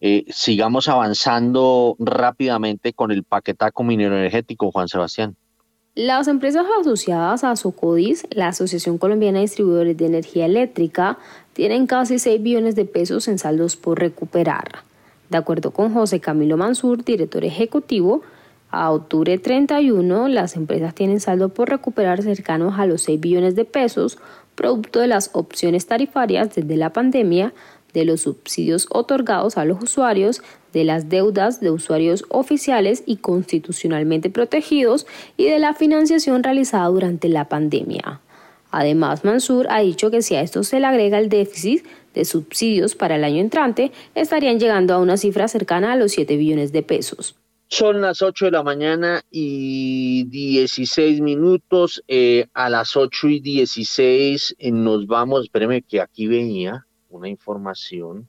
Eh, sigamos avanzando rápidamente con el paquetaco minero energético, Juan Sebastián. Las empresas asociadas a Socodis, la Asociación Colombiana de Distribuidores de Energía Eléctrica, tienen casi 6 billones de pesos en saldos por recuperar. De acuerdo con José Camilo Mansur, director ejecutivo, a octubre 31 las empresas tienen saldo por recuperar cercanos a los 6 billones de pesos, producto de las opciones tarifarias desde la pandemia, de los subsidios otorgados a los usuarios, de las deudas de usuarios oficiales y constitucionalmente protegidos y de la financiación realizada durante la pandemia. Además, Mansur ha dicho que si a esto se le agrega el déficit de subsidios para el año entrante, estarían llegando a una cifra cercana a los 7 billones de pesos. Son las 8 de la mañana y 16 minutos. Eh, a las 8 y 16 eh, nos vamos, espéreme que aquí venía, una información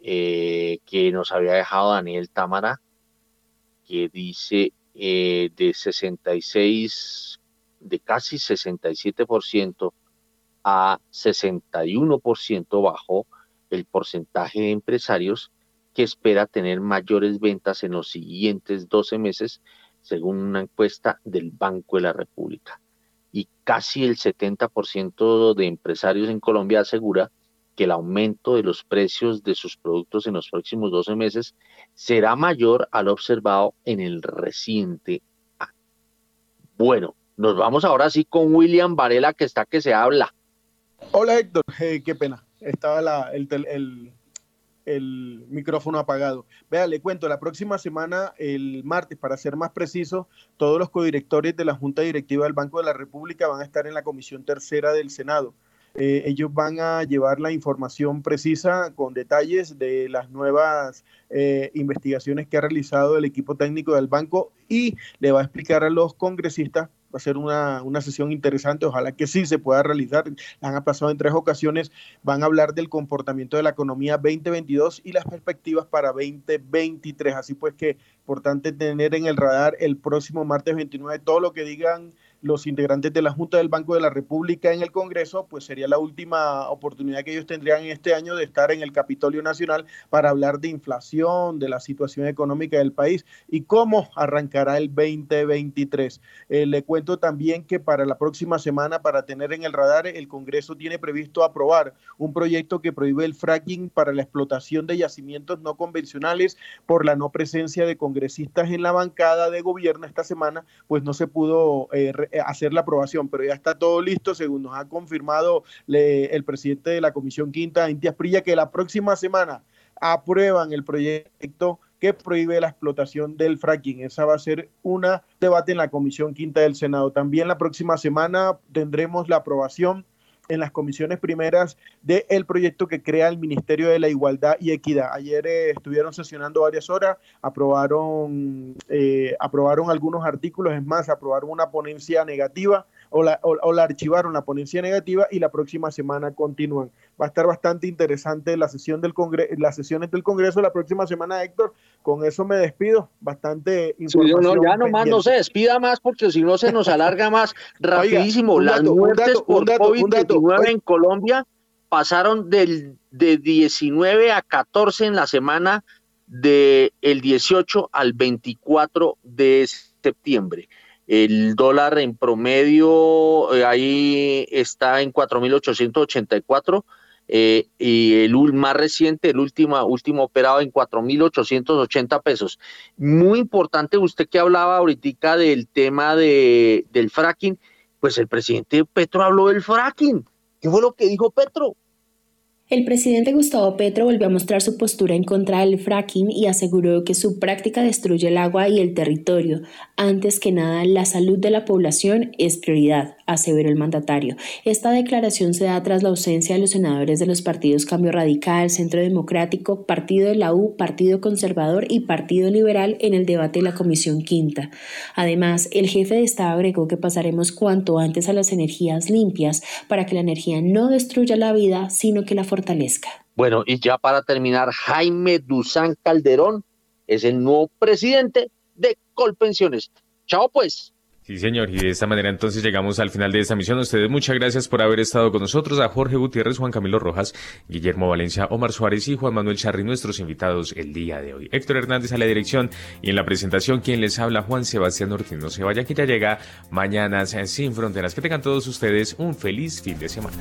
eh, que nos había dejado Daniel Támara, que dice eh, de 66, de casi 67% a 61% bajó el porcentaje de empresarios que espera tener mayores ventas en los siguientes 12 meses, según una encuesta del Banco de la República. Y casi el 70% de empresarios en Colombia asegura que el aumento de los precios de sus productos en los próximos 12 meses será mayor al observado en el reciente año. Bueno, nos vamos ahora sí con William Varela, que está que se habla. Hola Héctor, qué pena, estaba el, el, micrófono apagado. Vea, le cuento, la próxima semana, el martes, para ser más preciso, todos los codirectores de la Junta Directiva del Banco de la República van a estar en la Comisión Tercera del Senado. Eh, ellos van a llevar la información precisa con detalles de las nuevas eh, investigaciones que ha realizado el equipo técnico del banco y le va a explicar a los congresistas va a ser una, una, sesión interesante, ojalá que sí se pueda realizar. Han aplazado en tres ocasiones. Van a hablar del comportamiento de la economía 2022 y las perspectivas para 2023. Así pues que importante tener en el radar el próximo martes 29 todo lo que digan los integrantes de la Junta del Banco de la República en el Congreso, pues sería la última oportunidad que ellos tendrían este año de estar en el Capitolio Nacional para hablar de inflación, de la situación económica del país y cómo arrancará el 2023. Eh, le cuento también que para la próxima semana, para tener en el radar, el Congreso tiene previsto aprobar un proyecto que prohíbe el fracking para la explotación de yacimientos no convencionales por la no presencia de congresistas en la bancada de gobierno esta semana, pues no se pudo eh, hacer la aprobación, pero ya está todo listo, según nos ha confirmado el presidente de la Comisión Quinta, Intias Prilla, que la próxima semana aprueban el proyecto que prohíbe la explotación del fracking. Esa va a ser un debate en la Comisión Quinta del Senado. También la próxima semana tendremos la aprobación en las comisiones primeras del proyecto que crea el Ministerio de la Igualdad y Equidad. Ayer eh, estuvieron sesionando varias horas, aprobaron, eh, aprobaron algunos artículos, es más, aprobaron una ponencia negativa o la, o, la archivaron la ponencia negativa y la próxima semana continúan. Va a estar bastante interesante la sesión del Congreso, las sesiones del Congreso la próxima semana, Héctor. Con eso me despido. Bastante información. no, ya nomás no se despida más porque si no se nos alarga más <laughs> rapidísimo. Las muertes por COVID-19 en Colombia pasaron del, de 19 a 14 en la semana del el 18 al 24 de septiembre. El dólar en promedio eh, ahí está en 4.884 eh, y el más reciente, el último, último operado en 4.880 pesos. Muy importante, usted que hablaba ahorita del tema de, del fracking, pues el presidente Petro habló del fracking. ¿Qué fue lo que dijo Petro? El presidente Gustavo Petro volvió a mostrar su postura en contra del fracking y aseguró que su práctica destruye el agua y el territorio. Antes que nada, la salud de la población es prioridad, aseveró el mandatario. Esta declaración se da tras la ausencia de los senadores de los partidos Cambio Radical, Centro Democrático, Partido de la U, Partido Conservador y Partido Liberal en el debate de la Comisión Quinta. Además, el jefe de Estado agregó que pasaremos cuanto antes a las energías limpias para que la energía no destruya la vida, sino que la fortalezca bueno, y ya para terminar, Jaime Duzán Calderón es el nuevo presidente de Colpensiones. Chao pues. Sí, señor, y de esta manera entonces llegamos al final de esta misión. ustedes muchas gracias por haber estado con nosotros, a Jorge Gutiérrez, Juan Camilo Rojas, Guillermo Valencia, Omar Suárez y Juan Manuel Charri, nuestros invitados el día de hoy. Héctor Hernández a la dirección y en la presentación quien les habla, Juan Sebastián Ortiz. No se vaya que ya llega Mañanas Sin Fronteras. Que tengan todos ustedes un feliz fin de semana.